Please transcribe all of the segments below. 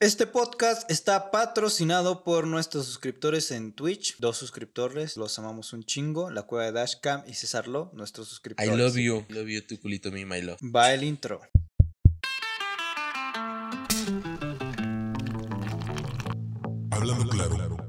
Este podcast está patrocinado por nuestros suscriptores en Twitch. Dos suscriptores, los amamos un chingo. La cueva de Dashcam y César Lo, nuestros suscriptores. I love you. I love you, tu culito, mi my love. Va el intro. Hablando claro.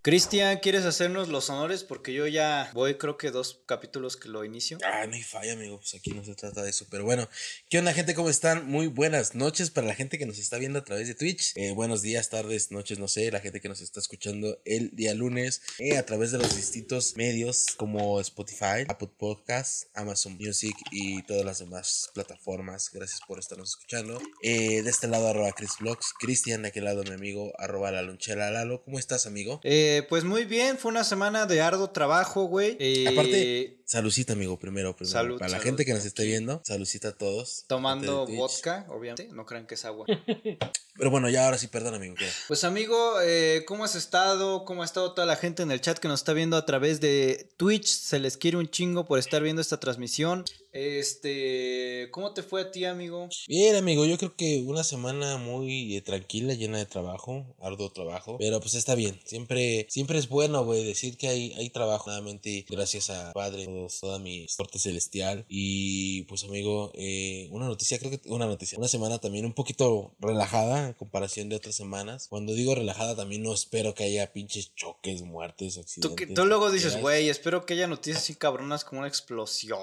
Cristian, ¿quieres hacernos los honores? Porque yo ya voy, creo que dos capítulos que lo inicio. Ah, no hay falla, amigo. Pues aquí no se trata de eso. Pero bueno, ¿qué onda, gente? ¿Cómo están? Muy buenas noches para la gente que nos está viendo a través de Twitch. Eh, buenos días, tardes, noches, no sé. La gente que nos está escuchando el día lunes eh, a través de los distintos medios como Spotify, Apple Podcasts, Amazon Music y todas las demás plataformas. Gracias por estarnos escuchando. Eh, de este lado, arroba Chris Vlogs. Cristian, de aquel lado, mi amigo, arroba la lonchera Lalo. ¿Cómo estás, amigo? Eh, pues muy bien, fue una semana de arduo trabajo, güey. Eh, Aparte, saludcita, amigo, primero. primero. Salud, Para la gente que nos esté viendo, saludcita a todos. Tomando vodka, obviamente. No crean que es agua. Pero bueno, ya ahora sí, perdón, amigo. Pues amigo, eh, ¿cómo has estado? ¿Cómo ha estado toda la gente en el chat que nos está viendo a través de Twitch? Se les quiere un chingo por estar viendo esta transmisión. Este, ¿cómo te fue a ti, amigo? Bien, amigo, yo creo que una semana muy eh, tranquila, llena de trabajo, arduo trabajo, pero pues está bien. Siempre, siempre es bueno, güey, decir que hay, hay trabajo. Nuevamente, gracias a Padre, toda mi sorte celestial. Y pues, amigo, eh, una noticia, creo que una noticia, una semana también un poquito relajada en comparación de otras semanas. Cuando digo relajada, también no espero que haya pinches choques, muertes, Tú, accidentes. que- tú luego dices, güey, espero que haya noticias así cabronas como una explosión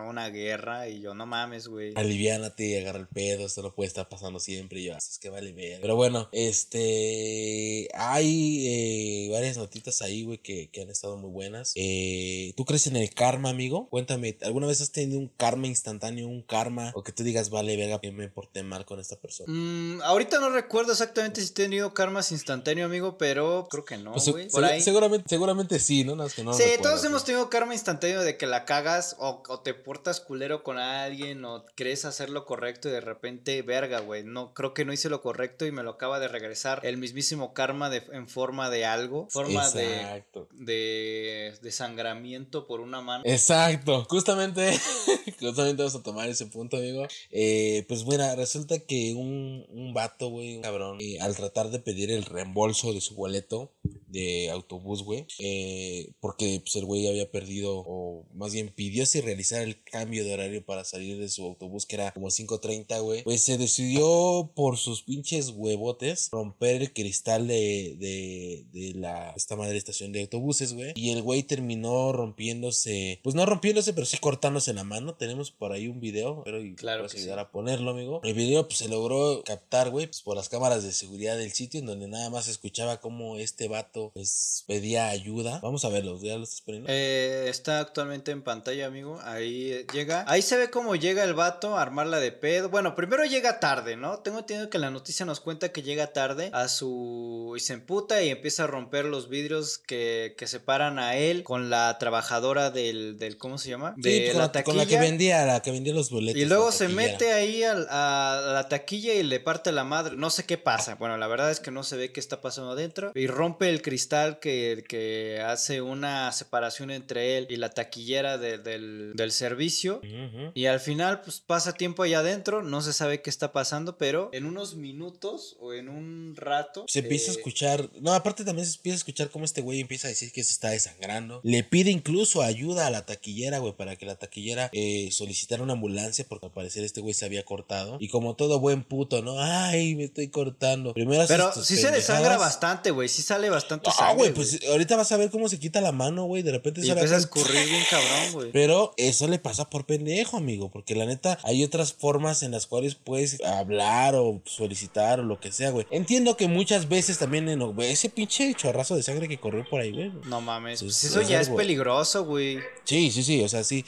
o una guerra. Y yo, no mames, güey. Aliviánate, agarra el pedo, esto no puede estar pasando siempre. Y yo, "Ah, es que vale ver. Pero bueno, este. Hay eh, varias notitas ahí, güey, que, que han estado muy buenas. Eh, ¿Tú crees en el karma, amigo? Cuéntame, ¿alguna vez has tenido un karma instantáneo, un karma? O que tú digas, vale, verga, que me porté mal con esta persona. Mm, ahorita no recuerdo exactamente si he tenido karmas instantáneo, amigo, pero creo que no, Pues, güey. Por ahí. seguramente, seguramente sí, ¿no? Nada más que no Sí, recuerdo, todos güey. hemos tenido karma instantáneo de que la cagas o, o te portas culero con alguien o crees hacer lo correcto y de repente, verga, güey, no, creo que no hice lo correcto y me lo acaba de regresar el mismísimo karma de, en forma de algo, forma de, Exacto. de desangramiento por una mano. Exacto, justamente, justamente vamos a tomar ese punto, amigo. Eh, pues bueno, resulta que un, un vato, güey, un cabrón, eh, al tratar de pedir el reembolso de su boleto de autobús, güey, eh, porque pues, el güey había perdido, o más bien pidió si realizar el cambio de horario para salir de su autobús, que era como 5.30, güey, pues se decidió por sus pinches huevotes romper el cristal de, de, de la, esta madre estación de autobuses, güey, y el güey terminó rompiéndose, pues no rompiéndose, pero sí cortándose la mano, tenemos por ahí un video, pero Claro puedes que ayudar sí. a ponerlo, amigo. El video pues se logró captar, güey, pues por las cámaras de seguridad del sitio, en donde nada más se escuchaba como este vato, pues pedía ayuda. Vamos a verlo, ¿ya lo estás poniendo? Eh, está actualmente en pantalla, amigo. Ahí eh, llega. Ahí se ve cómo llega el vato a armarla de pedo. Bueno, primero llega tarde, ¿no? Tengo entendido que la noticia nos cuenta que llega tarde a su. y se emputa y empieza a romper los vidrios que, que separan a él con la trabajadora del. Del ¿Cómo se llama? Sí, De con, la, con la que vendía, la que vendía los boletos. y luego se mete ahí a, la taquilla y le parte la madre. No sé qué pasa. Bueno, la verdad es que no se ve qué está pasando adentro. Y rompe el cristal que, que hace una separación entre él y la taquillera de- del, del servicio. Y al final, pues pasa tiempo allá adentro. No se sabe qué está pasando, pero en unos minutos o en un rato. Se empieza a eh, escuchar. No, aparte también se empieza a escuchar cómo este güey empieza a decir que se está desangrando. Le pide incluso ayuda a la taquillera, güey, para que la taquillera eh, solicitara una ambulancia, porque al parecer este güey se había cortado. Y como todo buen puto, ¿no? Ay, me estoy cortando. Primero Pero sí se desangra bastante, güey. Sí sale bastante Ah, sangre. güey, pues ahorita vas a ver cómo se quita la mano, güey. De repente se empieza a escurrir bien cabrón, güey. Pero eso le pasa por pendejo, amigo. Porque la neta, hay otras formas en las cuales puedes hablar o solicitar o lo que sea, güey. Entiendo que muchas veces también en ese pinche chorrazo de sangre que corrió por ahí, güey. No mames, pues eso es ya es peligroso, güey. Sí, sí, sí. O sea, sí.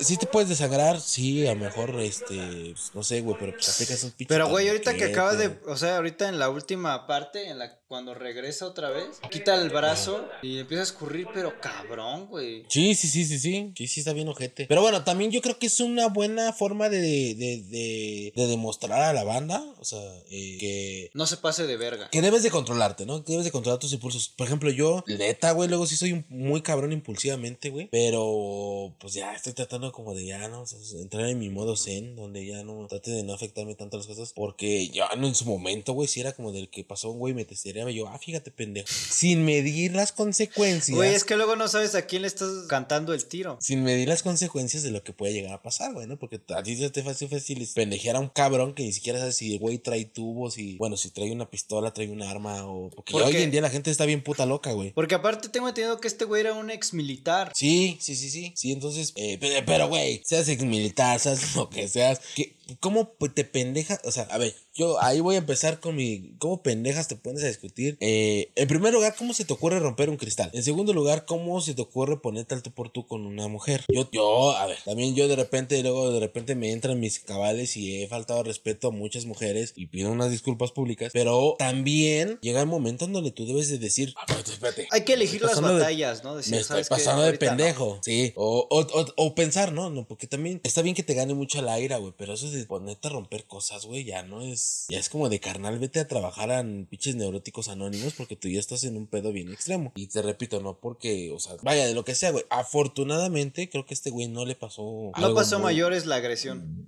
Sí te puedes desangrar, sí, a lo mejor, este, pues, no sé, güey, pero pues aplicas un pinche. Pero, güey, ahorita que acabas de. O sea, ahorita en la última parte, en la cuando regresa otra vez, quita el brazo y empieza a escurrir, pero cabrón, güey. Sí, sí, sí, sí, sí. Sí, sí, está bien ojete. Pero bueno, también yo creo que es una buena forma de, de, de, de demostrar a la banda, o sea, eh, que No se pase de verga. que debes de controlarte, ¿no? Que debes de controlar tus impulsos. Por ejemplo, yo, neta, güey, luego sí soy un- muy cabrón impulsivamente, güey. Pero, pues ya estoy tratando como de ya, ¿no? O sea, entrar en mi modo zen, donde ya no trate de no afectarme tanto las cosas, porque ya no en su momento, güey, si era como del que pasó un güey me testearía, yo, ah, fíjate, pendejo, sin medir las consecuencias. Güey, es que luego no sabes a quién le estás cantando el tiro. Sin medir las consecuencias de lo que puede llegar a pasar, güey, ¿no? Porque a ti se te fácil fácil pendejear a un cabrón que ni siquiera sabes si el güey trae tubos y, bueno, si trae una pistola, trae un arma o... Porque ¿Por hoy qué? en día la gente está bien puta loca, güey. Porque aparte tengo entendido que este güey era un ex militar. Sí, sí, sí, sí. Sí, entonces, eh, pe- pero, güey, seas ex militar, seas lo que seas, que, ¿cómo pe- te pendejas? O sea, a ver, yo ahí voy a empezar con mi. ¿Cómo pendejas te pones a discutir? Eh, en primer lugar, ¿cómo se te ocurre romper un cristal? En segundo lugar, ¿cómo se te ocurre ponerte al tú por tú con una mujer? Yo, yo, a ver, también yo de repente, luego de repente me entran mis cabales y he faltado respeto a muchas mujeres y pido unas disculpas públicas, pero también llega el momento en donde tú debes de decir, "Ah, espérate, espérate. Hay que elegir las de- batallas, ¿no? Decir, me estoy pasando de Ahorita no. pendejo. Sí. O, o, o, o pensar, ¿no? No, porque también está bien que te gane mucho la ira, güey. Pero eso de ponerte a romper cosas, güey, ya no es. Ya es como de carnal, vete a trabajar en pinches neuróticos anónimos porque tú ya estás en un pedo bien extremo. Y te repito, no porque, o sea, vaya, de lo que sea, güey. Afortunadamente, creo que a este güey no le pasó. No algo pasó muy- mayores la agresión.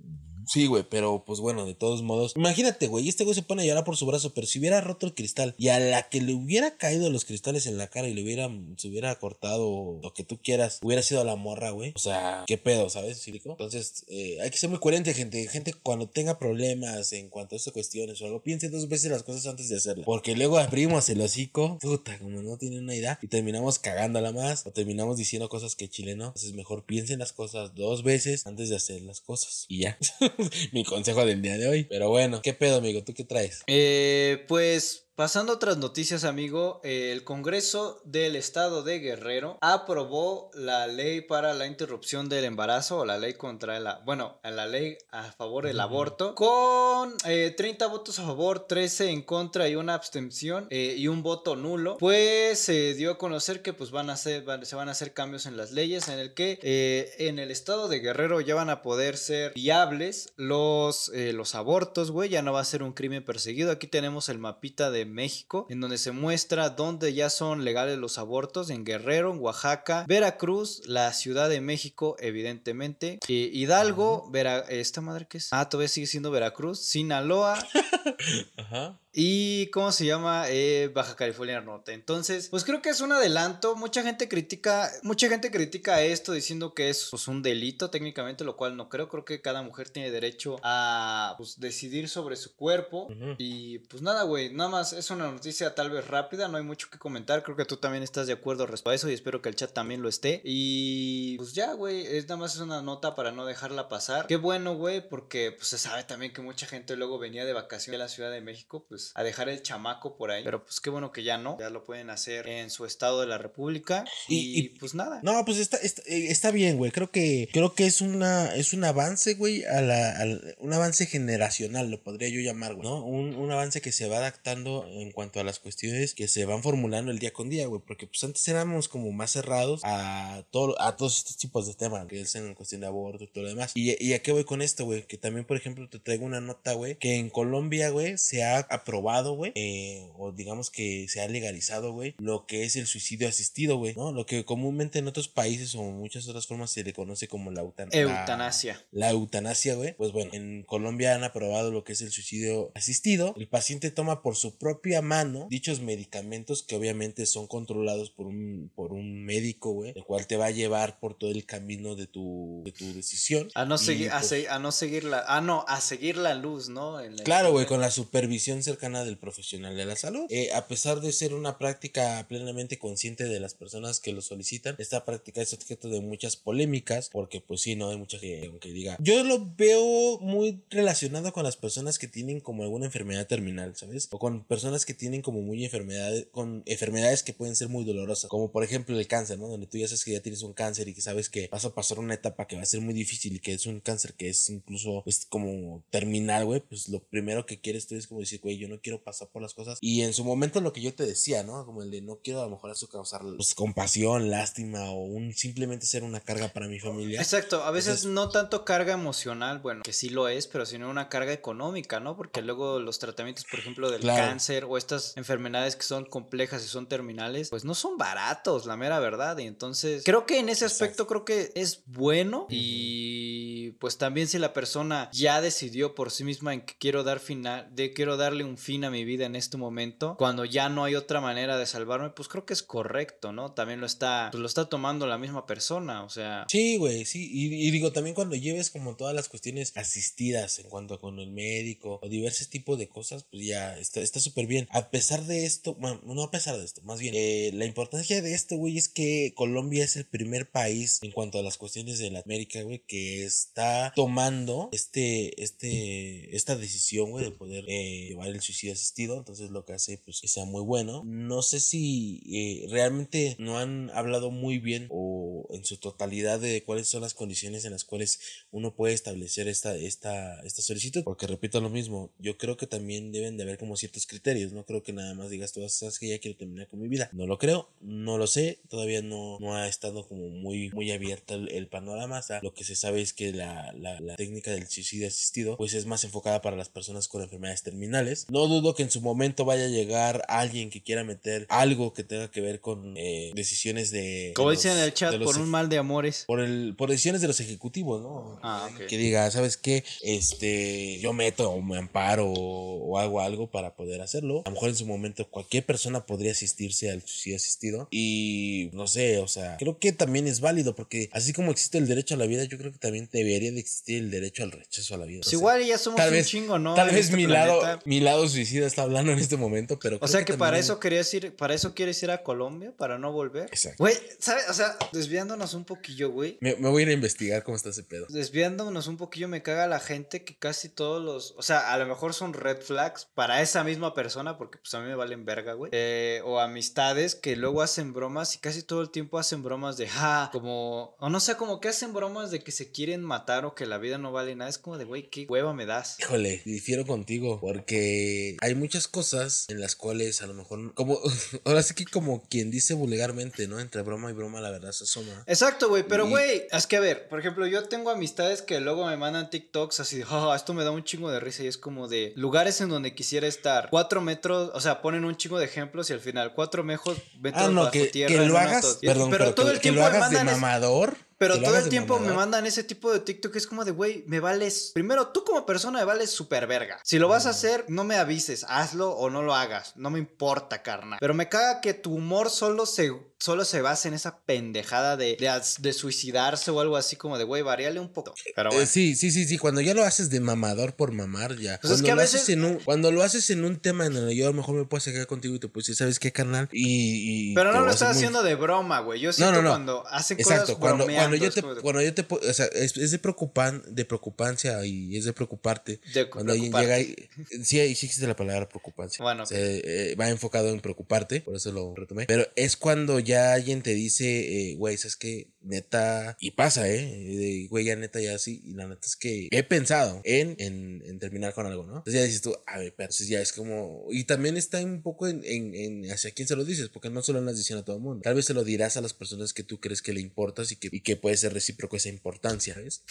Sí, güey, pero pues bueno, de todos modos. Imagínate, güey, este güey se pone a llorar por su brazo, pero si hubiera roto el cristal y a la que le hubiera caído los cristales en la cara y le hubiera, se hubiera cortado lo que tú quieras, hubiera sido la morra, güey. O sea, qué pedo, ¿sabes? ¿Sí? Entonces, eh, hay que ser muy coherente, gente. Gente, cuando tenga problemas en cuanto a estas cuestiones o algo, piense dos veces las cosas antes de hacerlas. Porque luego abrimos el hocico, puta, como no tienen una idea, y terminamos cagándola más o terminamos diciendo cosas que Chile no. Entonces, mejor piensen las cosas dos veces antes de hacer las cosas. Y ya. Mi consejo del día de hoy. Pero bueno, ¿qué pedo, amigo? ¿Tú qué traes? Eh, pues pasando a otras noticias, amigo, eh, el Congreso del Estado de Guerrero aprobó la ley para la interrupción del embarazo o la ley contra la, bueno, la ley a favor del aborto con eh, 30 votos a favor, 13 en contra y una abstención eh, y un voto nulo. Pues se dio a conocer que pues van a hacer, van- se van a hacer cambios en las leyes en el que eh, en el Estado de Guerrero ya van a poder ser viables los, los abortos, güey, ya no va a ser un crimen perseguido. Aquí tenemos el mapita de México, en donde se muestra dónde ya son legales los abortos, en Guerrero, en Oaxaca, Veracruz, la Ciudad de México, evidentemente, eh, Hidalgo, Vera, esta madre que es, ah, todavía sigue siendo Veracruz, Sinaloa, Ajá. Y ¿cómo se llama? Eh, Baja California Norte. Entonces, pues creo que es un adelanto. Mucha gente critica, mucha gente critica esto diciendo que es pues, un delito técnicamente, lo cual no creo. Creo que cada mujer tiene derecho a pues, decidir sobre su cuerpo. Y pues nada, güey, nada más es una noticia tal vez rápida, no hay mucho que comentar. Creo que tú también estás de acuerdo respecto a eso y espero que el chat también lo esté. Y pues ya, güey, es nada más es una nota para no dejarla pasar. Qué bueno, güey, porque pues se sabe también que mucha gente luego venía de vacaciones a la Ciudad de México, pues a dejar el chamaco por ahí. Pero pues qué bueno que ya no, ya lo pueden hacer en su estado de la República. Y, pues nada. No, pues está, está, eh, está bien, güey. Creo que, creo que es una, es un avance, güey, a la, un avance generacional, lo podría yo llamar, güey, ¿no? Un, un avance que se va adaptando en cuanto a las cuestiones que se van formulando el día con día, güey. Porque pues antes éramos como más cerrados a todo, a todos estos tipos de temas, que es en cuestión de aborto y todo lo demás. Y, y a qué voy con esto, güey, que también, por ejemplo, te traigo una nota, güey, que en Colombia, güey, se ha aprobado, güey, eh, o digamos que se ha legalizado, güey, lo que es el suicidio asistido, güey, ¿no? Lo que comúnmente en otros países o muchas otras formas se le conoce como la eutan- Eutanasia. la eutanasia, güey. Pues bueno, en Colombia han aprobado lo que es el suicidio asistido. El paciente toma por su propia mano dichos medicamentos que obviamente son controlados por un, por un médico, güey, el cual te va a llevar por todo el camino de tu, de tu decisión. A no, seguir, a, pues, se- a no seguir la. Ah, no, a seguir la luz, ¿no? El- Claro, güey, con la supervisión cercana del profesional de la salud. Eh, a pesar de ser una práctica plenamente consciente de las personas que lo solicitan, esta práctica es objeto de muchas polémicas, porque pues sí, no hay mucha gente aunque diga. Yo lo veo muy relacionado con las personas que tienen como alguna enfermedad terminal, ¿sabes? O con personas que tienen como muy enfermedades, con enfermedades que pueden ser muy dolorosas, como por ejemplo el cáncer, ¿no? Donde tú ya sabes que ya tienes un cáncer y que sabes que vas a pasar una etapa que va a ser muy difícil y que es un cáncer que es incluso pues como terminal, güey, pues lo primero que quieres tú es como decir, güey, yo no quiero pasar por las cosas. Y en su momento lo que yo te decía, ¿no? Como el de no quiero a lo mejor eso causar pues, compasión, lástima o un simplemente ser una carga para mi familia. Exacto, a veces no tanto carga emocional, bueno, que sí lo es, pero sino una carga económica, ¿no? Porque luego los tratamientos, por ejemplo, del cáncer o estas enfermedades que son complejas y son terminales, pues no son baratos, la mera verdad. Y entonces, creo que en ese aspecto creo que es bueno y pues también si la persona ya decidió por sí misma en que quiero dar final, de quiero darle un fin a mi vida en este momento, cuando ya no hay otra manera de salvarme, pues creo que es correcto, ¿no? También lo está, pues lo está tomando la misma persona, o sea. Sí, güey, sí. Y, digo, también cuando lleves como todas las cuestiones asistidas en cuanto a con el médico o diversos tipos de cosas, pues ya está súper bien. A pesar de esto, no a pesar de esto, más bien, eh, la importancia de esto, güey, es que Colombia es el primer país en cuanto a las cuestiones de la América, güey, que está tomando este, este, esta decisión, güey, de poder eh, llevar el asistido. Entonces lo que hace, pues, que sea muy bueno. No sé si eh, realmente no han hablado muy bien o en su totalidad de cuáles son las condiciones en las cuales uno puede establecer esta, esta, esta solicitud. Porque repito lo mismo, yo creo que también deben de haber como ciertos criterios. No creo que nada más digas tú, sabes que ya quiero terminar con mi vida. No lo creo, no lo sé, todavía no, no ha estado como muy, muy abierto el, panorama. O sea, lo que se sabe es que la, la, técnica del suicidio asistido pues es más enfocada para las personas con enfermedades terminales. Dudo que en su momento vaya a llegar alguien que quiera meter algo que tenga que ver con eh, decisiones de... Como dicen en el chat, por un mal de amores. Por, el, por decisiones de los ejecutivos, ¿no? Ah, Que diga, ¿sabes qué? Este, yo meto o me amparo o, hago algo para poder hacerlo. A lo mejor en su momento cualquier persona podría asistirse al suicidio asistido. Y no sé, o sea, creo que también es válido porque así como existe el derecho a la vida, yo creo que también debería de existir el derecho al rechazo a la vida. Pues igual ya somos un chingo, ¿no? Tal vez este mi lado, mi lado suicida está hablando en este momento, pero. O sea que, para eso querías ir, para eso quieres ir a Colombia, para no volver. Exacto. Güey, ¿sabes? O sea, desviándonos un poquillo, güey. Me, voy a ir a investigar cómo está ese pedo. Desviándonos un poquillo, me caga la gente que casi todos los. O sea, a lo mejor son red flags para esa misma persona, porque pues a mí me valen verga, güey. Eh, o amistades que luego hacen bromas y casi todo el tiempo hacen bromas de ja, como. O no sé, como que hacen bromas de que se quieren matar o que la vida no vale nada. Es como de, güey, qué hueva me das. Híjole, difiero contigo, porque hay muchas cosas en las cuales a lo mejor, como, ahora sí que como quien dice vulgarmente, ¿no? Entre broma y broma la verdad se asoma. Exacto, güey, pero güey, es que a ver, por ejemplo, yo tengo amistades que luego me mandan TikToks así de, oh, esto me da un chingo de risa y es como de lugares en donde quisiera estar. Cuatro metros, o sea, ponen un chingo de ejemplos y al final, cuatro metros, metros ah, no, bajo que, tierra. Que lo hagas, perdón, pero, todo el tiempo lo hagas de mamador. Pero todo el tiempo me mandan ese tipo de TikTok es como de, güey, me vales. Primero, tú como persona me vales súper verga. Si lo vas a hacer, no me avises, hazlo o no lo hagas. No me importa, carnal. Pero me caga que tu humor solo se solo se basa en esa pendejada de, de, suicidarse o algo así como de, güey, variale un poco. Pero eh, sí, sí, sí, sí. Cuando ya lo haces de mamador por mamar, ya. Pues cuando, lo haces en un, cuando lo haces en un tema en el que yo a lo mejor me puedo sacar contigo y te puedo decir, ¿sabes qué, carnal? Y. Pero no lo estás haciendo de broma, güey. Yo siento no, no, cuando hacen Exacto, cuando, cuando yo te, cuando yo te. O sea, es, de, preocupan, de preocupancia y es de preocuparte. De cuando alguien llega y. Sí, sí existe la palabra preocupancia. Bueno. Eh, va enfocado en preocuparte, por eso lo retomé. Pero es cuando ya ya alguien te dice, eh, güey, ¿sabes qué? Neta, y pasa, ¿eh? güey, ya neta, ya así. Y la neta es que he pensado en, en, terminar con algo, ¿no? Entonces ya dices tú, a ver, pero entonces ya es como. Y también está un poco en, en, hacia quién se lo dices, porque no solo en las diciendo a todo el mundo. Tal vez se lo dirás a las personas que tú crees que le importas y que, y que puede ser recíproco esa importancia, ¿ves?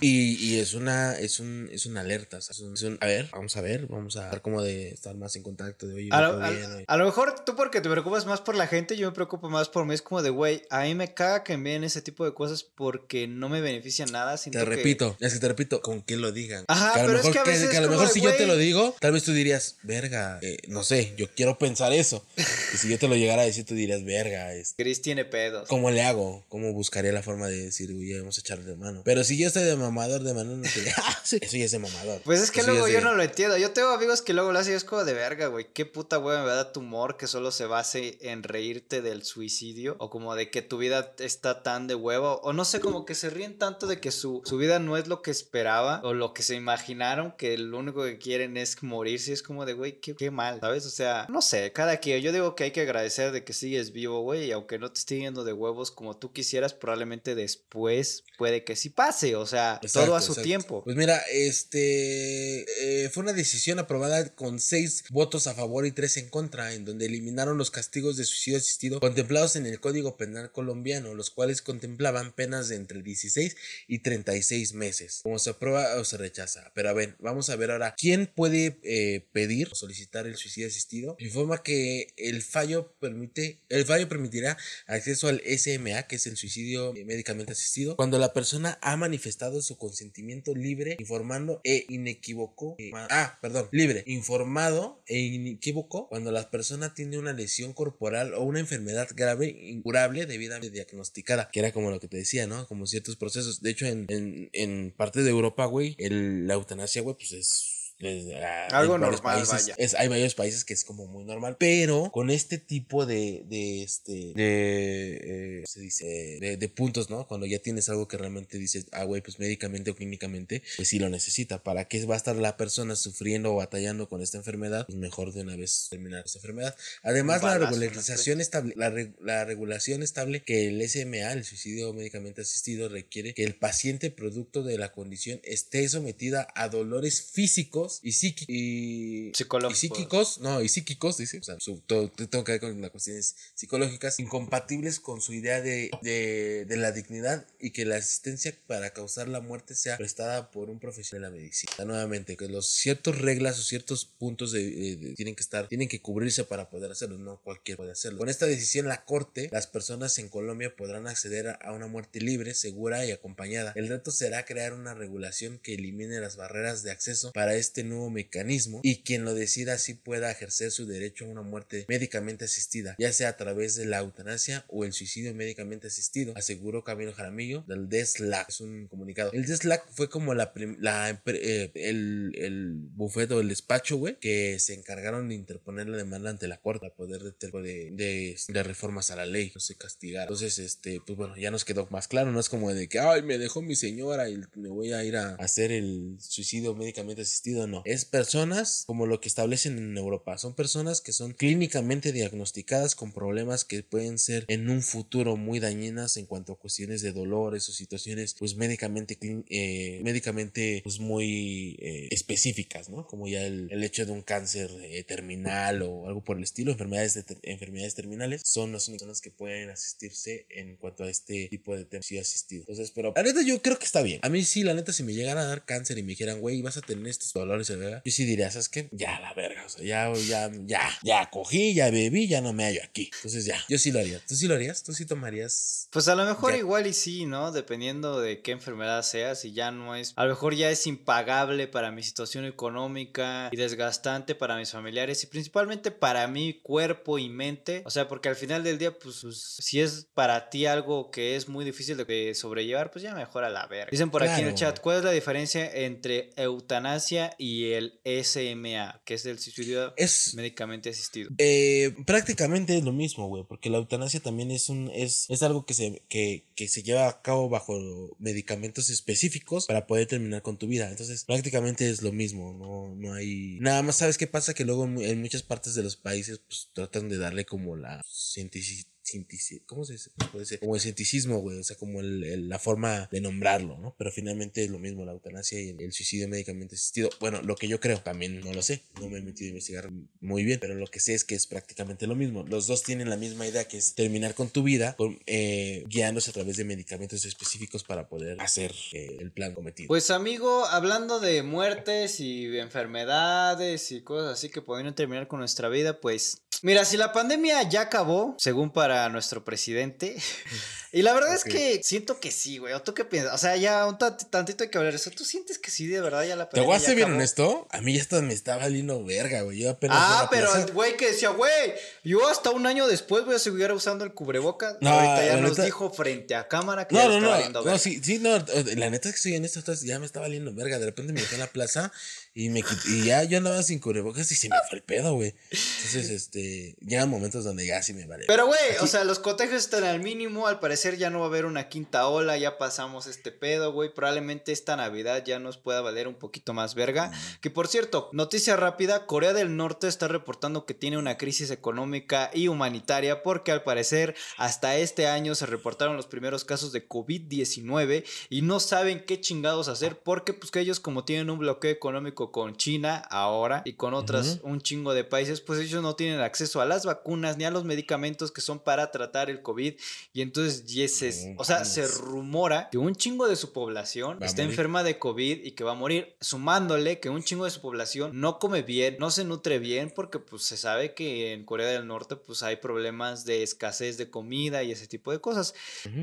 Y, y es una, es un, es una alerta, Es un, a ver, vamos a ver, vamos a ver como de estar más en contacto, de oye, a, lo, a lo mejor tú porque te preocupas más por la gente, yo me preocupo más por mí. Es como de, güey, a mí me caga que envíen ese tipo de cosas porque no me beneficia nada. Te repito, es que te repito, con que lo digan. Ajá, que a pero mejor, es que a veces que, a lo mejor si yo te lo digo, tal vez tú dirías, verga, eh, no sé, yo quiero pensar eso. y si yo te lo llegara a decir, tú dirías, verga. Es... Chris tiene pedos. ¿Cómo le hago? ¿Cómo buscaría la forma de decir, uy, vamos a echarle de mano? Pero si yo estoy de mamador de mano, no te... Ah, eso ya es de mamador. Pues es que luego yo no lo entiendo. Yo tengo amigos que luego lo hacen y es como de verga, güey. Qué puta güey me da tu humor que solo se base en reírte del suicidio suicidio o como de que tu vida está tan de huevo o no sé, como que se ríen tanto de que su, su vida no es lo que esperaba o lo que se imaginaron que lo único que quieren es morirse. Es como de, güey, qué, qué mal, ¿sabes? O sea, no sé, cada quien. Yo digo que hay que agradecer de que sigues vivo, güey, y aunque no te esté yendo de huevos como tú quisieras, probablemente después puede que sí pase, o sea, todo a su tiempo. Pues mira, este eh, fue una decisión aprobada con seis votos a favor y tres en contra, en donde eliminaron los castigos de suicidio asistido contemplados en el Código Penal colombiano, los cuales contemplaban penas de entre 16 y 36 meses. Como se aprueba o se rechaza. Pero a ver, vamos a ver ahora quién puede eh, pedir o solicitar el suicidio asistido. Informa que el fallo permite, el fallo permitirá acceso al SMA, que es el suicidio médicamente asistido, cuando la persona ha manifestado su consentimiento libre, informando e inequívoco. Eh, ah, perdón, libre, informado e inequívoco cuando la persona tiene una lesión corporal o una enfermedad grave incurable debidamente diagnosticada, que era como lo que te decía, ¿no? Como ciertos procesos. De hecho, en, en, en parte de Europa, güey, la eutanasia, güey, pues es algo normal, Es, hay varios países que es como muy normal, pero con este tipo de, de este, de, eh, se dice, de, puntos, ¿no? Cuando ya tienes algo que realmente dices, ah, güey, pues médicamente o clínicamente, pues sí lo necesita. ¿Para qué va a estar la persona sufriendo o batallando con esta enfermedad? Pues mejor de una vez terminar esta enfermedad. Además, la regularización estable, la, la regulación estable que el SMA, el suicidio médicamente asistido, requiere que el paciente producto de la condición esté sometida a dolores físicos y, y, psíquicos, no, y psíquicos, dice, o sea, tengo que ver con las cuestiones psicológicas, incompatibles con su idea de, de, la dignidad y que la asistencia para causar la muerte sea prestada por un profesional de la medicina. Nuevamente, que los ciertos reglas o ciertos puntos de, tienen que estar, tienen que cubrirse para poder hacerlo, no cualquiera puede hacerlo. Con esta decisión, la Corte, las personas en Colombia podrán acceder a una muerte libre, segura y acompañada. El reto será crear una regulación que elimine las barreras de acceso para este este nuevo mecanismo y quien lo decida así pueda ejercer su derecho a una muerte médicamente asistida, ya sea a través de la eutanasia o el suicidio médicamente asistido, aseguró Camilo Jaramillo del DESLAC. Es un comunicado. El DESLAC fue como la, la eh, el, el bufete o el despacho, güey, que se encargaron de interponer la demanda ante la corte para poder de, de, de, reformas a la ley, no sé, castigar. Entonces, este, pues bueno, ya nos quedó más claro, no es como de que, ay, me dejó mi señora y me voy a ir a hacer el suicidio médicamente asistido no. Es personas como lo que establecen en Europa. Son personas que son clínicamente diagnosticadas con problemas que pueden ser en un futuro muy dañinas en cuanto a cuestiones de dolores o situaciones pues médicamente, eh, médicamente pues muy eh, específicas, ¿no? Como ya el, hecho de un cáncer eh, terminal o algo por el estilo, enfermedades, de enfermedades terminales, son las únicas personas que pueden asistirse en cuanto a este tipo de terapia asistido. Entonces, pero la neta yo creo que está bien. A mí sí, la neta, si me llegan a dar cáncer y me dijeran, güey, vas a tener estos dolores yo sí diría, ¿sabes qué? Ya la verga, o sea, ya, ya, ya, ya cogí, ya bebí, ya no me hallo aquí. Entonces ya, yo sí lo haría. ¿Tú sí lo harías? ¿Tú sí tomarías? Pues a lo mejor igual y sí, ¿no? Dependiendo de qué enfermedad sea, si ya no es, a lo mejor ya es impagable para mi situación económica y desgastante para mis familiares y principalmente para mi cuerpo y mente. O sea, porque al final del día, pues, pues si es para ti algo que es muy difícil de sobrellevar, pues ya mejor a la verga. Dicen por aquí en el chat, ¿cuál es la diferencia entre eutanasia y y el SMA, que es el suicidio es, médicamente asistido. Eh, prácticamente es lo mismo, güey, porque la eutanasia también es un es, es algo que se, que, que se lleva a cabo bajo medicamentos específicos para poder terminar con tu vida. Entonces, prácticamente es lo mismo, no, no hay... Nada más, ¿sabes qué pasa? Que luego en muchas partes de los países pues tratan de darle como la cientificidad ¿cómo se? Puede ser como el cienticismo, güey, o sea, como el, la forma de nombrarlo, ¿no? Pero finalmente es lo mismo la eutanasia y el, suicidio médicamente asistido. Bueno, lo que yo creo, también no lo sé, no me he metido a investigar muy bien, pero lo que sé es que es prácticamente lo mismo. Los dos tienen la misma idea, que es terminar con tu vida eh, guiándose a través de medicamentos específicos para poder hacer eh, el plan cometido. Pues amigo, hablando de muertes y enfermedades y cosas así que podrían terminar con nuestra vida, pues mira, si la pandemia ya acabó, según para nuestro presidente. Y la verdad es que siento que sí, güey. ¿O tú qué piensas? O sea, ya un tant- tantito hay que hablar eso. ¿Tú sientes que sí, de verdad, ya la Te voy a ser bien honesto. A mí ya hasta me estaba valiendo verga, güey. Yo apenas. Ah, pero el güey que decía, güey, yo hasta un año después voy a seguir usando el cubrebocas. No, Ahorita ya nos neta- dijo frente a cámara que No, ya no, está no. valiendo No, verga. sí, sí, no. La neta es que soy honesto. entonces Ya me estaba valiendo verga. De repente me metí a la plaza y me quit- y ya yo andaba sin cubrebocas y se me fue el pedo, güey. Entonces, este. Llegan momentos donde ya sí me vale. Pero, güey, o sea, los contagios están al mínimo. Al parecer ya no va a haber una quinta ola. Ya pasamos este pedo, güey. Probablemente esta Navidad ya nos pueda valer un poquito más verga. Que por cierto, noticia rápida: Corea del Norte está reportando que tiene una crisis económica y humanitaria. Porque al parecer, hasta este año se reportaron los primeros casos de COVID-19 y no saben qué chingados hacer. Porque, pues, que ellos, como tienen un bloqueo económico con China ahora y con otras un chingo de países, pues ellos no tienen acceso a las vacunas ni a los medicamentos que son para tratar el COVID. Y entonces, o sea, se rumora que un chingo de su población Va está enferma de COVID y que va a morir, sumándole que un chingo de su población no come bien, no se nutre bien, porque pues se sabe que en Corea del Norte pues hay problemas de escasez de comida y ese tipo de cosas.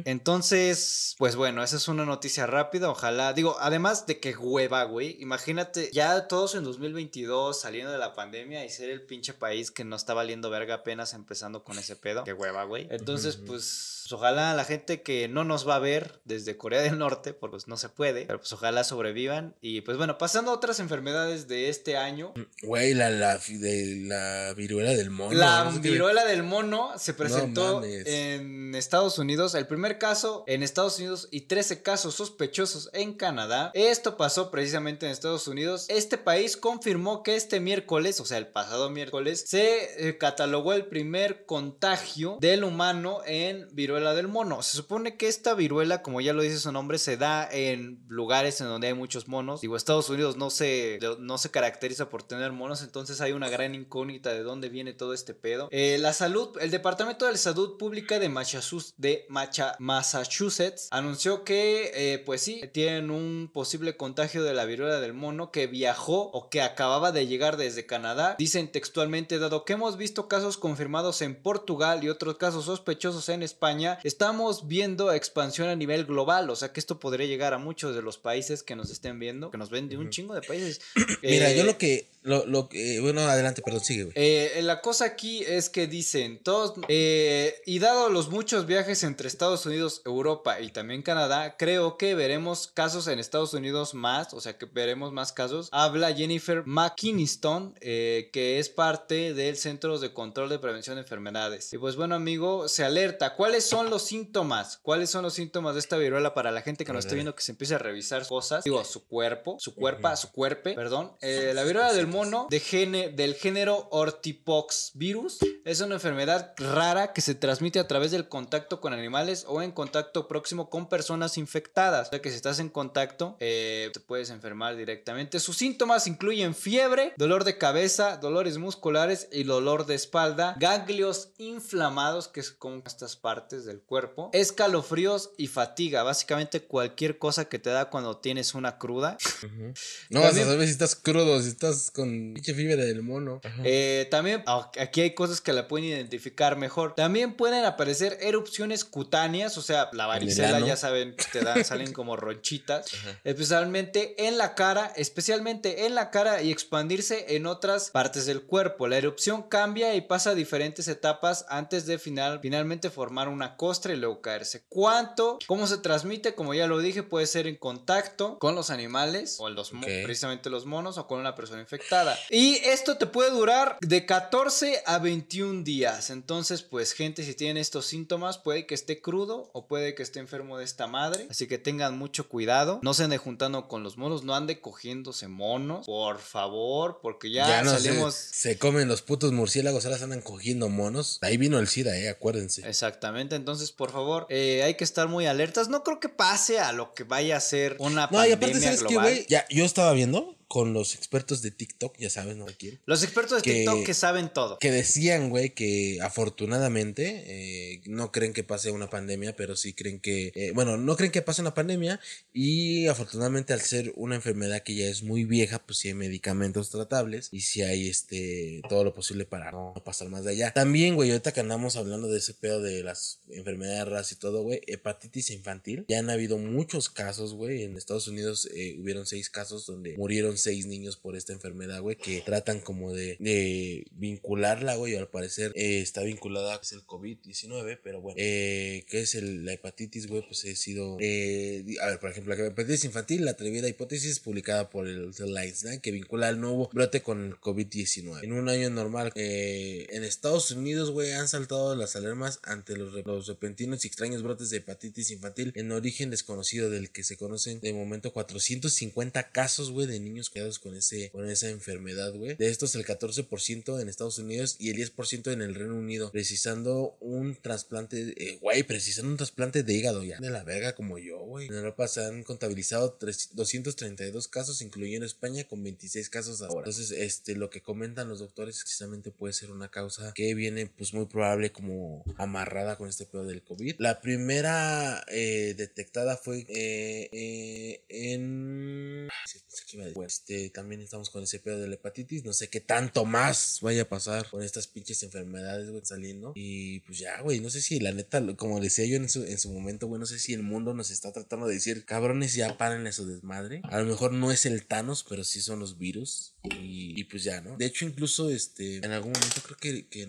Entonces, pues bueno, esa es una noticia rápida, ojalá, digo, además de que hueva, güey, imagínate ya todos en 2022 saliendo de la pandemia y ser el pinche país que no está valiendo verga apenas empezando con ese pedo. Qué hueva, güey. Entonces, pues ojalá la gente que no nos va a ver desde Corea del Norte, porque pues no se puede, pero pues ojalá sobrevivan. Y pues bueno, pasando a otras enfermedades de este año. Güey, la, la, de, la viruela del mono. La no viruela del mono se presentó en Estados Unidos. El primer caso en Estados Unidos y 13 casos sospechosos en Canadá. Esto pasó precisamente en Estados Unidos. Este país confirmó que este miércoles, o sea, el pasado miércoles, se eh, catalogó el primer contagio del humano en viruela del mono. Se supone que esta viruela, como ya lo dice su nombre, se da en lugares en donde hay muchos monos. Digo, Estados Unidos no se, no se caracteriza por tener monos, entonces hay una gran incógnita de dónde viene todo este pedo. Eh, la salud, el Departamento de Salud Pública de, Massachusetts, de Macha- Massachusetts anunció que, eh, pues sí, tienen un posible contagio de la viruela del mono que viajó o que acababa de llegar desde Canadá. Dicen textualmente, dado que hemos visto casos confirmados en Portugal y otros casos sospechosos en España, estamos viendo expansión a nivel global, o sea que esto podría llegar a muchos de los países que nos estén viendo, que nos ven de un chingo de países. Mira, Eh, yo lo que. Lo, lo que bueno, adelante, perdón, sigue, güey. eh, la cosa aquí es que dicen todos, eh, y dado los muchos viajes entre Estados Unidos, Europa y también Canadá, creo que veremos casos en Estados Unidos más, o sea que veremos más casos. Habla Jennifer McKinniston, eh, que es parte del Centro de Control de Prevención de Enfermedades. Y pues bueno, amigo, se alerta. ¿Cuáles son los síntomas? ¿Cuáles son los síntomas de esta viruela para la gente que nos ver. viendo que se empiece a revisar cosas? Digo, su cuerpo, su cuerpa, Ujú. su cuerpe, perdón. Eh, la viruela del mono de gene, del género Ortipox virus es una enfermedad rara que se transmite a través del contacto con animales o en contacto próximo con personas infectadas. O sea que si estás en contacto, eh, te puedes enfermar directamente. Sus síntomas incluyen fiebre, dolor de cabeza, dolores musculares y dolor de espalda, ganglios inflamados, que es con estas partes del cuerpo, escalofríos y fatiga. Básicamente cualquier cosa que te da cuando tienes una cruda. Ujú. No vas también- a saber si estás crudo, si estás con pinche fiebre del mono. Eh, también aquí hay cosas que la pueden identificar mejor. También pueden aparecer erupciones cutáneas, o sea, la varicela, ya saben, te dan, salen como ronchitas, especialmente en la cara, especialmente en la cara y expandirse en otras partes del cuerpo. La erupción cambia y pasa a diferentes etapas antes de final, finalmente formar una costra y luego caerse. ¿Cuánto? ¿Cómo se transmite? Como ya lo dije, puede ser en contacto con los animales o los mo- Ok. precisamente los monos o con una persona infectada. Y esto te puede durar de 14 a 21 días. Entonces, pues gente, si tienen estos síntomas, puede que esté crudo o puede que esté enfermo de esta madre. Así que tengan mucho cuidado. No se ande juntando con los monos, no ande cogiéndose monos, por favor, porque ya, ya no salimos... se, se comen los putos murciélagos, ahora se andan cogiendo monos. Ahí vino el SIDA, eh, acuérdense. Exactamente, entonces por favor eh, hay que estar muy alertas. No creo que pase a lo que vaya a ser una No, y pandemia aparte, ¿sabes qué, global. güey? Ya, yo estaba viendo con los expertos de TikTok, ya sabes, ¿no? Aquí, Los expertos de Que- TikTok que saben todo. que decían, güey, que afortunadamente eh, no creen que pase una pandemia, pero sí creen que, eh, bueno, no creen que pase una pandemia y afortunadamente al ser una enfermedad que ya es muy vieja, pues sí hay medicamentos tratables y sí hay este todo lo posible para no pasar más de allá. También, güey, ahorita que andamos hablando de ese pedo de las enfermedades raras y todo, güey, hepatitis infantil, ya han habido muchos casos, güey, en Estados Unidos eh, hubieron seis casos donde murieron seis niños por esta enfermedad, güey, que tratan como de, vincularla, güey, al parecer eh, está vinculada es el COVID-19, pero bueno, eh, ¿qué es el- la hepatitis, güey? Pues he sido, eh, a ver, por ejemplo, la hepatitis infantil, la atrevida hipótesis publicada por el The Lights, ¿no? que vincula al nuevo brote con el COVID-19. En un año normal, eh, en Estados Unidos, güey, han saltado las alarmas ante los, los repentinos y extraños brotes de hepatitis infantil en origen desconocido del que se conocen de momento 450 casos, güey, de niños con, ese, con esa enfermedad, güey. De estos, el 14% en Estados Unidos y el 10% en el Reino Unido, precisando un trasplante, eh, güey, precisando un trasplante de hígado ya. De la verga como yo, güey. En Europa se han contabilizado tres- 232 casos, incluyendo España, con 26 casos ahora. Entonces, este, lo que comentan los doctores precisamente puede ser una causa que viene, pues, muy probable como amarrada con este pedo del COVID. La primera eh, detectada fue eh, en... este, también estamos con ese pedo de la hepatitis. No sé qué tanto más vaya a pasar con estas pinches enfermedades, güey, saliendo. Y pues ya, güey, no sé si la neta, como decía yo en su, en su momento, güey, no sé si el mundo nos está tratando de decir, cabrones, ya paren su desmadre. A lo mejor no es el Thanos, pero sí son los virus. Y, pues ya, ¿no? De hecho, incluso este, en algún momento creo que, que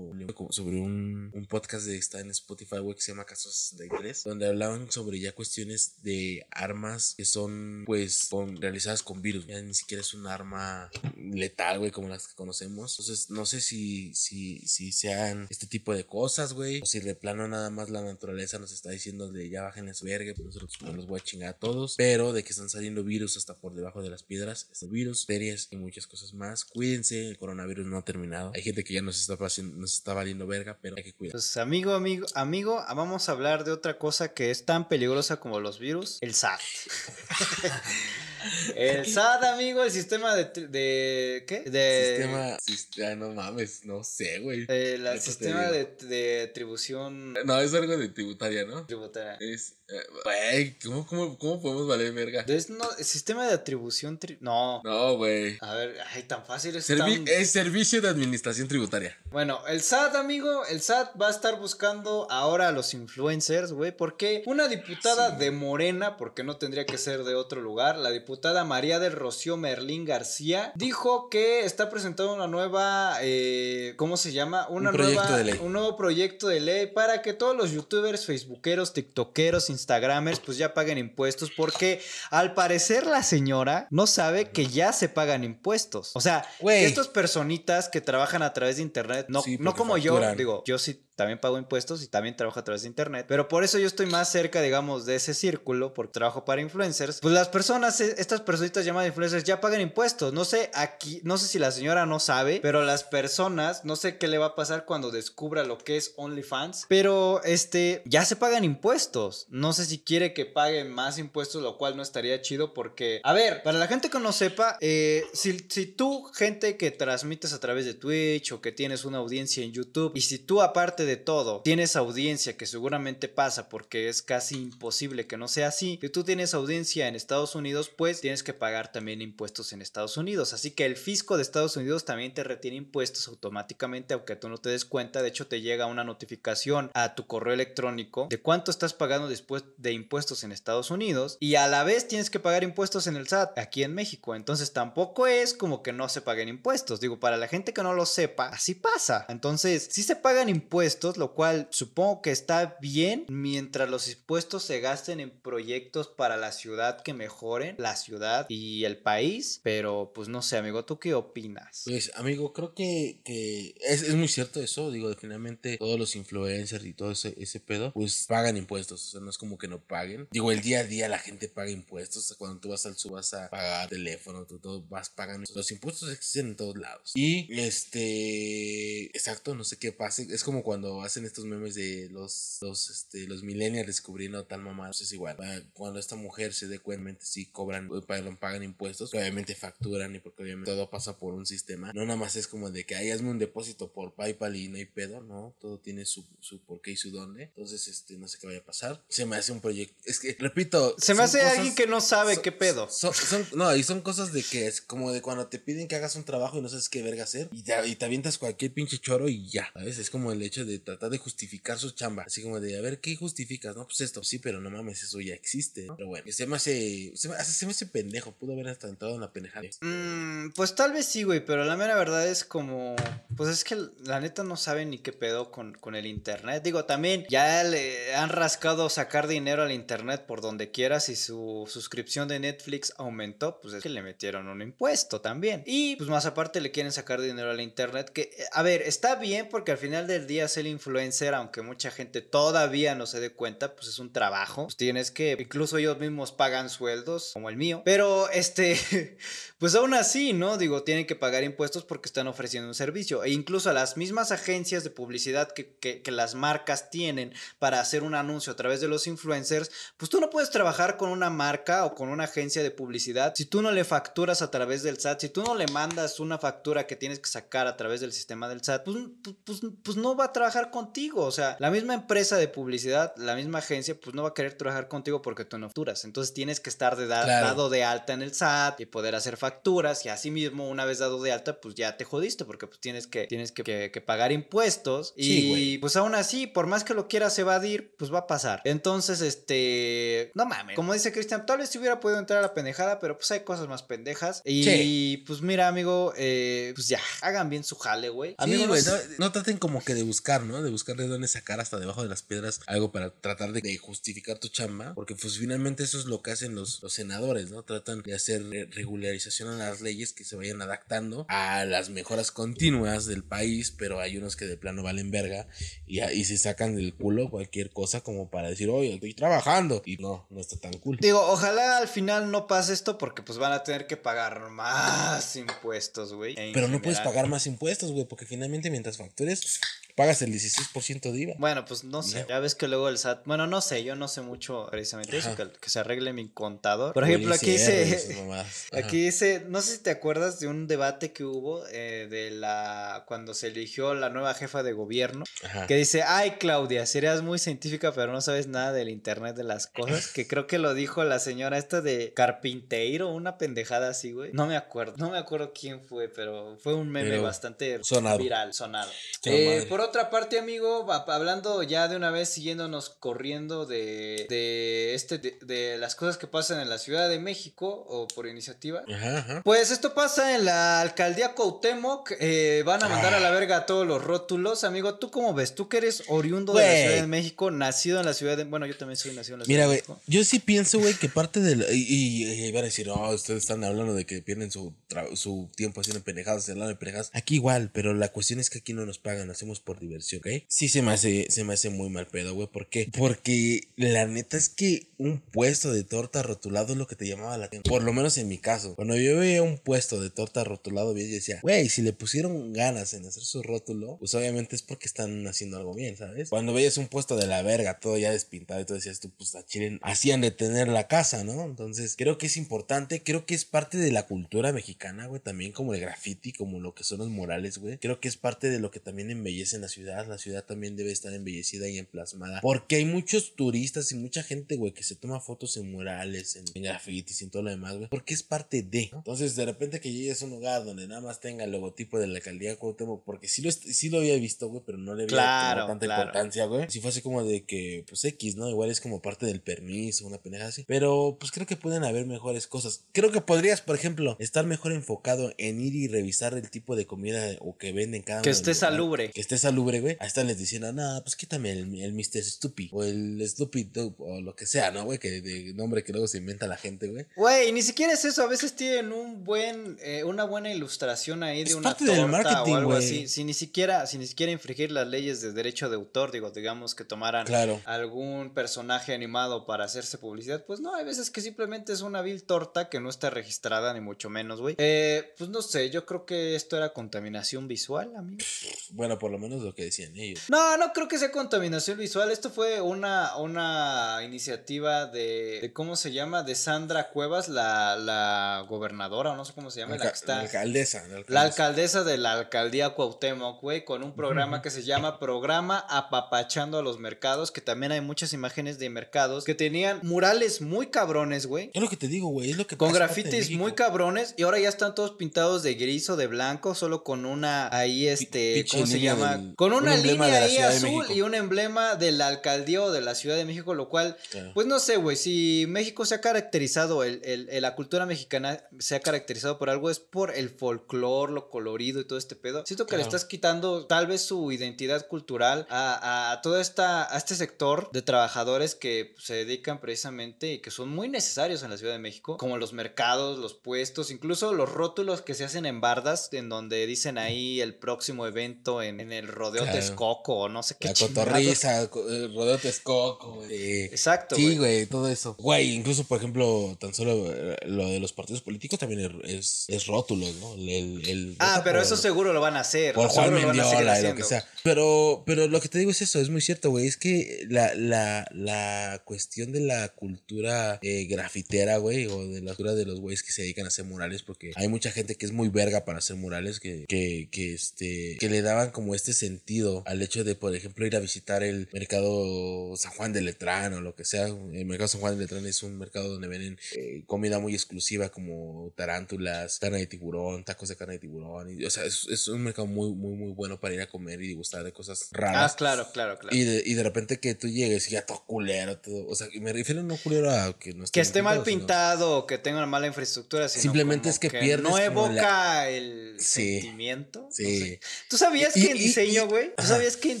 sobre un, un podcast de está en Spotify, güey, que se llama Casos 63, donde hablaban sobre ya cuestiones de armas que son, pues, con- realizadas con virus. Ya ni siquiera es un arma letal, güey, como las que conocemos. Entonces, no sé si, si, si sean este tipo de cosas, güey, o si de plano nada más la naturaleza nos está diciendo de ya bajen su verga, pues nosotros no los voy a chingar a todos, pero de que están saliendo virus hasta por debajo de las piedras, estos virus, series y muchas cosas más. Cuídense, el coronavirus no ha terminado. Hay gente que ya nos está, pasando- nos está valiendo verga, pero hay que cuidar. Pues amigo, amigo, amigo, vamos a hablar de otra cosa que es tan peligrosa como los virus, el SAT. el SAT, amigo, el sistema de, ¿qué? De Sistema, sistema, no mames, no sé, güey. el te sistema de, de atribución No, es algo de tributaria, ¿no? tributaria. Es, eh, güey, ¿cómo, cómo, ¿cómo podemos valer verga? Es, no, sistema de atribución tri- no. No, güey. A ver, ay, tan fácil es Servi- tan- Es servicio de administración tributaria. Bueno, el SAT, amigo, el SAT va a estar buscando ahora a los influencers, güey, porque una diputada Sí. de Morena, porque no tendría que ser de otro lugar, la diputada María del Rocío Merlín García, dijo que está presentando una nueva, eh, ¿cómo se llama? Una Un proyecto nueva, de ley. un nuevo proyecto de ley para que todos los youtubers, facebookeros, tiktokeros, instagramers, pues ya paguen impuestos, porque al parecer la señora no sabe que ya se pagan impuestos. O sea, que estos personitas que trabajan a través de internet, no, Sí, no como yo, digo, yo sí también pago impuestos y también trabajo a través de internet, pero por eso yo estoy más cerca, digamos, de ese círculo, porque trabajo para influencers. Pues las personas, eh, estas personitas llamadas influencers, ya pagan impuestos. No sé aquí, no sé si la señora no sabe, pero las personas, no sé qué le va a pasar cuando descubra lo que es OnlyFans, pero este, ya se pagan impuestos. No sé si quiere que paguen más impuestos, lo cual no estaría chido porque, a ver, para la gente que no sepa, eh, si, si tú, gente que transmites a través de Twitch o que tienes una audiencia en YouTube, y si tú aparte de todo tienes audiencia que seguramente pasa porque es casi imposible que no sea así, si tú tienes audiencia en Estados Unidos, pues tienes que pagar también impuestos en Estados Unidos. Así que el fisco de Estados Unidos también te retiene impuestos automáticamente, aunque tú no te des cuenta. De hecho, te llega una notificación a tu correo electrónico de cuánto estás pagando después de impuestos en Estados Unidos y a la vez tienes que pagar impuestos en el SAT aquí en México. Entonces tampoco es como que no se paguen impuestos. Digo, para la gente que no lo sepa, así pasa. Entonces, sí se pagan impuestos, lo cual supongo que está bien mientras los impuestos se gasten en proyectos para la ciudad que mejoren la ciudad y el país. Pero pues no sé, amigo, ¿tú qué opinas? Pues, amigo, creo que, que es, es muy cierto eso. Digo, definitivamente todos los influencers y todo ese, ese pedo, pues pagan impuestos. O sea, no es como que no paguen. Digo, el día a día la gente paga impuestos. Cuando tú vas al sub vas a pagar teléfono, tú todo vas pagando. Los impuestos existen en todos lados. Y este, exacto, no sé qué pase. Es como cuando cuando hacen estos memes de los, los, este, los millennials descubriendo tal mamá, pues es igual. Ah, Cuando esta mujer se dé cuenta, sí cobran, eh, pagan, pagan impuestos, que obviamente facturan y porque obviamente todo pasa por un sistema. No nada más es como de que, ay, hazme un depósito por PayPal y no hay pedo, no, todo tiene su, su por qué y su dónde. Entonces, este, no sé qué vaya a pasar. Se me hace un proyecto, es que, repito. Se me hace cosas- alguien que no sabe son- qué pedo. son, son- no, y son cosas de que es como de cuando te piden que hagas un trabajo y no sabes qué verga hacer y te, y te avientas cualquier pinche choro y ya, ¿sabes? Es como el hecho de tratar de justificar su chamba. Así como de, a ver, ¿qué justificas? No, pues esto, sí, pero no mames, eso ya existe. Pero bueno, se me hace, se me, hace pendejo, pudo haber hasta entrado en la pendejada. Mm, pues tal vez sí, güey, pero la mera verdad es como, pues es que la neta no saben ni qué pedo con, con el internet. Digo, también ya le han rascado sacar dinero al internet por donde quieras y su suscripción de Netflix aumentó, pues es que le metieron un impuesto también. Y pues más aparte le quieren sacar dinero al internet, que eh, a ver, está bien porque al final del día influencer, aunque mucha gente todavía no se dé cuenta, pues es un trabajo. Pues tienes que, incluso ellos mismos pagan sueldos, como el mío. Pero este, pues aún así, ¿no? Digo, tienen que pagar impuestos porque están ofreciendo un servicio. E incluso las mismas agencias de publicidad que, las marcas tienen para hacer un anuncio a través de los influencers, pues tú no puedes trabajar con una marca o con una agencia de publicidad si tú no le facturas a través del SAT, si tú no le mandas una factura que tienes que sacar a través del sistema del SAT, pues, pues, pues no va a trabajar contigo. O sea, la misma empresa de publicidad, la misma agencia, pues no va a querer trabajar contigo porque tú no facturas. Entonces tienes que estar de da- Claro. dado de alta en el SAT y poder hacer facturas y así mismo una vez dado de alta pues ya te jodiste porque pues tienes que tienes que, que- que pagar impuestos y Sí, pues aún así por más que lo quieras evadir pues va a pasar entonces este no mames como dice Cristian tal vez si hubiera podido entrar a la pendejada pero pues hay cosas más pendejas y Sí. pues mira amigo eh, pues ya hagan bien su jale güey Amigo, Sí, no traten como que de buscar, ¿no? De buscar de dónde sacar hasta debajo de las piedras algo para tratar de, de justificar tu chamba. Porque pues finalmente eso es lo que hacen los, los senadores, ¿no? Tratan de hacer regularización a las leyes que se vayan adaptando a las mejoras continuas del país, pero hay unos que de plano valen verga y, y se sacan del culo cualquier cosa como para decir, oye, estoy trabajando. Y no, no está tan cool. Digo, ojalá al final no pase esto porque pues van a tener que pagar más impuestos, güey. Pero no puedes pagar más impuestos, güey, porque finalmente mientras factures, pagas el 16% de IVA. Bueno, pues no sé. Ya. Ya ves que luego el SAT. Bueno, no sé, yo no sé mucho precisamente eso, que, que se arregle mi contador. Por ejemplo, aquí dice. Aquí dice, no sé si te acuerdas de un debate que hubo eh, de la cuando se eligió la nueva jefa de gobierno, Ajá. que dice, ay Claudia, serías muy científica pero no sabes nada del internet de las cosas, que creo que lo dijo la señora esta de Carpinteiro, una pendejada así, güey. No me acuerdo, no me acuerdo quién fue, pero fue un meme Pero bastante sonado. viral, sonado. Eh, por otra parte, amigo, hablando ya de una vez, siguiéndonos corriendo de, de este de, de las cosas que pasan en la Ciudad de México o por iniciativa. Ajá, ajá. Pues esto pasa en la alcaldía Cuauhtémoc, eh, van a mandar a la verga todos los rótulos, amigo, ¿tú cómo ves? Tú que eres oriundo de la Güey. Ciudad de México, nacido en la Ciudad de, bueno, yo también soy nacido en la Ciudad Mira, de güey, México. yo sí pienso, güey, que parte del. Y, y, y iban a decir, oh, ustedes están hablando de que pierden su, su tiempo haciendo pendejadas, hablando de pendejadas. Aquí igual, pero la cuestión es que aquí no nos pagan, hacemos por diversión, ¿ok? Sí se me hace, se me hace muy mal pedo, güey. ¿Por qué? Porque la neta es que un puesto de torta rotulado es lo que te llamaba la atención. Por lo menos en mi caso. Cuando yo veía un puesto de torta rotulado bien, yo decía, güey, si le pusieron ganas en hacer su rótulo, pues obviamente es porque están haciendo algo bien, ¿sabes? Cuando veías un puesto de la verga, todo ya despintado y todo decías tú, pues a Chile hacían de tener la casa, ¿no? Entonces, creo que es importante, creo que es parte de la cultura mexicana, güey, también como el graffiti, como lo que son los murales, güey. Creo que es parte de lo que también embellece en la ciudad. La ciudad también debe estar embellecida y emplasmada. Porque hay muchos turistas y mucha gente, güey, que se toma fotos en murales, en, en grafitis y en todo lo demás, güey. Porque es parte de. ¿no? Entonces, de repente que llegues a un lugar donde nada más tenga el logotipo de la alcaldía Cuauhtémoc, porque sí lo, sí lo había visto, güey, pero no le había Claro, tanta claro. importancia, güey. Si fue así como de que, pues X, ¿no? Igual es como parte del permiso, una pendeja así. Pero, pues creo que pueden haber mejores cosas. Creo que podrías, por ejemplo, estar mejor enfocado en ir y revisar el tipo de comida o que venden cada Que esté salubre. Que esté salubre, güey. Ahí están les diciendo, no, pues quítame el, el Mr. Stupid o el Stupid Dope o lo que sea, ¿no, güey? Que de nombre que luego se inventa la gente, güey. Güey, ni siquiera es eso, a veces tienen un buen, eh, una buena ilustración ahí de una parte del torta marketing, o algo así, sin ni siquiera, sin ni siquiera infringir las leyes de derecho de autor, digo, digamos que tomaran Claro. algún personaje animado para hacerse publicidad, pues no, hay veces que simplemente es una vil torta que no está registrada ni mucho menos, güey. Eh, pues no sé, yo creo que esto era contaminación visual, amigo. Bueno, por lo menos lo que decían ellos. No, no creo que sea contaminación visual. Esto fue una, una iniciativa de, de ¿cómo se llama? De Sandra Cuevas, la, la gobernadora, o no sé cómo se llama, la, que está... la alcaldesa. La alcaldesa. La alcaldesa de la alcaldía Cuauhtémoc, güey, con un programa que se llama Programa Apapachando a los Mercados, que también hay muchas imágenes de mercados que tenían murales muy cabrones, güey. Es lo que te digo, güey. Es lo que Con pasa grafitis muy cabrones y ahora ya están todos pintados de gris o de blanco, solo con una ahí este, ¿cómo se llama? Con un una línea ahí azul y un emblema de la alcaldía o de la Ciudad de México, lo cual Claro. pues no sé, güey, si México se ha caracterizado, el, el- la cultura mexicana se ha caracterizado por algo, es por el folclore, lo colorido y todo este pedo. Siento que le estás quitando tal vez su identidad cultural a, a todo esta, a este sector de trabajadores que se dedican precisamente y que son muy necesarios en la Ciudad de México, como los mercados, los puestos, incluso los rótulos que se hacen en bardas, en donde dicen ahí el próximo evento en, en el rodeo Claro. Texcoco o no sé qué La chingados. cotorriza, co- eh, rodeo Texcoco, güey. Exacto, Sí, güey. todo eso. Güey, incluso, por ejemplo, tan solo eh, lo de los partidos políticos también es, es, es rótulos, ¿no? El, el- el Ah, pero por- eso seguro lo van a hacer. Por Juan lo Mendiola y lo que sea. Pero, pero lo que te digo es eso, es muy cierto, güey. Es que la, la, la cuestión de la cultura eh, grafitera, güey, o de la cultura de los güeyes que se dedican a hacer murales, porque hay mucha gente que es muy verga para hacer murales, que, que, que, este, que le daban como este sentido al hecho de, por ejemplo, ir a visitar el mercado San Juan de Letrán o lo que sea. El mercado San Juan de Letrán es un mercado donde venden eh, comida muy exclusiva como tarántulas, carne de tiburón, tacos de carne de tiburón. Y, o sea, es, es un mercado muy, muy, muy bueno para ir a comer y degustar de cosas raras. Ah, claro, claro, claro. Y de, y de repente que tú llegues y ya todo culero, todo. O sea, me refiero no culero a que no esté que esté mal sino- pintado o que tenga una mala infraestructura. sino Simplemente es que pierdes No evoca el Sí. sentimiento. no Sí. sé. ¿Tú sabías Y- que en y- diseño, güey? ¿Tú sabías que en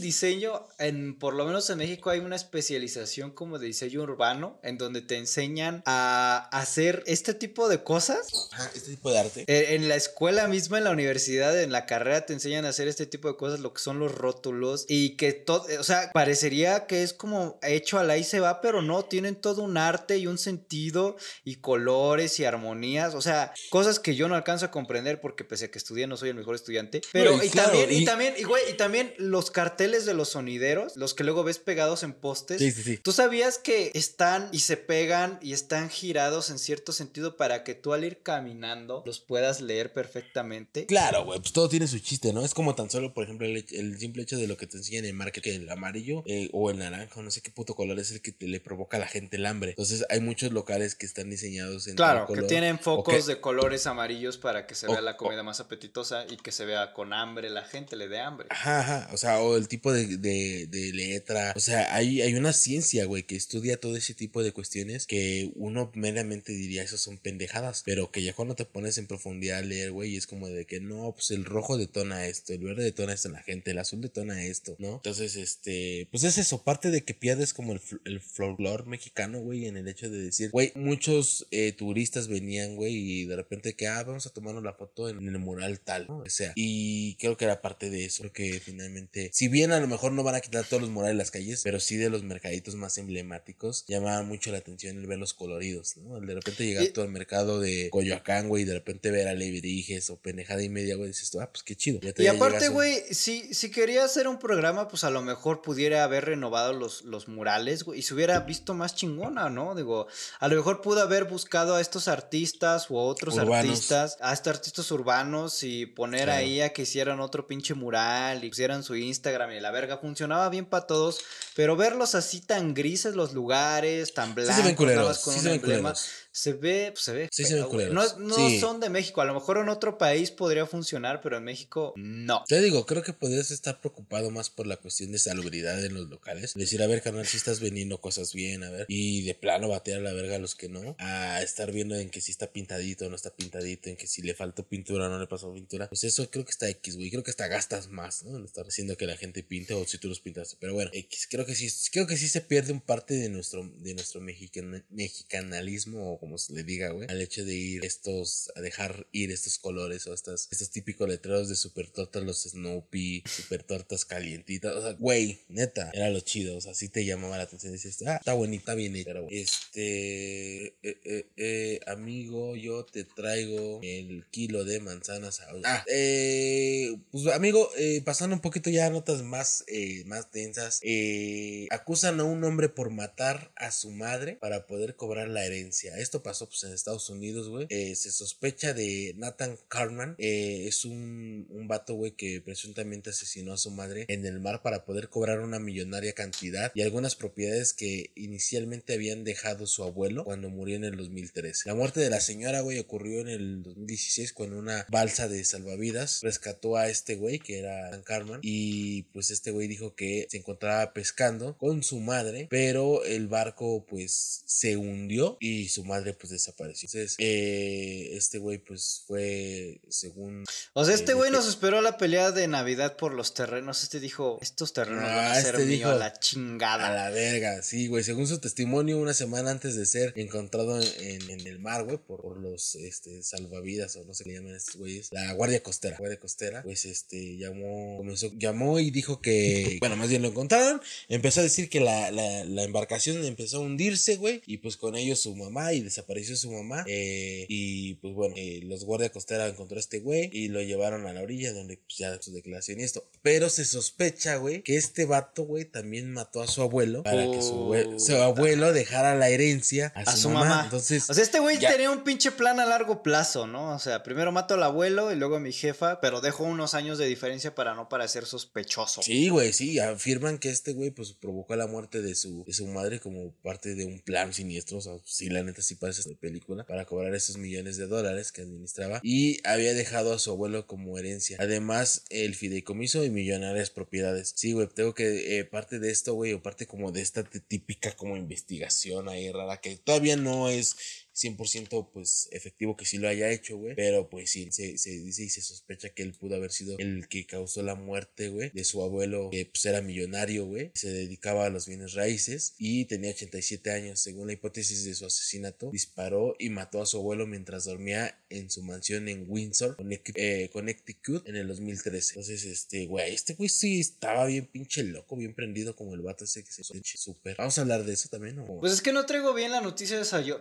diseño, en, por lo menos en México, hay una especialización como de diseño urbano en donde te enseñan a hacer este tipo de cosas? Ajá, este tipo de arte. Eh, En la escuela misma, en la universidad, en la carrera, te enseñan a hacer este tipo de cosas, lo que son los rótulos, y que todo, o sea, parecería que es como hecho a la y se va, pero no, tienen todo un arte y un sentido, y colores y armonías, o sea, cosas que yo no alcanzo a comprender porque pese a que estudié no soy el mejor estudiante, pero y claro, también, y, y- también, y güey, y también los carteles de los sonideros, los que luego ves pegados en postes, Sí, sí, sí. ¿Tú sabías que están y se pegan y están girados en cierto sentido para que tú al ir caminando los puedas leer perfectamente? Claro, güey, pues todo tiene su chiste, ¿no? Es como tan solo, por ejemplo, el, el simple hecho de lo que te enseñan en marketing, que el amarillo eh, o el naranja, no sé qué puto color es el que te le provoca a la gente el hambre. Entonces, hay muchos locales que están diseñados en Claro, que tienen focos que- de colores amarillos para que se o- vea la o- comida más apetitosa y que se vea con hambre la gente, le dé hambre. Ajá, ajá, o sea, o el tipo de, de, letra, o sea, hay, hay una ciencia, güey, que estudia todo ese tipo de cuestiones que uno meramente diría, eso son pendejadas, pero que ya cuando te pones en profundidad a leer, güey, es como de que no, pues el rojo detona esto, el verde detona esto en la gente, el azul detona esto, ¿no? Entonces, este, pues es eso, parte de que pierdes como el, el folclore mexicano, güey, en el hecho de decir, güey, muchos eh, turistas venían, güey, y de repente que, ah, vamos a tomarnos la foto en, el mural tal, ¿no? O sea, y creo que era parte de eso, porque finalmente, si bien a lo mejor no van a quitar todos los murales de las calles, pero sí de los mercaditos más emblemáticos, llamaba mucho la atención el ver los coloridos, ¿no? El de repente llegar tú al mercado de Coyoacán, güey, y de repente ver a Lebrijes o pendejada y media, güey, dices tú, ah, pues qué chido. Ya te- Y aparte, a- güey, si, si quería hacer un programa, pues a lo mejor pudiera haber renovado los, los murales, güey, y se hubiera visto más chingona, ¿no? Digo, a lo mejor pudo haber buscado a estos artistas o a otros Urbanos. artistas, a estos artistas urbanos y poner Claro. ahí a que hicieran otro pinche mural y pusieran su Instagram y la verga. Funcionaba bien para todos, pero verlos así tan grises los lugares, tan Sí blancos, se ven nada culeros, más con sí un emblema. culeros. Se ve, pues, se ve. Sí se ven. No, no Sí. son de México. A lo mejor en otro país podría funcionar, pero en México no. Te digo, creo que podrías estar preocupado más por la cuestión de salubridad en los locales. Decir, a ver, carnal, si estás vendiendo cosas bien, a ver. Y de plano batear a la verga a los que no. A estar viendo en que si está pintadito o no está pintadito, en que si le faltó pintura o no le pasó pintura. Pues eso creo que está X, güey. Creo que hasta gastas más, ¿no? En estar haciendo que la gente pinte o si tú los pintaste. Pero bueno, X. Creo que sí, creo que sí se pierde un parte de nuestro, de nuestro mexican- mexicanalismo o como se le diga, güey. Al hecho de ir estos, a dejar ir estos colores o estas, estos típicos letreros de super tortas, los Snoopy, super tortas calientitas. O sea, güey, neta, era lo chido. O sea, sí te llamaba la atención. Dices, ah, está bonito, está bien. Pero, bueno, este, eh, eh, eh, amigo, yo te traigo el kilo de manzanas. Ah, eh, pues amigo, eh, pasando pasando un poquito ya a notas más, eh, más densas, eh, acusan a un hombre por matar a su madre para poder cobrar la herencia. Esto pasó pues en Estados Unidos, güey. Eh, se sospecha de Nathan Cartman. eh, es un, un vato, güey, que presuntamente asesinó a su madre en el mar para poder cobrar una millonaria cantidad y algunas propiedades que inicialmente habían dejado su abuelo cuando murió en el 2013. La muerte de la señora, güey, ocurrió en el 2016 cuando una balsa de salvavidas rescató a este güey que era Dan Carman y pues este güey dijo que se encontraba pescando con su madre, pero el barco pues se hundió y su madre pues desapareció. Entonces, eh, este güey pues fue según... O sea, este eh, güey de- nos esperó a la pelea de Navidad por los terrenos. Este dijo, estos terrenos van Ah, a ser este mío dijo, a la A chingada. la verga, sí, güey. Según su testimonio, una semana antes de ser encontrado en, en- en el mar, güey, por, por los este, salvavidas o no sé qué llaman a estos güeyes, la Guardia Costera. Guardia Costera, pues este, llamó, comenzó, llamó y dijo que, bueno, más bien lo encontraron. Empezó a decir que la, la, la embarcación empezó a hundirse, güey, y pues con ellos su mamá y desapareció su mamá. eh, y pues bueno, eh, los Guardia Costera encontró a este güey y lo llevaron a la orilla donde pues ya su declaración y esto. Pero se sospecha, güey, que este vato, güey, también mató a su abuelo para que su, Puta. abuelo dejara la herencia a, A su, su mamá. mamá. Entonces, O sea, este güey ya- tenía un pinche plan a largo plazo, ¿no? O sea, primero mato al abuelo y luego a mi jefa, pero dejo unos años de diferencia para no parecer sospechoso. Sí, güey, sí, afirman que este güey pues provocó la muerte de su, de su madre como parte de un plan siniestro, o sea, sí, la neta sí de película, para cobrar esos millones de dólares que administraba y había dejado a su abuelo como herencia. Además, el fideicomiso y millonarias propiedades. Sí, güey, tengo que, eh, parte de esto, güey, o parte como de esta típica como investigación ahí rara que todavía no es 100% pues efectivo que sí lo haya hecho, güey. Pero pues sí, se, se dice y se sospecha que él pudo haber sido el que causó la muerte, güey, de su abuelo, que pues era millonario, güey. Se dedicaba a los bienes raíces y tenía 87 años. Según la hipótesis de su asesinato, disparó y mató a su abuelo mientras dormía en su mansión en Windsor, Connecticut, eh, Connecticut, en el 2013. Entonces, este, güey, este güey sí estaba bien pinche loco, bien prendido como el vato ese que se súper. Vamos a hablar de eso también, ¿o? Pues es que no traigo bien la noticia desayo-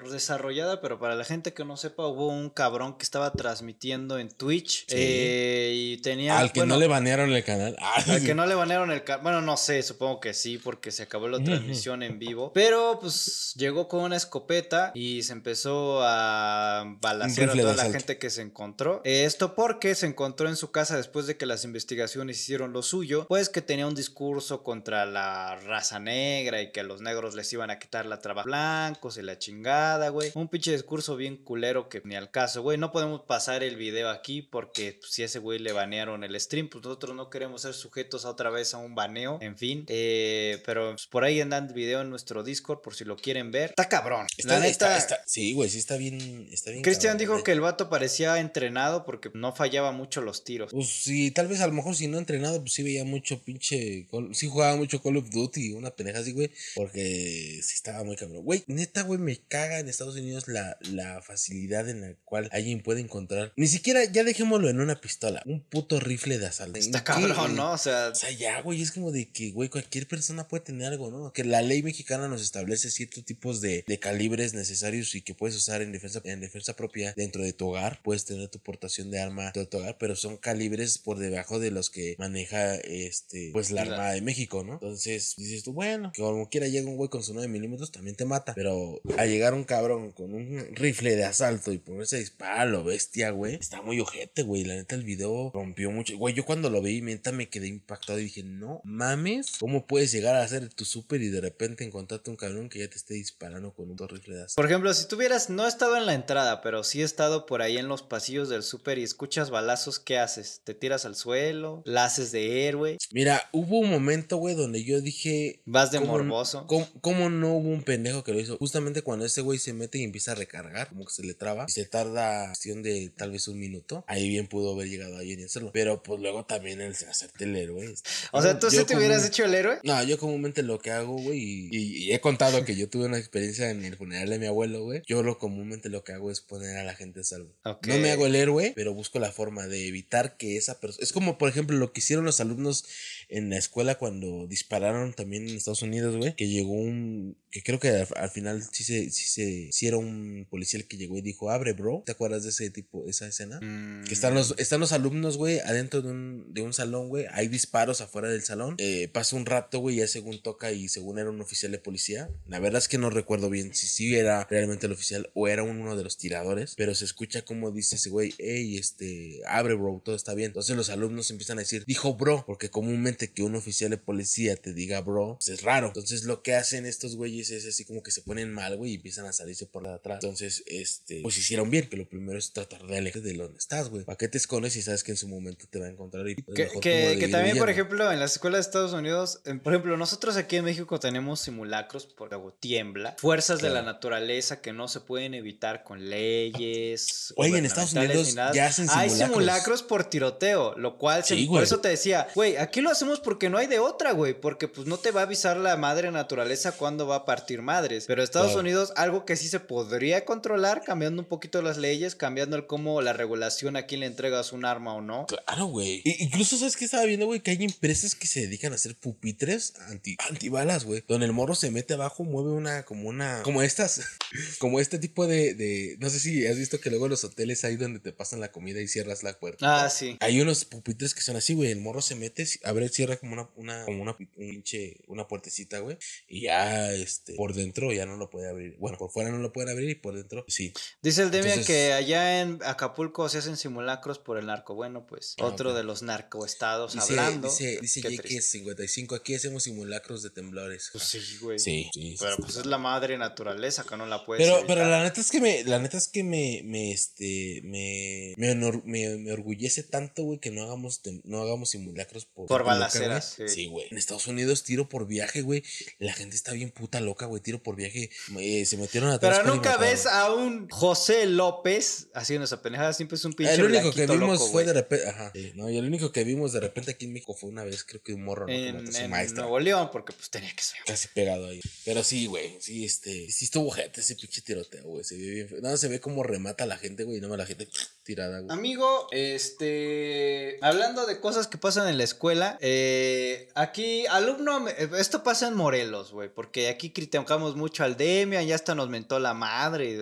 pero para la gente que no sepa, hubo un cabrón que estaba transmitiendo en Twitch Sí. eh, y tenía... Al que bueno, no le banearon el canal. Ah, Al sí. que no le banearon el ca- Bueno, no sé, supongo que sí, porque se acabó la transmisión en vivo. Pero pues llegó con una escopeta y se empezó a balasear a toda la gente que se encontró. Eh, Esto porque se encontró en su casa después de que las investigaciones hicieron lo suyo, pues que tenía un discurso contra la raza negra y que a los negros les iban a quitar la traba blancos y la chingada, güey. Un pinche discurso bien culero que ni al caso, güey. No podemos pasar el video aquí porque pues, si a ese güey le banearon el stream, pues nosotros no queremos ser sujetos a otra vez a un baneo. En fin, eh, pero pues, por ahí andan el video en nuestro Discord por si lo quieren ver. Está cabrón. Está, la neta. está- sí, güey, sí está bien. Está bien Cristian dijo que el vato parecía entrenado porque no fallaba mucho los tiros. Pues sí, tal vez a lo mejor si no entrenado, pues sí veía mucho pinche. Sí jugaba mucho Call of Duty, una pendeja así, güey. Porque sí estaba muy cabrón. Güey, neta, güey, me caga en Estados Unidos la, la facilidad en la cual alguien puede encontrar. Ni siquiera, ya dejémoslo en una pistola. Un puto rifle de asalto. Está cabrón, ¿no? O sea, O sea, ya, güey, es como de que, güey, cualquier persona puede tener algo, ¿no? Que la ley mexicana nos establece ciertos tipos de, de calibres necesarios y que puedes usar en defensa, en defensa propia dentro de tu hogar. Puedes tener tu portación de arma dentro de tu hogar, pero son calibres por debajo de los que maneja, este, pues la La- Armada de México, ¿no? Entonces, dices tú, bueno, que como quiera llega un güey con su 9 milímetros, también te mata. Pero a llegar un cabrón con un rifle de asalto y ponerse a disparar lo bestia, güey, está muy ojete, güey. La neta, el video rompió mucho. Güey, yo cuando lo vi, neta, me quedé impactado y dije, no mames, ¿cómo puedes llegar a hacer tu súper y de repente encontrarte un cabrón que ya te esté disparando con un rifle de asalto? por ejemplo, si tuvieras, no he estado en la entrada, pero sí he estado por ahí en los pasillos del súper y escuchas balazos, ¿qué haces? ¿Te tiras al suelo? ¿La haces de héroe? Mira, hubo un momento, güey, donde yo dije, ¿Vas de ¿Cómo- morboso? ¿Cómo, cómo no hubo un pendejo que lo hizo? Justamente cuando ese güey se mete y empieza a recargar, como que se le traba, y se tarda cuestión de tal vez un minuto, ahí bien pudo haber llegado alguien y hacerlo. Pero pues luego también el hacerte el héroe. O sea, ¿tú Yo sí te hubieras hecho el héroe? No, yo comúnmente lo que hago, güey, y, y- y he contado que yo tuve una experiencia en el funeral de mi abuelo, güey. Yo lo comúnmente lo que hago es poner a la gente a salvo. No me hago el héroe, pero busco la forma de evitar que esa persona... Es como, por ejemplo, lo que hicieron los alumnos en la escuela cuando dispararon también en Estados Unidos, güey, que llegó un, que creo que al, al final sí se, sí se, sí era un policía el que llegó y dijo, abre, bro. ¿Te acuerdas de ese tipo, esa escena? Mm, Que están los, están los alumnos, güey, adentro de un, de un salón, güey. Hay disparos afuera del salón. Eh, pasa un rato, güey, ya según toca y según era un oficial de policía. La verdad es que no recuerdo bien si sí era realmente el oficial o era uno de los tiradores. Pero se escucha como dice ese güey, hey, este, abre, bro, todo está bien. Entonces los alumnos empiezan a decir, dijo bro, porque comúnmente que un oficial de policía te diga bro, pues es raro. Entonces lo que hacen estos güeyes es así como que se ponen mal, güey, y empiezan a salirse por la de atrás. Entonces, este, pues hicieron bien, que lo primero es tratar de alejarte de donde estás, güey. ¿Para qué te escondes si sabes que en su momento te va a encontrar? Y Que, que- que también, por ejemplo, en las escuelas de Estados Unidos, en- por ejemplo, nosotros aquí en México tenemos simulacros porque luego tiembla, fuerzas de la naturaleza que no se pueden evitar con leyes. Güey, en Estados Unidos ya hacen Hay simulacros. simulacros por tiroteo, lo cual, se- Sí, por eso te decía, güey, aquí lo hacemos porque no hay de otra, güey, porque pues no te va a avisar la madre naturaleza cuándo va a partir madres. Pero Estados Claro. Unidos, algo que sí se podría controlar, cambiando un poquito las leyes, cambiando el cómo la regulación a quién le entregas un arma o no. Claro, güey. Incluso, ¿sabes qué estaba viendo, güey? Que hay empresas que se dedican a hacer pupitres anti, antibalas, güey. Donde el morro se mete abajo, mueve una, como una, como estas, como este tipo de, de, no sé si has visto que luego en los hoteles hay donde te pasan la comida y cierras la puerta. Ah, sí. Hay unos pupitres que son así, güey. El morro se mete, abre, cierra como una, una, como una, un pinche, una puertecita, güey. Y ya, este, por dentro ya no lo puede abrir. Bueno, por fuera no lo puede abrir y por dentro, sí. Dice el Demian Entonces- que allá en Acapulco se hacen simulacros por el narco. Bueno, pues Ah, otro de los narcoestados Dice, hablando. dice, dice que triste. es 55. Aquí hacemos simulacros de temblores. Pues sí, güey. Sí, sí, Pero sí, pues es la madre naturaleza que no la puedes Pero, evitar. pero la neta es que me, la neta es que me, me, este, me, me, honor- me, me orgullece tanto, güey, que no hagamos, no hagamos simulacros por, balaceras, güey. sí. Sí, güey. En Estados Unidos, tiro por viaje, güey. La gente está bien puta loca, güey. Tiro por viaje. eh, se metieron atrás. Pero nunca ves a un José López haciendo esa pendejada. Siempre es un pinche El único que vimos loco, fue de repente. Ajá. sí, no, y el único que vimos de repente aquí en México fue una vez, creo que un morro, ¿no? En, a en. Nuevo León, porque pues tenía que ser. Casi pegado ahí. Pero sí, güey. Sí, este. Sí estuvo gente ese pinche tiroteo, güey. Se ve bien feo. No, se ve como remata a la gente, güey. Y no me la gente tirada, güey. Amigo, este. Hablando de cosas que pasan en la escuela, eh, aquí, alumno. Esto pasa en Morelos, güey, porque aquí criticamos mucho al Demian, ya hasta nos mentó la madre.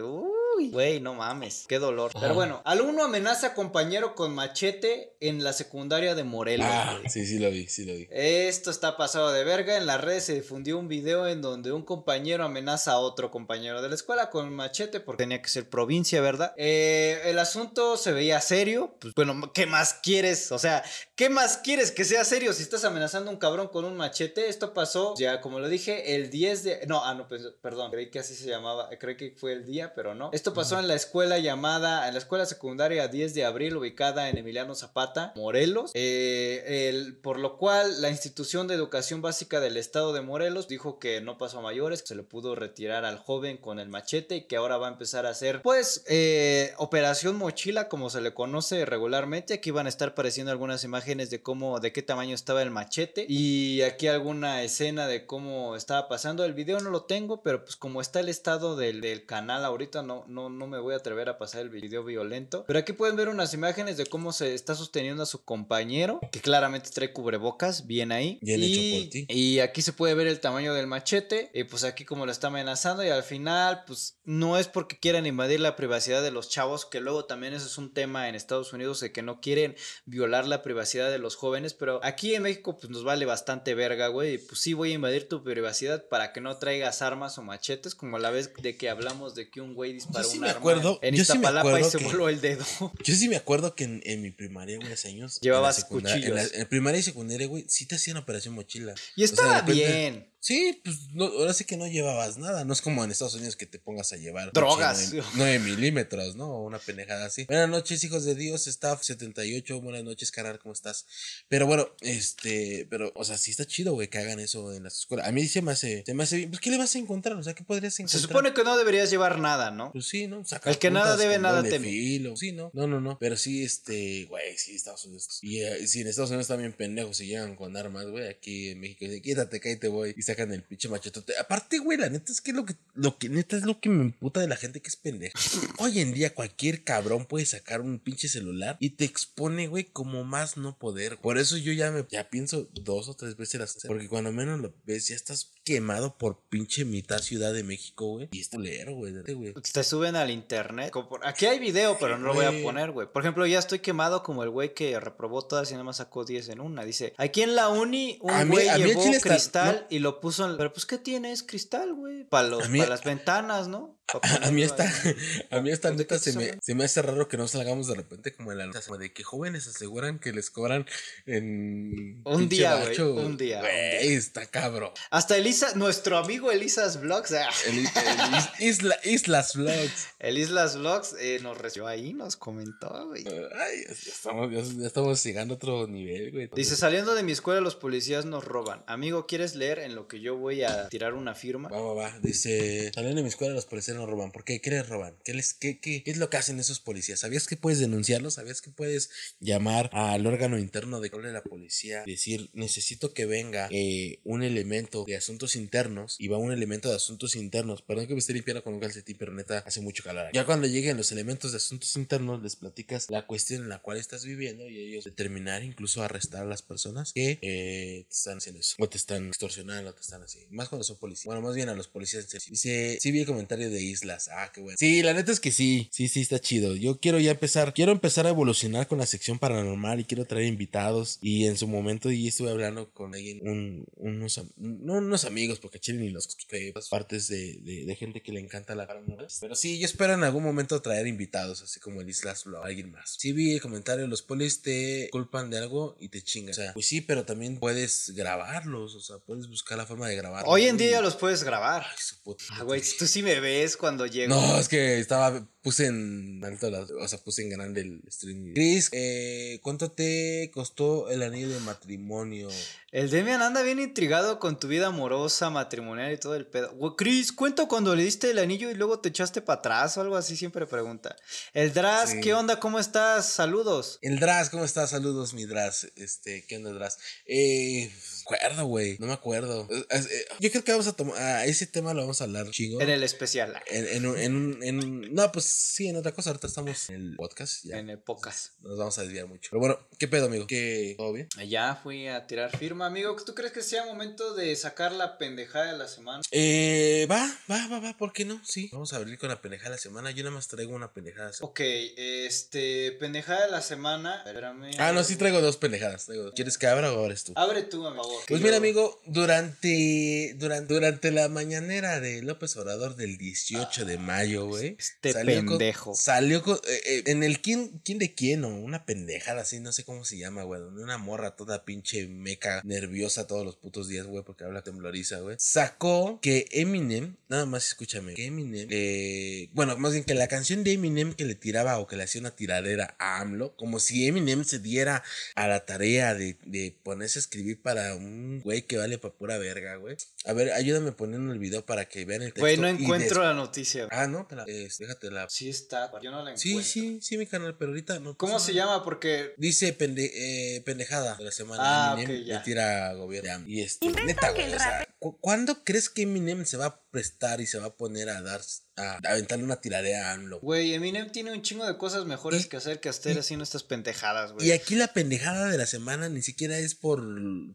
Uy, güey, no mames, qué dolor. Pero Ajá. bueno, alumno amenaza a compañero con machete en la secundaria de Morelos. Ah, güey. sí, sí lo vi, sí lo vi. Esto está pasado de verga. En las redes se difundió un video en donde un compañero amenaza a otro compañero de la escuela con un machete porque tenía que ser provincia, ¿verdad? Eh, el asunto se veía serio. Pues bueno, ¿qué más quieres? O sea, ¿qué más quieres que sea serio si estás amenazando a un cabrón con un machete? Esto pasó, ya como lo dije, el 10 de... No, ah, no, pues, perdón, creí que así se llamaba. Creí que fue el día, pero no. Esto pasó en la escuela llamada, en la escuela secundaria 10 de abril, ubicada en Emiliano Zapata, Morelos. Eh, el- por lo cual, la institución de educación básica del estado de Morelos dijo que no pasó a mayores, que se le pudo retirar al joven con el machete y que ahora va a empezar a hacer, pues, eh, operación mochila, como se le conoce regularmente. Aquí van a estar apareciendo algunas imágenes de cómo, de qué tamaño estaba el machete y aquí alguna escena de cómo estaba pasando. El video no lo tengo, pero pues como está el estado del, del canal ahorita, no, no, no me voy a atrever a pasar el video violento. Pero aquí pueden ver unas imágenes de cómo se está sosteniendo a su compañero, que claramente trae cubrebocas, bien ahí. Bien hecho y, por ti. y aquí se puede ver el tamaño del machete, y pues aquí como lo está amenazando y al final, pues no es porque quieran invadir la privacidad de los chavos, que luego también eso es un tema en Estados Unidos de que no quieren violar la privacidad de los jóvenes, pero aquí en México pues nos vale bastante verga, güey, y pues sí voy a invadir tu privacidad para que no traigas armas o machetes, como la vez de que hablamos de que un güey disparó sí un me arma acuerdo, en yo sí me Iztapalapa y acuerdo se que- voló el dedo. Yo sí me acuerdo que en, en mi primaria, güey, hace años. Llevabas en la En, la, cuchillos. en primaria y secundaria, güey, sí te hacían operación mochila. Y O sea, de estaba repente- bien. Sí, pues no, ahora sí que no llevabas nada. No es como en Estados Unidos que te pongas a llevar Drogas. 9 milímetros, ¿no? Una pendejada así. Buenas noches, hijos de Dios. Staff 78. Buenas noches, canal. ¿Cómo estás? Pero bueno, este, pero, o sea, sí está chido, güey, que hagan eso en las escuelas. A mí se me hace, se me hace bien. Pues, ¿qué le vas a encontrar? O sea, ¿qué podrías Se encontrar? supone que no deberías llevar nada, ¿no? Pues sí, ¿no? El que nada debe, nada teme. filo. Sí, ¿no? No, no, no. Pero sí, este, güey, sí, Estados Unidos. Y eh, si en Estados Unidos también pendejos se llegan con armas, güey. Aquí en México dicen, quítate, cállate, voy. Y sacan el pinche machetote. Aparte, güey, la neta es que lo que, lo que neta es lo que me emputa de la gente que es pendeja. Hoy en día cualquier cabrón puede sacar un pinche celular y te expone, güey, como más no poder. Por eso yo ya me ya pienso dos o tres veces las porque cuando menos lo ves ya estás quemado por pinche mitad Ciudad de México, güey. Y es culero, güey. güey. Te suben al internet. por- Aquí hay video, pero no lo voy a poner, güey. Por ejemplo, ya estoy quemado como el güey que reprobó todas y nada más sacó 10 en una. Dice, aquí en la uni un güey mí llevó está- cristal y lo puso en... Pero pues, ¿qué tiene? Es cristal, güey. Para A mí- las ventanas, ¿no? A mí esta, a mí esta ¿De neta se me, se me hace raro que no salgamos de repente como en la como de que jóvenes aseguran que les cobran en Un día, güey, un día, está cabrón. Hasta Elisa, nuestro amigo Elisas Vlogs, ah, El, el Is- Isla, Islas Vlogs. el Islas Vlogs eh, nos recibió ahí, nos comentó, güey. Ya estamos, ya, ya estamos llegando a otro nivel, güey. Dice, saliendo de mi escuela los policías nos roban. Amigo, ¿quieres leer en lo que yo voy a tirar una firma? Va, va, va. Dice, saliendo de mi escuela los policías nos roban. ¿Por qué? ¿Qué les roban? ¿Qué, les, qué, qué, qué es lo que hacen esos policías? ¿Sabías que puedes denunciarlos? ¿Sabías que puedes llamar al órgano interno de la policía? Decir, necesito que venga eh, un elemento de asuntos internos y va un elemento de asuntos internos. Perdón que me esté limpiando con un calcetín, pero neta hace mucho calor. aquí. Ya cuando lleguen los elementos de asuntos internos, les platicas la cuestión en la cual estás viviendo y ellos determinar, incluso arrestar a las personas que eh, te están haciendo eso. O te están extorsionando, te están así. Más cuando son policías. Bueno, más bien a los policías. Dice, sí vi el comentario de Islas. Ah, qué bueno. Sí, la neta es que sí. Sí, sí, está chido. Yo quiero ya empezar. Quiero empezar a evolucionar con la sección paranormal y quiero traer invitados. Y en su momento y estuve hablando con alguien, un- unos, no unos amigos, porque Chile ni los pues, partes de, de, de gente que le encanta la paranormal. Pero sí, yo espero en algún momento traer invitados, así como el Islas o alguien más. Sí vi el comentario, los polis te culpan de algo y te chingan. O sea, pues sí, pero también puedes grabarlos, o sea, puedes buscar la forma de grabarlos. Hoy en día los puedes grabar. Ay, su puta Ah, güey, tú sí me ves cuando llego. no, es que estaba, puse en alto, las- o sea, puse en grande el stream. Chris, eh, ¿cuánto te costó el anillo de matrimonio? El Demian anda bien intrigado con tu vida amorosa, matrimonial y todo el pedo. Güey, Chris, cuento cuando le diste el anillo y luego te echaste para atrás o algo así, siempre pregunta. El Dras, Sí. ¿qué onda? ¿Cómo estás? Saludos. El Dras, ¿cómo estás? Saludos, mi Dras. Este, ¿qué onda, Dras? Eh, acuerdo, güey, no me acuerdo. Eh, eh, yo creo que vamos a tomar, a ese tema lo vamos a hablar chingo. En el especial, En, en, un- en, un- en un- no, pues sí, en otra cosa. Ahorita estamos en el podcast. Ya. en el podcast. Nos vamos a desviar mucho. Pero bueno, ¿qué pedo, amigo? ¿Qué, ¿Todo bien? Ya fui a tirar firma, amigo. ¿Tú crees que sea momento de sacar la pendejada de la semana? Eh, va, va, va, va, ¿por qué no? Sí. Vamos a abrir con la pendejada de la semana. Yo nada más traigo una pendejada. de la semana. Ok, este, pendejada de la semana. Espérame. Ah, no, sí traigo dos pendejadas. traigo dos. ¿Quieres que abra o abres tú? Abre tú, por favor. Pues mira, amigo, durante, durante, durante la mañanera de López Obrador del 18 de mayo, güey. Este pendejo. salió con- eh, eh, en el quién, quién de quién, o una pendejada así, no sé cómo se llama, güey. Una morra toda pinche meca nerviosa todos los putos días, güey, porque habla tembloriza, güey. Sacó que Eminem, nada más escúchame, que Eminem, eh, bueno, más bien que la canción de Eminem que le tiraba o que le hacía una tiradera a AMLO, como si Eminem se diera a la tarea de, de ponerse a escribir para un güey que vale pa' pura verga, güey. A ver, ayúdame poniendo el video para que vean el texto. Güey, no encuentro la noticia. Ah, no, la- eh, déjate la. Sí está, yo no la Sí, encuentro. sí, sí, mi canal, pero ahorita no. ¿Cómo se llama? Porque Dice pende- eh, pendejada de la semana. Ah, Eminem ok, ya. le tira a gobierno. Y este, neta, güey, o sea, ¿cu- ¿cuándo crees que Eminem se va a prestar y se va a poner a dar, a, aventarle una tiradera a AMLO? Güey, Eminem tiene un chingo de cosas mejores Y- que hacer que estar haciendo estas pendejadas, güey. Y aquí la pendejada de la semana ni siquiera es por,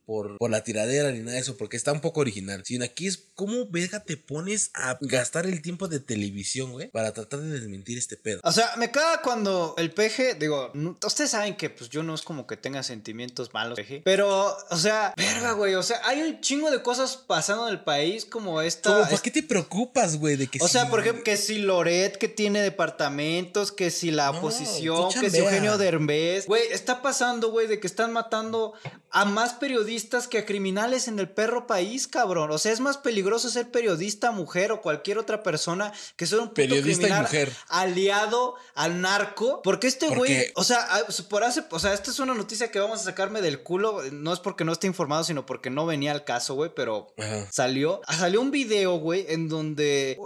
por, por la tiradera ni nada de eso, porque está un poco original. Sino aquí es cómo, verga, te pones a gastar el tiempo de televisión, güey, para tratar de desmentir este pedo. O sea, me caga cuando el peje, digo, no- ustedes saben que pues yo no es como que tenga sentimientos malos, peje. Pero, o sea, verga, güey. O sea, hay un chingo de cosas pasando en el país como esta. ¿Cómo, ¿Por es- qué te preocupas, güey? De que o sea, si- por ejemplo, que si Loret que tiene departamentos, que si la No, oposición, que si. Eugenio Derbez. Güey, está pasando, güey, de que están matando a más periodistas que a criminales en el perro país, cabrón. O sea, es más peligroso ser periodista, mujer o cualquier otra persona que ser un puto Periodista y criminal mujer. aliado al narco. Porque este güey, o sea, a- por hace, o sea, esta es una noticia que vamos a sacarme del culo. No es porque no esté informado, sino porque no venía al caso, güey, pero Ajá. salió, salió un video, güey, en donde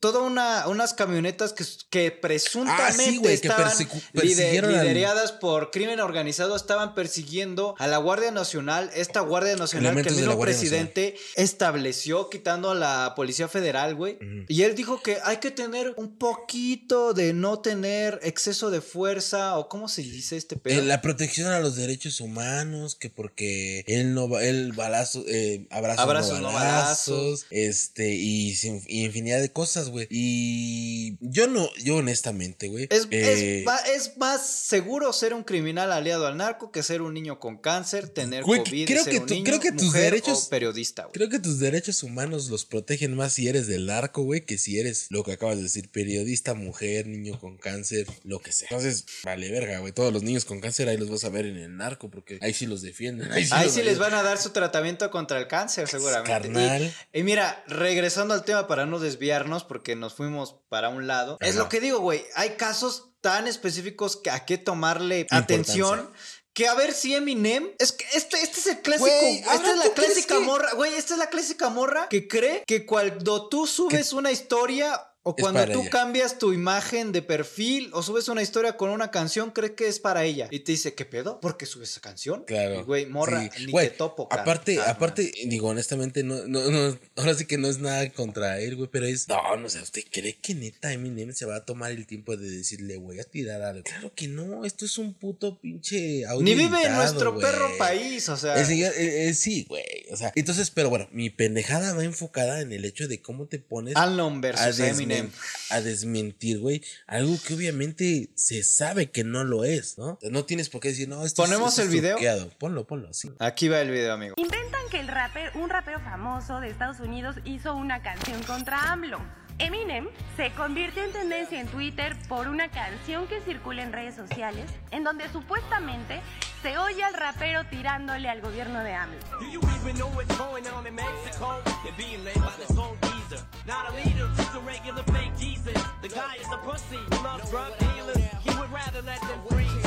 toda una, unas camionetas que, que presuntamente Ah, sí, que estaban lider- al- lideradas por crimen organizado estaban persiguiendo a la Guardia Nacional, esta Guardia Nacional Elementos que el mismo presidente estableció quitando a la Policía Federal, güey. Y él dijo que hay que tener un poquito de no tener exceso de fuerza o cómo se dice este pedo. Eh, la protección a los derechos humanos, que porque él no va, él balazo, eh, abrazos, Abrazos, no no balazos, este, y infinidad de cosas, güey. Y yo no, yo honestamente, güey. Es, eh, es, más seguro ser un criminal aliado al narco que ser un niño con cáncer, tener Güey, COVID, creo ser que un tu- niño, creo que tus mujer derechos- o periodista, güey. Creo que tus derechos humanos los protegen más si eres del narco, güey, que si eres lo que acabas de decir, periodista, mujer, niño con cáncer, lo que sea. Entonces, vale, verga, güey. Todos los niños con cáncer ahí los vas a ver en el narco, porque ahí sí los defienden. Ahí sí, Ahí los sí les van a dar su tratamiento contra el cáncer, seguramente. Carnal. Y, y mira, regresando al tema para no desviarnos, porque nos fuimos para un lado. Es lo que digo, güey. Hay casos tan específicos que a qué tomarle atención. Que a ver si Eminem. Es que este, este es el clásico. Esta es la clásica que- morra. Güey, esta es la clásica morra que cree que cuando tú subes una historia. O cuando tú ella. cambias tu imagen de perfil o subes una historia con una canción, cree que es para ella. Y te dice, ¿qué pedo? ¿Por qué subes esa canción? Claro. Y, Güey, morra, Sí. ni Güey, te topo, cara. Aparte, Ah, aparte, digo, honestamente, no, no, no, ahora sí que no es nada contra él, güey, pero es, no, no sé, ¿usted cree que neta Eminem se va a tomar el tiempo de decirle, voy a tirar algo? Claro que no, esto es un puto pinche audio Ni vive en nuestro güey. perro país, o sea. El señor, eh, eh, sí, güey, o sea, entonces, pero bueno, mi pendejada va enfocada en el hecho de cómo te pones Alnon a, versus desmen- Eminem. a desmentir, güey, algo que obviamente se sabe que no lo es, ¿no? No tienes por qué decir, no, esto es- ¿Ponemos esto es el video? truqueado. Ponlo, ponlo, sí. Aquí va el video, amigo. Inventan que el rapper, un rapero famoso de Estados Unidos hizo una canción contra AMLO. Eminem se convirtió en tendencia en Twitter por una canción que circula en redes sociales en donde supuestamente se oye al rapero tirándole al gobierno de AMLO. a regular fake Jesus. The guy is a pussy, loves drug dealers. He would rather let them free.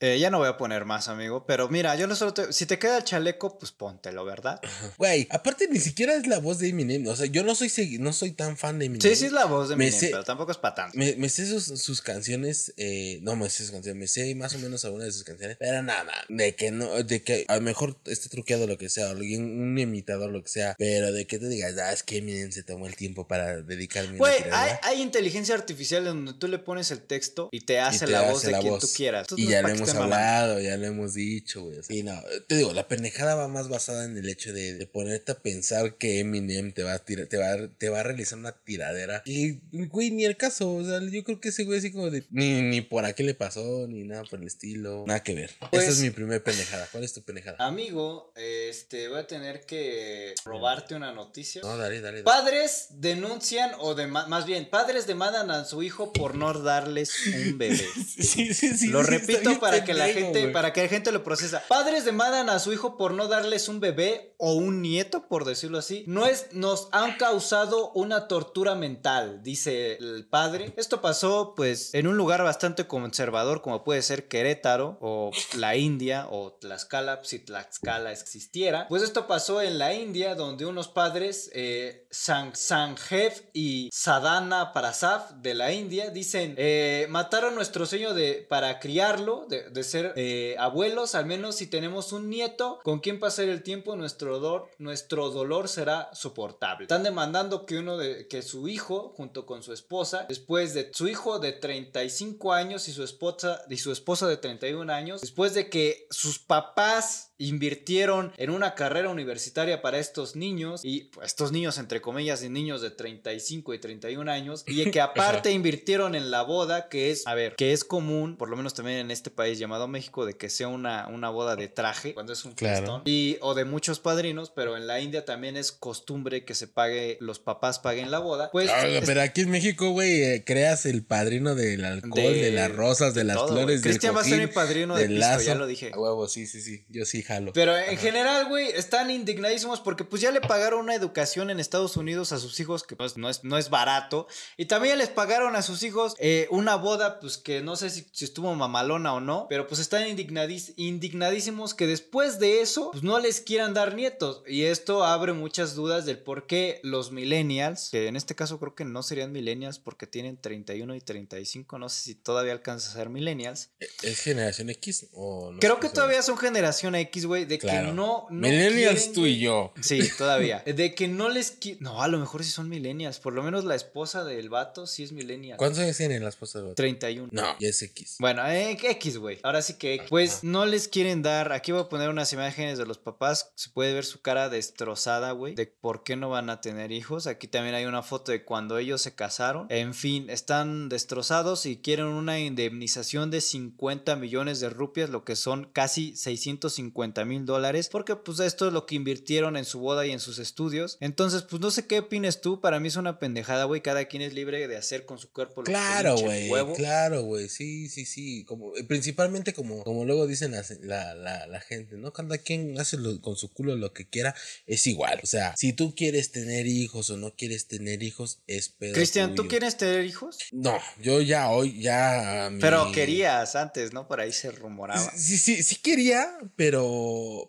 Eh, ya no voy a poner más, amigo. Pero mira, yo no solo te... Si te queda el chaleco, pues póntelo, ¿verdad? Güey, aparte ni siquiera es la voz de Eminem. O sea, yo no soy no soy tan fan de Eminem. Sí, sí es la voz de Eminem, sé- pero tampoco es para tanto. Me, me sé sus, sus canciones, eh, no me sé sus canciones, me sé más o menos algunas de sus canciones, pero nada, de que no, de que a lo mejor esté truqueado lo que sea, o alguien- un imitador lo que sea, pero de que te digas, ah, es que Eminem se tomó el tiempo para dedicarme Güey, hay, tiradera". hay inteligencia artificial en donde tú le pones el texto y te y hace te la hace voz de la quien voz. tú quieras. Entonces, Y ya lo que hemos mamando. hablado, ya lo hemos dicho, güey. Y no, te digo, la pendejada va más basada en el hecho de, de ponerte a pensar que Eminem te va a tirar, te va a, te va a realizar una tiradera. Y, güey, ni el caso. O sea, yo creo que ese güey así como de. Ni, ni por aquí le pasó, ni nada por el estilo. Nada que ver. Pues- Esa es mi primer pendejada. ¿Cuál es tu pendejada? Amigo, este, voy a tener que robarte una noticia. No, dale, dale. dale. Padres denuncian o dema- más bien, padres demandan a su hijo por no darles un bebé. Sí, sí, sí, Lo sí, repito bien para que la gente, para que la gente lo procesa. Padres demandan a su hijo por no darles un bebé o un nieto, por decirlo así. No es, nos han causado una tortura mental, dice el padre. Esto pasó, pues, en un lugar bastante conservador, como puede ser Querétaro o la India o Tlaxcala, si Tlaxcala existiera. Pues esto pasó en la India, donde unos padres, eh, San, Sanjeev y Sadhana Prasad de la India, dicen, eh, mataron nuestro sueño de, para criarlo, de, de ser eh, abuelos, al menos si tenemos un nieto con quien pasar el tiempo, nuestro dolor, nuestro dolor será soportable. Están demandando que uno de, que su hijo, junto con su esposa, después de su hijo de 35 años y su esposa, y su esposa de 31 años, después de que sus papás invirtieron en una carrera universitaria para estos niños y pues, estos niños entre comillas y niños de 35 y 31 años y que aparte invirtieron en la boda que es a ver que es común por lo menos también en este país llamado México de que sea una, una boda de traje cuando es un Claro. y o de muchos padrinos pero en la India también es costumbre que se pague los papás paguen la boda pues es- pero aquí en México, güey, eh, creas el padrino del alcohol, de, De- las rosas, de, de las todo, flores, Cristian va a ser mi padrino de pisto, lazo. ya lo dije. A huevo, sí, sí, sí. Yo sí jalo. Pero en general, güey, están indignadísimos porque pues ya le pagaron una educación en Estados Unidos a sus hijos que pues, no, es, no es barato. Y también les pagaron a sus hijos eh, una boda, pues que no sé si, si estuvo mamalona o no. Pero pues están indignadís- indignadísimos que después de eso, pues no les quieran dar nietos. Y esto abre muchas dudas del por qué los millennials, que en este caso creo que no serían millennials porque tienen 31 y 35, no sé si todavía alcanza a ser millennials. ¿Es generación X o no? Creo que todavía son generación X, güey, de Claro. que no, no Millennials quieren, tú y yo. Sí, todavía. De que no les qui- No, a lo mejor sí son millennials. Por lo menos la esposa del vato sí es millennial. ¿Cuántos años tienen las esposas de vato? 31. No, ya es X. Bueno, eh, X, güey. Ahora sí que X. Pues no les quieren dar. Aquí voy a poner unas imágenes de los papás. Se puede ver su cara destrozada, güey. De por qué no van a tener hijos. Aquí también hay una foto de cuando ellos se casaron. En fin, están destrozados y quieren una indemnización de 50 millones de rupias, lo que son casi 650 mil dólares. Porque pues esto es lo que invirtieron en su boda y en sus estudios. Entonces, pues no sé qué opines tú. Para mí es una pendejada, güey. Cada quien es libre de hacer con su cuerpo lo que Claro, hinche güey. huevo. Claro, güey. Sí, sí, sí. Como, eh, principalmente como, como luego dicen la, la, la, la gente, ¿no? Cada quien hace lo- con su culo lo que quiera, es igual. O sea, si tú quieres tener hijos o no quieres tener hijos, es pedo Cristian, ¿tú quieres tener hijos? No, yo ya hoy, ya. mi- Pero querías antes, ¿no? Por ahí se rumoraba. Sí, sí, sí quería, pero,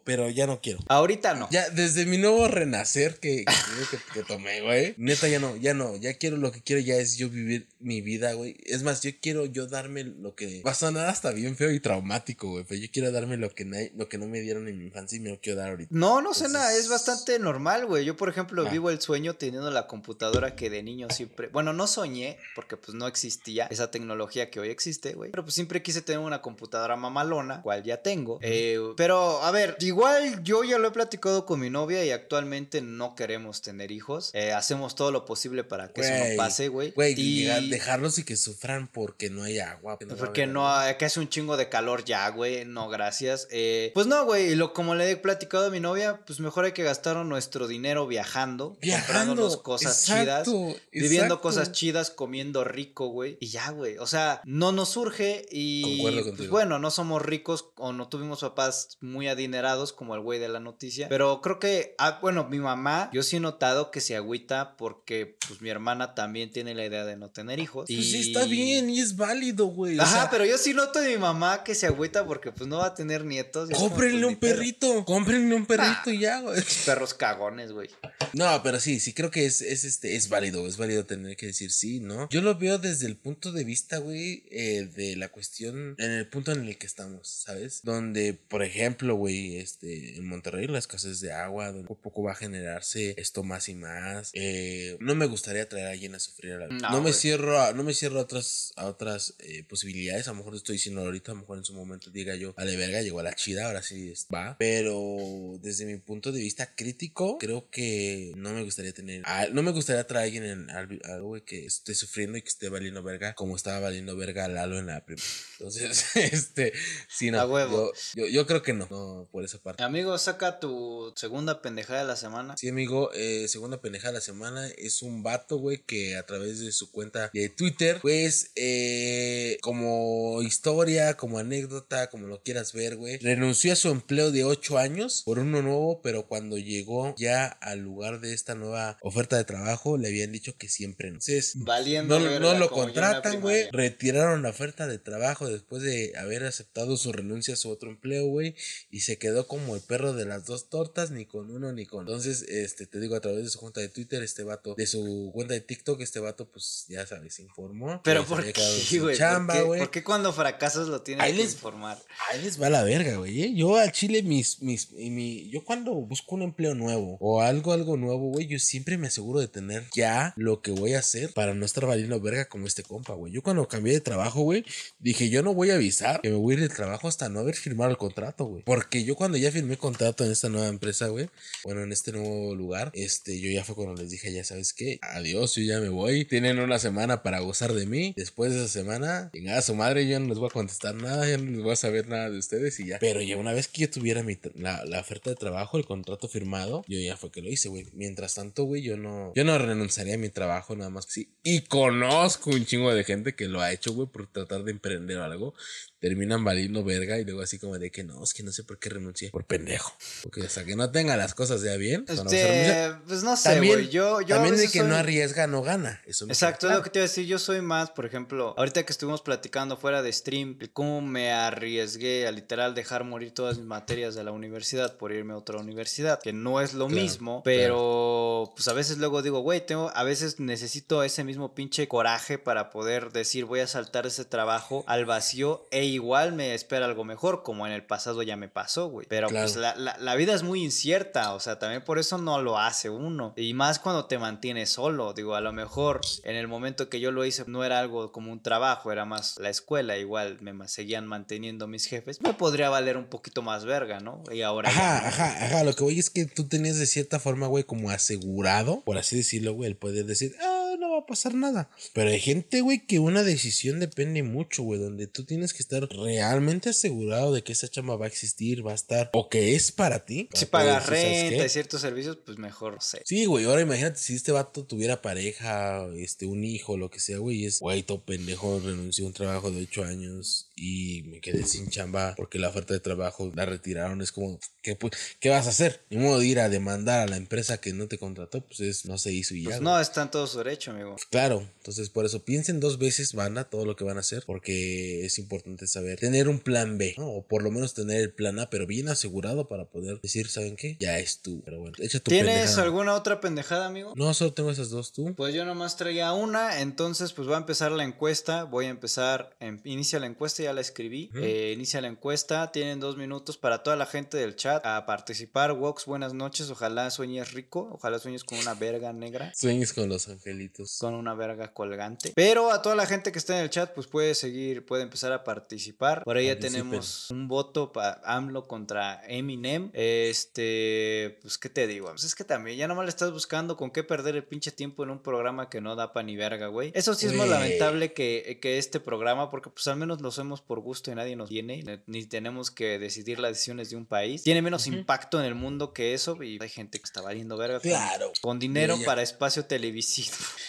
pero ya no quiero. Ahorita no. Ya, desde mi nuevo renacer que, que, que- que tomé, güey. Neta, ya no, ya no. Ya quiero lo que quiero, ya es yo vivir mi vida, güey. Es más, yo quiero yo darme lo que. Va a sonar hasta bien feo y traumático, güey. Pero yo quiero darme lo que, lo que no me dieron en mi infancia y me lo quiero dar ahorita. No, no sé Entonces- nada, es bastante normal, güey. Yo, por ejemplo, Ah. vivo el sueño teniendo la computadora que de niño siempre, bueno, no soñé, porque pues no existía esa tecnología que hoy existe, güey. Pero pues siempre quise tener una computadora mamalona, cual ya tengo. Eh, pero, a ver, igual yo ya lo he platicado con mi novia y actualmente no queremos tener hijos. Eh, hacemos todo lo posible para que eso no pase, güey. Güey, Y- dejarlos y que sufran porque no hay agua. no Porque no, hay- que hace un chingo de calor ya, güey. No, gracias. Eh, pues no, güey. y Lo, como le he platicado a mi novia, pues mejor hay que gastar nuestro dinero viajando. Viajando, comprándonos cosas exacto, chidas. Viviendo exacto. cosas chidas, comiendo rico, güey. Y ya, güey. O sea, no nos surge y. Pues bueno, no somos ricos o no tuvimos papás muy adinerados como el güey de la noticia. Pero creo que, ah, bueno, mi mamá, yo sí he notado que se agüita porque, pues mi hermana también tiene la idea de no tener hijos. Pues sí, está bien y es válido, güey. o Ajá, sea, pero yo sí noto de mi mamá que se agüita porque pues no va a tener nietos. Cómprenle pues, un perrito. Cómprenle un perrito y ya, güey. Perros cagones, güey. No, pero sí, sí creo que es, es este, es válido, es válido tener que decir sí, ¿no? Yo lo veo desde el punto de vista, güey, eh, de la cuestión, en el punto en el que estamos, ¿sabes? Donde, por ejemplo, güey, este, en Monterrey la escasez de agua, donde poco a poco va a generarse esto más y más. Eh, no me gustaría traer a alguien a sufrir a la No, No, me cierro a, no me cierro a otras, a otras eh, posibilidades. A lo mejor estoy diciendo ahorita, a lo mejor en su momento diga yo, a la verga, llegó a la chida, ahora sí va. Pero desde mi punto de vista crítico, creo que no me gustaría tener, a- no me gustaría traer a alguien en, al- algo güey, que esté sufriendo y que esté valiendo verga, como estaba valiendo verga Lalo en la primera. Entonces, este, sí, no. A huevo. Yo, yo, yo creo que no, no, por esa parte. Amigo, saca tu segunda pendejada de la semana. Sí, amigo, eh, segunda pendejada de la semana es un vato, güey, que a través de su cuenta de Twitter, pues, eh, como historia, como anécdota, como lo quieras ver, güey, renunció a su empleo de 8 años por uno nuevo, pero cuando llegó ya al lugar de esta nueva oferta de trabajo, le habían dicho que siempre no. Entonces, Valiendo no, verga, no lo contratan, güey. Retiraron la oferta de trabajo después de haber aceptado su renuncia a su otro empleo, güey. Y se quedó como el perro de las dos tortas, ni con uno ni con. Entonces, este, te digo, a través de su cuenta de Twitter, este vato, de su cuenta de TikTok, este vato, pues ya sabes, se informó. Pero ¿por qué, güey? Chamba, ¿Por, qué- güey. por qué cuando fracasas lo tienes Ahí que les- informar? Ahí les va la verga, güey. ¿eh? Yo al chile, mis, mis, y mi, yo cuando busco un empleo nuevo o algo, algo nuevo, güey, yo siempre me aseguro de tener ya lo que voy a hacer para no estar valiendo verga como este compa, güey. Yo cuando cambié de trabajo, güey, dije, yo no voy a avisar que me voy a ir del trabajo hasta no haber firmado el contrato, güey. Porque yo cuando ya firmé contrato en esta nueva empresa, güey, bueno, en este nuevo lugar, este, yo ya fue cuando les dije, ya sabes qué, adiós, yo ya me voy. Tienen una semana para gozar de mí. Después de esa semana, a su madre, yo no les voy a contestar nada, ya no les voy a saber nada de ustedes y ya. Pero ya una vez que yo tuviera mi la, la oferta de trabajo, el contrato firmado, yo ya fue que lo hice, güey. Mientras tanto, güey, yo no, yo no renunciaría a mi trabajo nada más. Sí. Y conozco un chingo de gente que lo ha hecho, güey, por tratar de emprender algo. Terminan valiendo verga y luego así como de que no, es que no sé por qué renuncié. Por pendejo. Porque hasta que no tenga las cosas ya bien. pues. Este, pues no sé, güey. Yo, yo también de que no arriesga, no gana. Eso me Exacto, es lo que te iba a decir. Yo soy más, por ejemplo, ahorita que estuvimos platicando fuera de stream, cómo me arriesgué a literal dejar morir todas mis materias de la universidad por irme a otra universidad, que no es lo Claro, mismo, pero pues a veces luego digo, güey, tengo, a veces necesito ese mismo pinche coraje para poder decir, voy a saltar ese trabajo al vacío e igual me espera algo mejor, como en el pasado ya me pasó, güey. Pero pues la, la- la vida es muy incierta, o sea, también por eso no lo hace uno. Y más cuando te mantienes solo, digo, a lo mejor en el momento que yo lo hice no era algo como un trabajo, era más la escuela, igual me seguían manteniendo mis jefes, me podría valer un poquito más verga, ¿no? Y ahora... Ajá, ajá, ajá. Lo que voy es que tú tenías de cierta forma, güey, como asegurado, por así decirlo, güey, el poder decir, ah, no va a pasar nada. Pero hay gente, güey, que una decisión depende mucho, güey, donde tú tienes que estar realmente asegurado de que esa chamba va a existir, va a estar, o que es para ti. Si para pagas decir, ¿sabes renta y ciertos servicios, pues mejor, no sé. Sí, güey, ahora imagínate si este vato tuviera pareja, este, un hijo, lo que sea, güey, y es, güey, todo pendejo, renunció a un trabajo de ocho años y me quedé sin chamba porque la oferta de trabajo la retiraron, es como, ¿qué, qué vas a hacer? Ni modo de ir a demandar a la empresa que no te contrató, pues es, no se hizo y ya. Pues güey. no, está en todo su derecho, amigo. Claro, entonces por eso piensen dos veces, banda, todo lo que van a hacer, porque es importante saber tener un plan B, ¿no? o por lo menos tener el plan A, pero bien asegurado para poder decir, ¿saben qué? Ya es tú, pero bueno, echa tu ¿Tienes pendejada. alguna otra pendejada, amigo? No, solo tengo esas dos, tú. Pues yo nomás traía una, entonces pues voy a empezar la encuesta, voy a empezar, en, inicia la encuesta, ya la escribí, eh, inicia la encuesta, tienen dos minutos para toda la gente del chat a participar, Wox, buenas noches, ojalá sueñes rico, ojalá sueñes con una verga negra. Sueños con los angelitos. Con una verga colgante. Pero a toda la gente que está en el chat, pues puede seguir, puede empezar a participar. Por ahí ya tenemos un voto para AMLO contra Eminem. Este, pues, ¿qué te digo? Pues es que también ya nomás le estás buscando con qué perder el pinche tiempo en un programa que no da pa' ni verga, güey. Eso sí es más Güey. lamentable que, que este programa, porque pues al menos lo hacemos por gusto y nadie nos viene, ni- tenemos que decidir las decisiones de un país. Tiene menos impacto en el mundo que eso y hay gente que está valiendo verga. Claro. Con dinero para espacio televisivo.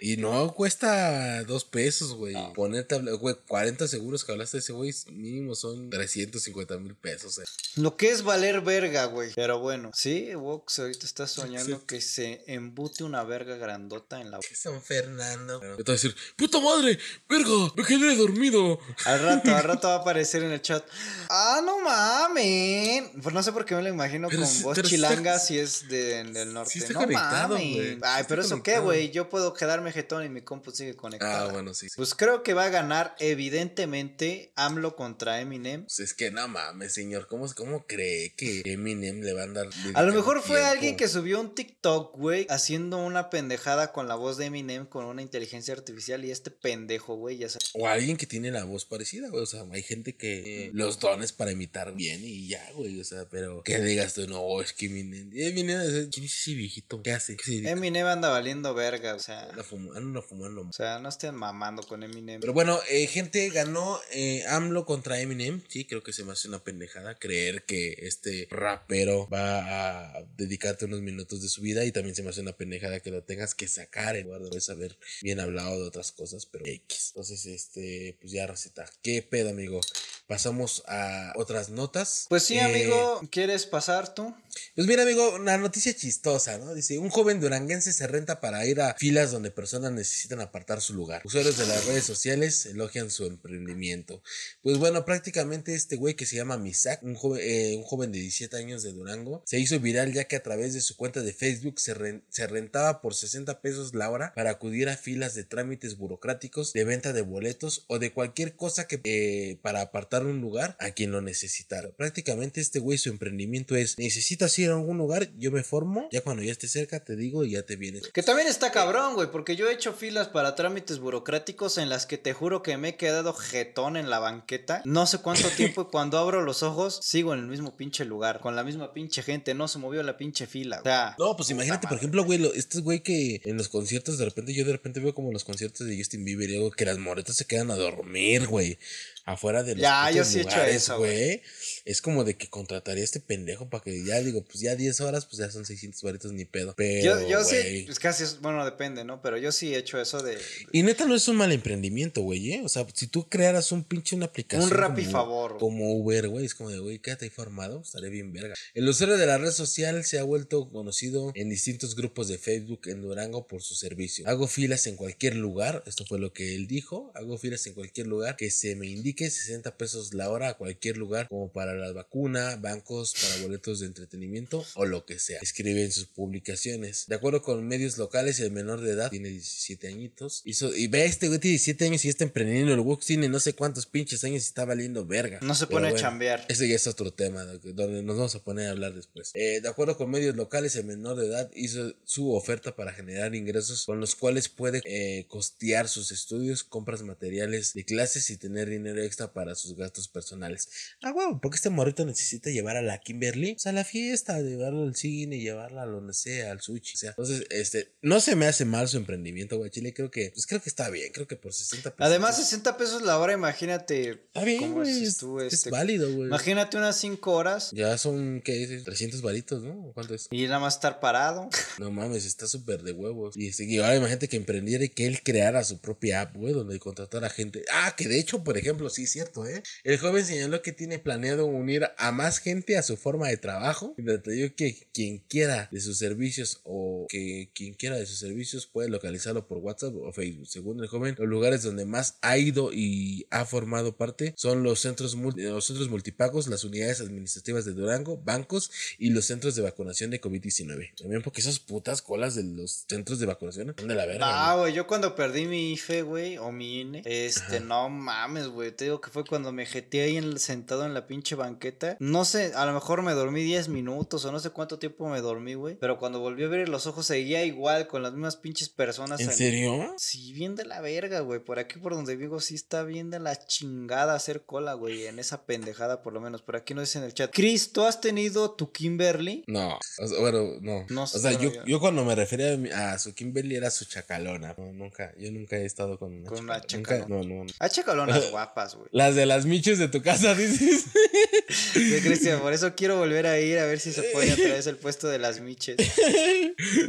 Y no cuesta dos pesos, güey. No. Ponerte, güey, 40 seguros que hablaste de ese güey, mínimo son 350 mil pesos. eh. Lo que es valer verga, güey. Pero bueno, sí, Vox ahorita está soñando Sí. que se embute una verga grandota en la ¿Qué San Fernando? Yo te voy a decir, puta madre, verga, me quedé dormido. Al rato, al rato va a aparecer en el chat. Ah, no mames. Pues no sé por qué me lo imagino Pero con sí- voz sí chilanga está- si es de- del norte. está no mames. Sí Ay, pero eso qué, güey. Yo puedo quedarme jetón y mi compu sigue conectada. Ah, bueno, sí. sí. Pues creo que va a ganar, evidentemente, AMLO contra Eminem. Pues es que no mames, señor. ¿Cómo, cómo cree que Eminem le va a andar? A lo mejor fue tiempo? alguien que subió un TikTok, güey, haciendo una pendejada con la voz de Eminem con una inteligencia artificial y este pendejo, güey, ya sabes. O alguien que tiene la voz parecida, güey. O sea, hay gente que eh, los dones para imitar bien y ya, güey. O sea, pero que digas tú, no, es que Eminem. Eminem, es- ¿quién es ese viejito? ¿Qué hace? Eminem anda valiendo verga, o sea, Anda fumando. o sea, no estén mamando con Eminem. Pero bueno, eh, gente, ganó eh, AMLO contra Eminem. Sí, creo que se me hace una pendejada creer que este rapero va a dedicarte unos minutos de su vida. Y también se me hace una pendejada que lo tengas que sacar en lugar de haber bien hablado de otras cosas, pero X. Entonces, este, pues ya receta. ¿Qué pedo, amigo? Pasamos a otras notas. Pues sí, Eh, amigo, ¿quieres pasar tú? pues mira, amigo, una noticia chistosa, ¿no? Dice, un joven duranguense se renta para ir a filas donde personas necesitan apartar su lugar. Usuarios de las redes sociales elogian su emprendimiento. Pues bueno, prácticamente este güey que se llama Misak, un joven, eh, un joven de 17 años de Durango, se hizo viral ya que a través de su cuenta de Facebook se rentaba por 60 pesos la hora para acudir a filas de trámites burocráticos, de venta de boletos o de cualquier cosa que eh, para apartar un lugar a quien lo necesitara. Prácticamente este güey su emprendimiento es necesitas ir a algún lugar, yo me formo, ya cuando ya esté cerca te digo y ya te vienes. Que también está cabrón, güey, porque yo he hecho filas para trámites burocráticos en las que te juro que me he quedado jetón en la banqueta. No sé cuánto tiempo y cuando abro los ojos sigo en el mismo pinche lugar, con la misma pinche gente, no se movió la pinche fila. O sea, No, pues imagínate, por ejemplo, güey, este güey que en los conciertos de repente yo de repente veo como los conciertos de Justin Bieber y algo que las moretas se quedan a dormir, güey. Afuera de los ya, yo sí he hecho lugares, eso, güey. Es como de que contrataría a este pendejo para que ya digo, pues ya 10 horas, pues ya son 600 varitos ni pedo. Pero, Yo, yo sí, pues casi, es- bueno, depende, ¿no? Pero yo sí he hecho eso de Y neta no es un mal emprendimiento, güey, ¿eh? O sea, si tú crearas un pinche una aplicación. Un Rappi como- favor. Como Uber, güey. Es como de, güey, quédate ahí formado. Estaré bien verga. El usuario de la red social se ha vuelto conocido en distintos grupos de Facebook en Durango por su servicio. Hago filas en cualquier lugar. Esto fue lo que él dijo. Hago filas en cualquier lugar que se me indique 60 pesos la hora a cualquier lugar, como para la vacuna, bancos, para boletos de entretenimiento o lo que sea. Escribe en sus publicaciones. De acuerdo con medios locales, el menor de edad tiene 17 añitos. Hizo, y ve, este güey tiene 17 años y está emprendiendo el Wux tiene no sé cuántos pinches años y está valiendo verga. No se pone a chambear. Ese ya es otro tema, donde nos vamos a poner a hablar después. Eh, de acuerdo con medios locales, el menor de edad hizo su oferta para generar ingresos con los cuales puede eh, costear sus estudios, compras materiales de clases y tener dinero extra para sus gastos personales. Ah, huevo, porque este morrito necesita llevar a la Kimberly pues, a la fiesta, llevarla al cine, llevarla a donde sea, al sushi. O sea, entonces, este, no se me hace mal su emprendimiento, güey. Chile, creo que, pues creo que está bien, creo que por 60 pesos. Además, 60 pesos la hora, imagínate. está bien, ¿cómo güey. Es, tú, es este, válido, güey. Imagínate unas 5 horas Ya son, ¿qué dices? 300 varitos, ¿no? ¿O ¿Cuánto es? y nada más estar parado. No mames, está súper de huevos. Y, este, y ahora imagínate que emprendiera y que él creara su propia app, güey, donde contratara gente. Ah, que de hecho, por ejemplo, sí cierto, ¿eh? El joven señaló que tiene planeado unir a más gente a su forma de trabajo. Y detalló que quien quiera de sus servicios o que quien quiera de sus servicios puede localizarlo por WhatsApp o Facebook. Según el joven, los lugares donde más ha ido y ha formado parte son los centros, los centros multipagos, las unidades administrativas de Durango, bancos y los centros de vacunación de COVID-19. También porque esas putas colas de los centros de vacunación son de la verga. Ah, güey. güey, yo cuando perdí mi IFE, güey, o mi INE, este, no mames, güey, te digo que fue cuando me jeteé ahí en sentado en la pinche banqueta. No sé, a lo mejor me dormí 10 minutos o no sé cuánto tiempo me dormí, güey, pero cuando volví a abrir los ojos seguía igual con las mismas pinches personas. ¿En serio? Sí, bien de la verga, güey. Por aquí por donde vivo sí está bien de la chingada hacer cola, güey. En esa pendejada, por lo menos. Por aquí no dice en el chat. Chris, ¿tú has tenido tu Kimberly? No, o sea, bueno, no. No o sea, yo, yo- yo cuando me refería a, mi- a su Kimberly era su chacalona. No, nunca, yo nunca he estado con una, Con una chacal- nunca- chacalona. no, no. Hay chacalonas guapas, güey. Las de las miches de tu casa, dices. Sí, Cristian, por eso quiero volver a ir a ver si se pone otra vez el puesto de las miches.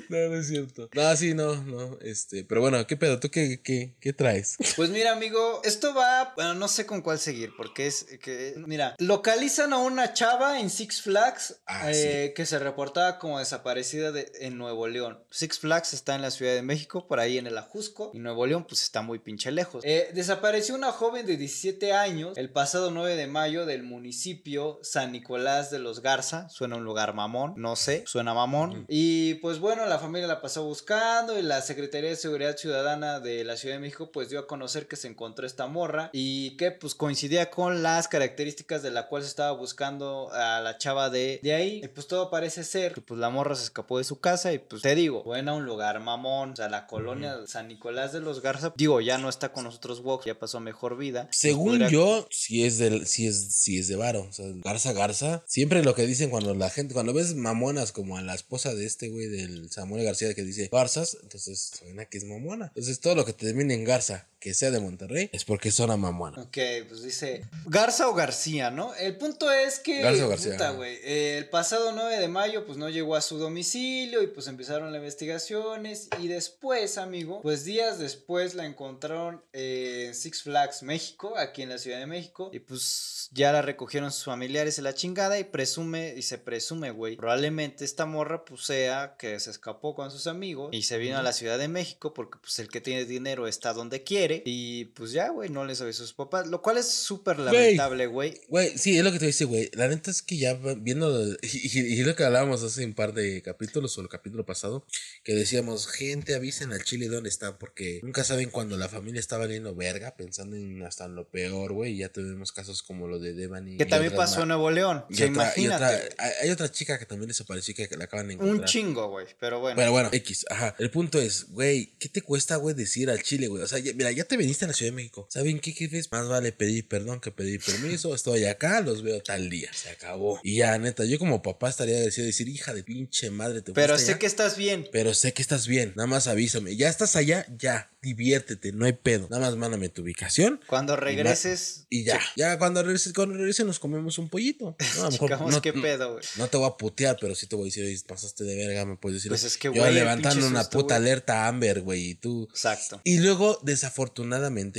no, no es cierto. No, sí, no, no. Este, pero bueno, ¿qué pedo? ¿Tú qué, qué, qué traes? Pues mira, amigo, esto va, bueno, no sé con cuál seguir, porque es que, mira, localizan a una chava en Six Flags Ah, eh, que se reportaba como desaparecida de- en Nuevo León. Six Flags está en la Ciudad de México, por ahí en el Ajusco, y Nuevo León pues está muy pinche lejos. Eh, desapareció una joven de 17 años el pasado 9 de mayo del municipio San Nicolás de los Garza, suena un lugar mamón, no sé, suena mamón. Y pues bueno, la familia la pasó buscando y la Secretaría de Seguridad Ciudadana de la Ciudad de México pues dio a conocer que se encontró esta morra y que pues coincidía con las características de la cual se estaba buscando a la chava de, de ahí. Y pues todo parece ser que pues la morra se escapó de su casa y pues te digo, fue a un lugar mamón, o sea, la colonia San Nicolás de los Garza, digo, ya no está con nosotros Wok, ya pasó mejor vida. Según yo, si es del, si es, si es de varo. O sea, Garza Garza. Siempre lo que dicen cuando la gente, cuando ves mamonas como a la esposa de este güey del Samuel García que dice Garzas, entonces suena que es mamona. Entonces todo lo que termine en Garza, que sea de Monterrey, es porque es una mamona. Ok, pues dice Garza o García, ¿no? El punto es que, Garza o García, puta, eh, el pasado 9 de mayo, pues no llegó a su domicilio y pues empezaron las investigaciones y después, amigo, pues días después la encontraron eh, en Six Flags México, aquí en la Ciudad de México, y pues ya la recogieron sus familiares en la chingada y presume, y se presume, güey, probablemente esta morra pues sea que se escapó con sus amigos y se vino a la Ciudad de México porque pues el que tiene dinero está donde quiere y pues ya, güey, no les avisó a sus papás, lo cual es súper lamentable, güey. Güey, sí, es lo que te dice, güey. La neta es que ya viendo, y, y- y lo que hablábamos hace un par de capítulos o el capítulo pasado, que decíamos, gente, avisen al chile dónde están, porque nunca saben cuando la familia está valiendo verga, pensando en hasta en lo peor, güey. Y ya tuvimos casos como lo de Devani. Que también pasó en Nuevo León. y que otra- imagínate. otra- hay, hay otra chica que también desapareció que la acaban de encontrar. un chingo, güey. Pero bueno. Pero bueno, X, ajá. El punto es, güey, ¿qué te cuesta, güey, decir al chile, güey? O sea, ya- mira, ya ya te viniste a la Ciudad de México. ¿Saben qué, jefes? Más vale pedir perdón que pedir permiso. Estoy acá, los veo tal día. Se acabó. Y ya, neta, yo como papá estaría agradecido de decir, hija de pinche madre, te Pero sé allá, que estás bien. Pero sé que estás bien. Nada más avísame. Ya estás allá, ya. Diviértete, no hay pedo. Nada más mándame tu ubicación. Cuando regreses, Y ya, ya cuando regrese, cuando regrese nos comemos un pollito. No, a lo mejor checamos no, qué pedo, güey. no te voy a putear, pero sí te voy a decir, pasaste de verga, me puedes decir. Pues es que, yo el levantando una susto, puta güey. alerta Amber, güey, y tú. Exacto. Y luego, desafortunadamente,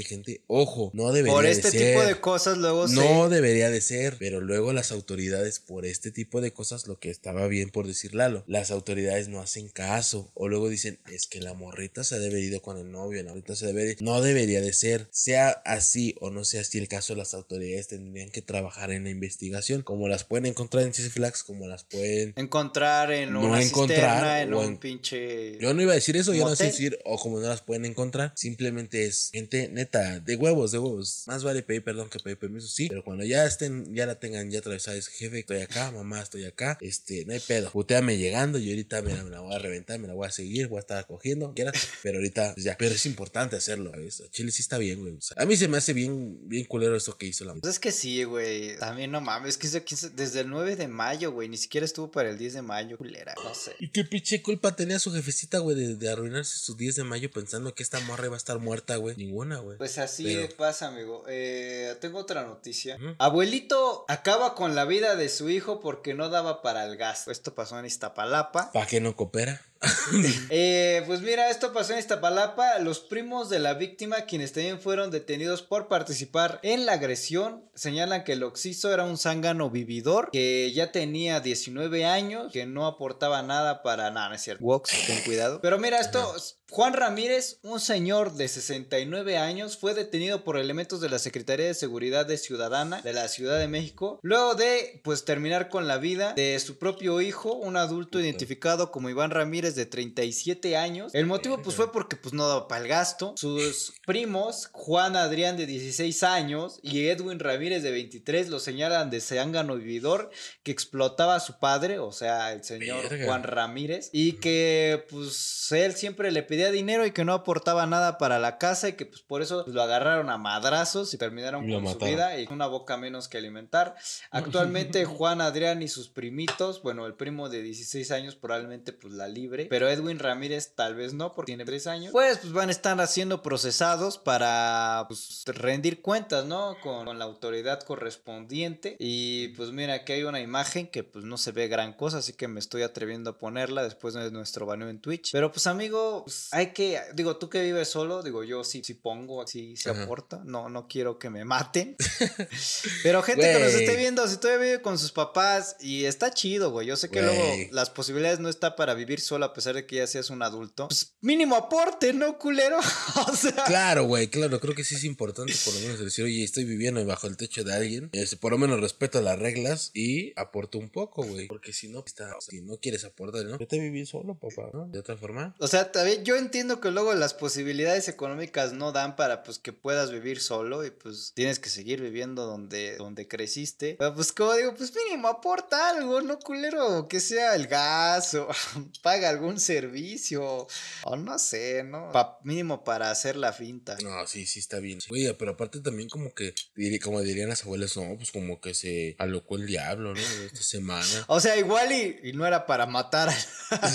gente, ojo, no debería Por de este ser. tipo de cosas luego No se... debería de ser, pero luego las autoridades por este tipo de cosas, lo que estaba bien por decir Lalo, las autoridades no hacen caso o luego dicen, es que la morrita se ha de haber ido con el novio, la morrita se debe no debería de ser, sea así o no sea así el caso, las autoridades tendrían que trabajar en la investigación, como las pueden encontrar en Six Flags, como las pueden Encontrar en No una encontrar cisterna, en o un en- pinche... Yo no iba a decir eso, yo no sé decir, o como no las pueden encontrar, simplemente es gente neta, de huevos, de huevos. Más vale pedir perdón que pedir permiso, sí, pero cuando ya estén, ya la tengan ya atravesada, es jefe, estoy acá, mamá, estoy acá, este, no hay pedo. Puteame llegando y ahorita me la, me la voy a reventar, me la voy a seguir, voy a estar cogiendo, quieras, pero ahorita pues ya, pero es importante hacerlo, ¿sabes? Chile sí está bien, güey. O sea, a mí se me hace bien, bien culero esto que hizo la Pues es que sí, güey. También no mames, es que hizo 15 desde el 9 de mayo, güey. Ni siquiera estuvo para el 10 de mayo, culera. No sé. ¿Y qué pinche culpa tenía su jefecita, güey, de, de arruinarse su 10 de mayo pensando que esta morra iba a estar muerta, güey? Ninguna, güey. Pues así Pero- pasa, amigo. Eh, tengo otra noticia. Abuelito acaba con la vida de su hijo porque no daba para el gas. Esto pasó en Iztapalapa. ¿Para qué no coopera? Eh, pues mira, esto pasó en Iztapalapa. Los primos de la víctima, quienes también fueron detenidos por participar en la agresión, señalan que el occiso era un zángano vividor que ya tenía 19 años, que no aportaba nada para nada, no es cierto. Wox, ten cuidado. Pero mira, esto. Juan Ramírez, un señor de 69 años, fue detenido por elementos de la Secretaría de Seguridad de Ciudadana de la Ciudad de México, luego de pues terminar con la vida de su propio hijo, un adulto identificado como Iván Ramírez de 37 años. El motivo pues fue porque pues no daba para el gasto. Sus primos, Juan Adrián de 16 años y Edwin Ramírez de 23, lo señalan de zángano vividor que explotaba a su padre, o sea, el señor Verga. Juan Ramírez, y que pues él siempre le pedía dinero y que no aportaba nada para la casa y que pues por eso lo agarraron a madrazos y terminaron Y con su vida y una boca menos que alimentar. Actualmente Juan Adrián y sus primitos, bueno, el primo de 16 años probablemente pues la libre, pero Edwin Ramírez tal vez no porque tiene 3 años. Pues, pues van a estar siendo procesados para pues, rendir cuentas, ¿no? Con, con la autoridad correspondiente y pues mira, aquí hay una imagen que pues no se ve gran cosa, así que me estoy atreviendo a ponerla después de nuestro baneo en Twitch. Pero pues amigo, pues, hay que, digo, tú que vives solo, digo, yo sí, sí pongo, sí, sí Ajá. aporta, no, no quiero que me maten. Pero gente que nos esté viendo, si todavía vive con sus papás y está chido, güey, yo sé que luego las posibilidades no está para vivir solo a pesar de que ya seas un adulto. Pues mínimo aporte, ¿no, culero? o sea... Claro, güey, claro, creo que sí es importante por lo menos decir, oye, estoy viviendo bajo el techo de alguien, este, por lo menos respeto las reglas y aporto un poco, güey, porque si no, está, si no quieres aportar, ¿no? Yo te viví solo, papá, ¿no? De otra forma. O sea, también yo entiendo que luego las posibilidades económicas no dan para pues que puedas vivir solo y pues tienes que seguir viviendo donde, donde creciste. Pero pues como digo, pues mínimo aporta algo, no culero, que sea el gas o paga algún servicio o no sé, ¿no? Pa- mínimo para hacer la finta. No, sí, sí está bien. Oye, pero aparte también como que, como dirían las abuelas, no, pues como que se alocó el diablo, ¿no? Esta semana. O sea, igual y, y no era para matar.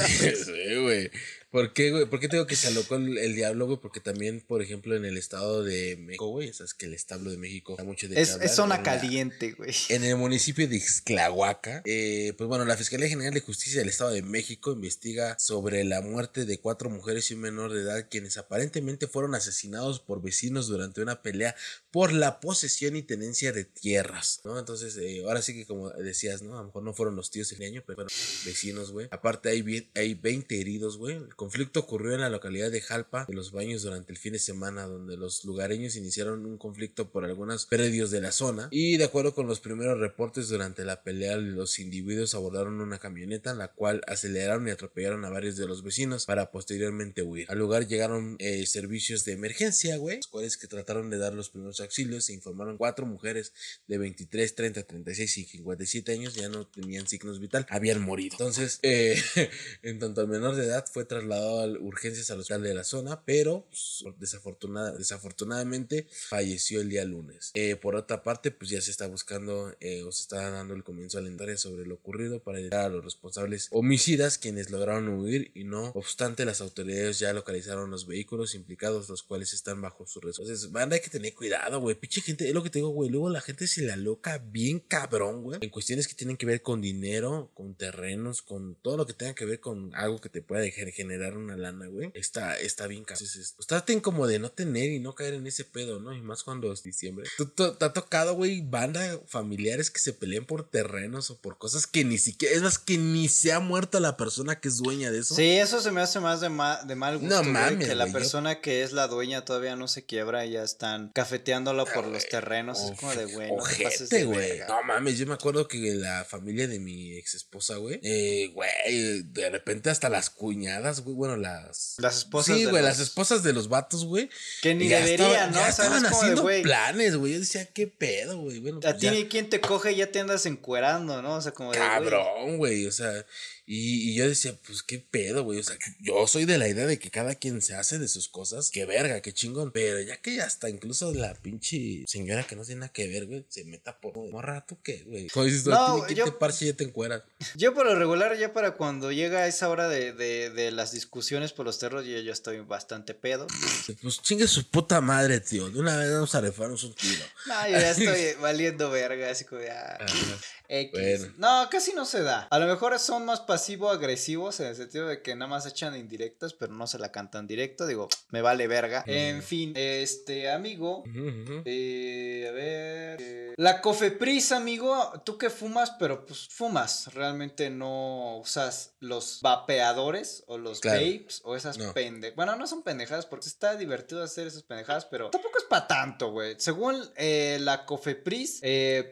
Sí, güey. ¿Por qué, güey? ¿Por qué tengo que se alocó el, el diablo, güey? Porque también, por ejemplo, en el estado de México, güey, sabes que el establo de México da mucho de Es, hablar, es zona caliente, güey. En el municipio de Ixtlahuaca, eh, pues bueno, la Fiscalía General de Justicia del Estado de México investiga sobre la muerte de cuatro mujeres y un menor de edad quienes aparentemente fueron asesinados por vecinos durante una pelea por la posesión y tenencia de tierras, ¿no? Entonces, eh, ahora sí que como decías, ¿no? A lo mejor no fueron los tíos el año, pero fueron vecinos, güey. Aparte hay, hay 20 heridos, güey. El conflicto ocurrió en la localidad de Jalpa de los Baños durante el fin de semana, donde los lugareños iniciaron un conflicto por algunos predios de la zona. Y de acuerdo con los primeros reportes, durante la pelea, los individuos abordaron una camioneta, en la cual aceleraron y atropellaron a varios de los vecinos para posteriormente huir. Al lugar llegaron eh, servicios de emergencia, güey, los cuales que trataron de dar los primeros auxilios. Se informaron cuatro mujeres de 23, 30, 36 y 57 años ya no tenían signos vital, habían morido. Entonces, eh, en tanto al menor de edad fue trasladado a urgencias al hospital de la zona, pero pues, desafortunada, desafortunadamente falleció el día lunes. Eh, por otra parte, pues ya se está buscando eh, o se está dando el comienzo al entrar sobre lo ocurrido para identificar a los responsables homicidas quienes lograron huir y no obstante las autoridades ya localizaron los vehículos implicados los cuales están bajo su resguardo. Entonces, hay que tener cuidado, güey. Pinche gente, es lo que te digo, güey. Luego la gente se la loca bien cabrón, güey. En cuestiones que tienen que ver con dinero, con terrenos, con todo lo que tenga que ver con algo que te pueda dejar- generar una lana, güey. Está, está bien cabrón. Entonces, pues traten como de no tener y no caer en ese pedo, ¿no? Y más cuando es diciembre. ¿Tú- tú- ¿Te ha tocado, güey, banda familiares que se pelean por terrenos o por cosas que ni siquiera, es más, que ni se ha muerto la persona que es dueña de eso? Sí, eso se me hace más de, ma- de mal gusto, No mames, que la yo- persona que es la dueña todavía no se quiebra y ya están por los terrenos. Es como de, güey, no te pases de güey. verga. No mames, yo me acuerdo que la familia de mi ex esposa, güey, eh, güey, de repente hasta las cuñadas, güey, bueno, las... Las esposas Sí, de güey, los- las esposas de los vatos, güey. Que ni deberían, ¿no? Ya estaban de, haciendo güey. planes, güey. Yo decía, qué pedo, güey. Bueno, A pues ti ya. ni quien te coge ya te andas encuerando, ¿no? O sea, como de, Cabrón, güey, o sea, y, y yo decía, pues qué pedo, güey, o sea, yo soy de la idea de que cada quien se hace de sus cosas, qué verga, qué chingón, pero ya que hasta incluso la pinche señora que no tiene nada que ver, güey, se meta por morra, ¿tú qué, güey? Como dices, No, yo- te parche y ya te encueras. Yo por lo regular, ya para cuando llega esa hora de, de, de las discusiones por los terros, yo ya estoy bastante pedo. Pues chingue su puta madre, tío, de una vez vamos a refarnos un tiro. No, yo ya estoy valiendo verga, así como de, ah, X. Bueno. No, casi no se da. A lo mejor son más pasivo-agresivos en el sentido de que nada más echan indirectas, pero no se la cantan directo. Digo, me vale verga. En fin, este amigo. Eh, a ver. eh, la Cofepris, amigo. Tú que fumas, pero pues fumas. Realmente no usas los vapeadores o los Claro. vapes o esas No. pendejadas. Bueno, no son pendejadas porque está divertido hacer esas pendejadas, pero tampoco es para tanto, güey. Según eh, la Cofepris,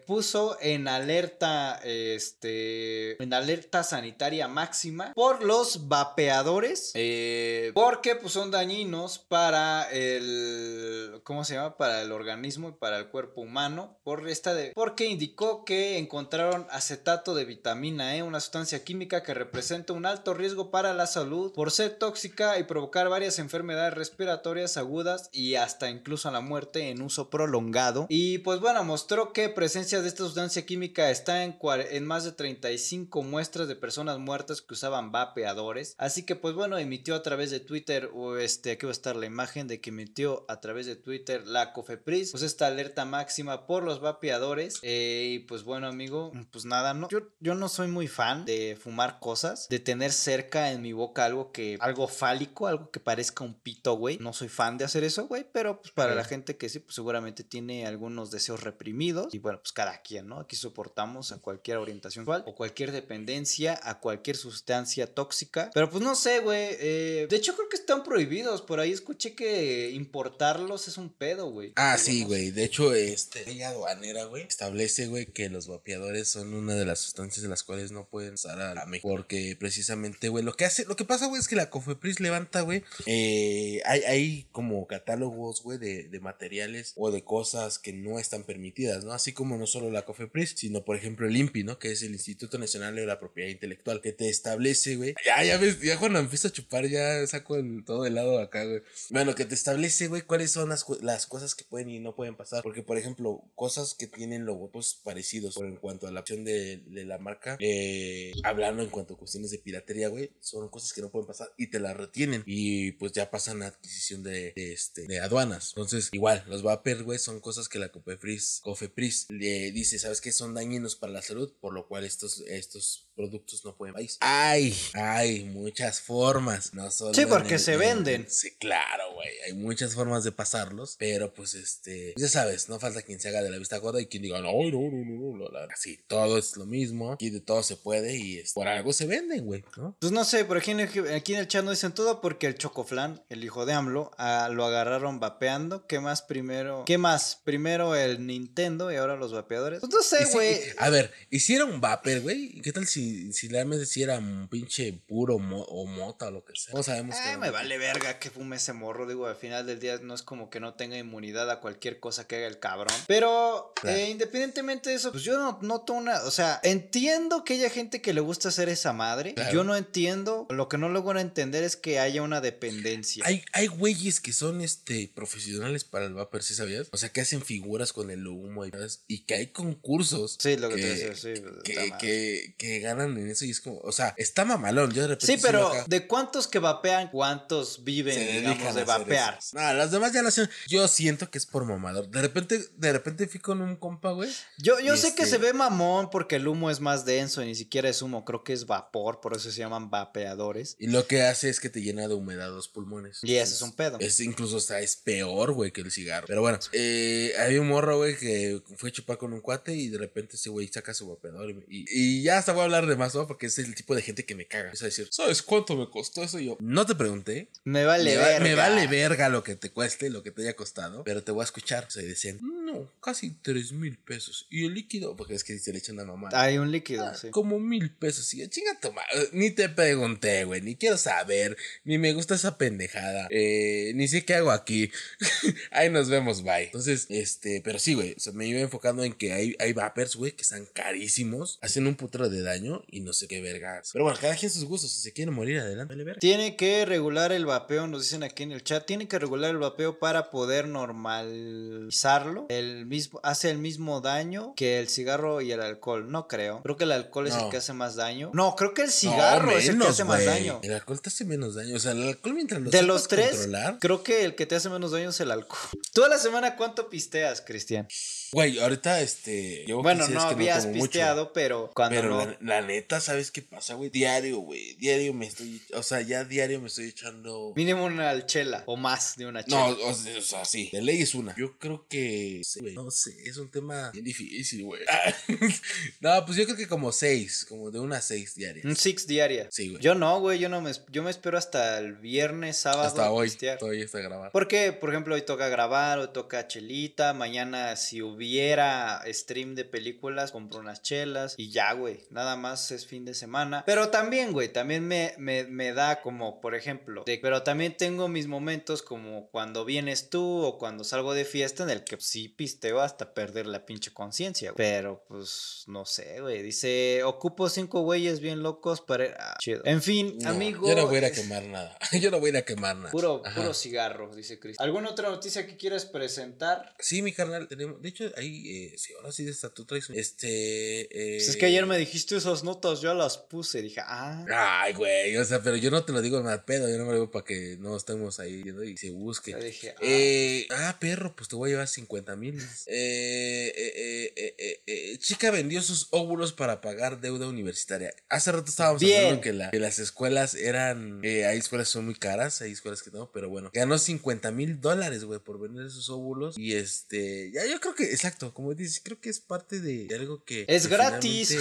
puso en alerta, este, en alerta sanitaria máxima por los vapeadores, eh, porque pues son dañinos para el, ¿cómo se llama? Para el organismo y para el cuerpo humano, por esta de, porque indicó que encontraron acetato de vitamina E, una sustancia química que representa un alto riesgo para la salud por ser tóxica y provocar varias enfermedades respiratorias agudas y hasta incluso la muerte en uso prolongado. Y pues bueno, mostró que presencia de esta sustancia química está en, en más de 35 muestras de personas muertas que usaban vapeadores. Así que pues bueno, emitió a través de Twitter, o este, aquí va a estar la imagen de que emitió a través de Twitter la Cofepris, pues esta alerta máxima por los vapeadores. Eh, y pues bueno, amigo, pues nada, no, yo, yo no soy muy fan de fumar cosas, de tener cerca en mi boca algo que, algo fálico, algo que parezca un pito, güey. No soy fan de hacer eso, güey, pero pues para la gente que sí, pues seguramente tiene algunos deseos reprimidos. Y bueno, pues cada quien, ¿no? Aquí soportamos a cualquier orientación o cualquier dependencia, a cualquier sustancia tóxica. Pero pues no sé, güey. eh, de hecho, creo que están prohibidos. Por ahí escuché que importarlos es un pedo, güey. Ah, sí, güey. De hecho, este, ley aduanera, güey, establece, güey, que los vapeadores son una de las sustancias de las cuales no pueden usar a la México. Porque precisamente, güey, lo que hace, lo que pasa, güey, es que la Cofepris levanta, güey, eh, hay, hay como catálogos, güey, de, de materiales o de cosas que no están permitidas, ¿no? Así como no solo la Cofepris, sino, por ejemplo, el INPI, ¿no? Que es el Instituto Nacional de la Propiedad Intelectual, que te establece, güey. Ya, ya ves, ya cuando empiezo a chupar, ya saco el, todo el lado acá, güey. Bueno, que te establece, güey, cuáles son las, las cosas que pueden y no pueden pasar. Porque, por ejemplo, cosas que tienen logotipos parecidos por en cuanto a la opción de, de la marca, eh, hablando en cuanto a cuestiones de piratería, güey, son cosas que no pueden pasar y te las retienen. Y pues ya pasan a adquisición de, de, este, de aduanas. Entonces, igual, los vapers, güey, son cosas que la Cofepris, Cofepris le dice, ¿sabes qué? Son dañinos para la salud, por lo cual estos, estos productos no pueden país. Hay, hay muchas formas, no solo Sí, porque el- se en- venden. Sí, claro, güey, hay muchas formas de pasarlos, pero pues este, ya sabes, no falta quien se haga de la vista gorda y quien diga, no, no, no, no, no, no, así, todo es lo mismo, aquí de todo se puede y es, por algo se venden, güey, ¿no? Pues no sé, por aquí en, el, aquí en el chat no dicen todo porque el Chocoflan, el hijo de AMLO, ah, lo agarraron vapeando. ¿Qué más primero? ¿Qué más? Primero el Nintendo y ahora los vapeadores. Pues no sé, güey. a ver, hicieron vapor, güey. ¿y ¿Qué tal si, si realmente si era un pinche puro mo- o mota o lo que sea. No sabemos. qué Eh, era me mota. vale verga que fume ese morro, digo, al final del día no es como que no tenga inmunidad a cualquier cosa que haga el cabrón. Pero Claro. eh, independientemente de eso, pues yo no noto una, o sea, entiendo que haya gente que le gusta hacer esa madre. Claro. Yo no entiendo, lo que no logro entender es que haya una dependencia. Hay, hay güeyes que son este profesionales para el vapor, ¿sí sabías? O sea, que hacen figuras con el humo y, y que hay concursos Sí, lo que, te que- decía, sí. que, que, que ganan en eso y es como, o sea, está mamalón. Yo de repente Sí, pero acá- ¿de cuántos que vapean, cuántos viven, digamos, de vapear? eso. No, las demás ya lo hacen. Yo siento que es por mamador. De repente, de repente fui con un compa, güey. Yo, yo sé que este- se ve mamón porque el humo es más denso y ni siquiera es humo, creo que es vapor, por eso se llaman vapeadores. Y lo que hace es que te llena de humedad los pulmones. Y ese es un pedo. Es incluso, sea, es peor, güey, que el cigarro. Pero bueno, eh, hay un morro, güey, que fue a chupar con un cuate y de repente ese güey saca su vapeador. Y, y- y ya hasta voy a hablar de más, ¿no? Porque es el tipo de gente que me caga. Es decir, ¿sabes cuánto me costó eso? Y yo, no te pregunté. Me vale me, va- verga. me vale verga lo que te cueste, lo que te haya costado. Pero te voy a escuchar. O sea, y decían, no, casi tres mil pesos. Y el líquido, porque es que se le echa una mamá. Hay un líquido, sí. Como mil pesos. Y yo, chinga tu. Ni te pregunté, güey. Ni quiero saber. Ni me gusta esa pendejada. Eh, ni sé qué hago aquí. Ahí nos vemos, bye. Entonces, este, pero sí, güey. O sea, me iba enfocando en que hay, hay vapers, güey, que están carísimos. Hacen un putero de daño y no sé qué vergas. Pero bueno, cada quien sus gustos. Si se quieren morir, adelante. Vale, verga. Tiene que regular el vapeo, nos dicen aquí en el chat, tiene que regular el vapeo para poder normalizarlo. El mismo, hace el mismo daño que el cigarro y el alcohol. No creo. Creo que el alcohol es el No. que hace más daño. No, creo que el cigarro No, es el que hace más daño. El alcohol te hace menos daño. O sea, el alcohol mientras lo De los tres, controlar. creo que el que te hace menos daño es el alcohol. ¿Tú a la semana cuánto pisteas, Cristian? Güey, ahorita, este. Bueno, 15 no habías mucho. pisteado, pero cuando Pero no... la, la neta, ¿sabes qué pasa, güey? Diario, güey. Diario me estoy. O sea, ya diario me estoy echando. Mínimo una chela o más de una No, chela. o sea, o sea, sí. De ley es una. Yo creo que. Güey, No sé, es un tema bien difícil, güey. no, pues yo creo que como seis. Como de una a seis diarias. Un six diaria. Sí, güey. Yo no, güey, yo no me, yo me espero hasta el viernes, sábado. Hasta hoy. pistear. Todavía está grabado. Porque, por ejemplo, hoy toca grabar, hoy toca chelita, mañana si hubiera stream de películas, compro unas chelas y ya, güey, nada más es fin de semana. Pero también, güey, también me, me, me da como, por ejemplo, de- pero también tengo mis momentos como cuando vienes tú o cuando salgo de fiesta en el que sí pisteo hasta perder la pinche conciencia. Pero, pues, no sé, güey, dice, ocupo cinco güeyes bien locos para... Ah, chido. En fin, No, amigo... Yo no voy a ir a quemar nada. yo no voy a ir a quemar nada. Puro, Ajá. puro cigarro, dice Chris. ¿Alguna otra noticia que quieras presentar? Sí, mi carnal, tenemos. De hecho, ahí, eh, sí, ahora sí, de esta, tú traes. un- Este. Eh... Pues es que ayer me dijiste esas notas, yo las puse. Dije, ah. Ay, güey, o sea, pero yo no te lo digo mal pedo, yo no me lo digo para que no estemos ahí y se busque. Dije, ah. Eh, ah, perro, pues te voy a llevar 50 mil. Eh, eh, eh, eh, eh, eh, chica vendió sus óvulos para pagar deuda universitaria. Hace rato estábamos Bien. hablando que, la- que las escuelas eran. hay escuelas que son muy caras, hay escuelas que no, pero bueno. Ganó 50 mil dólares, güey, por vender esos óvulos. Y este. Ya, yo creo que, exacto, como dices, creo que es parte de, de algo que. Es que gratis.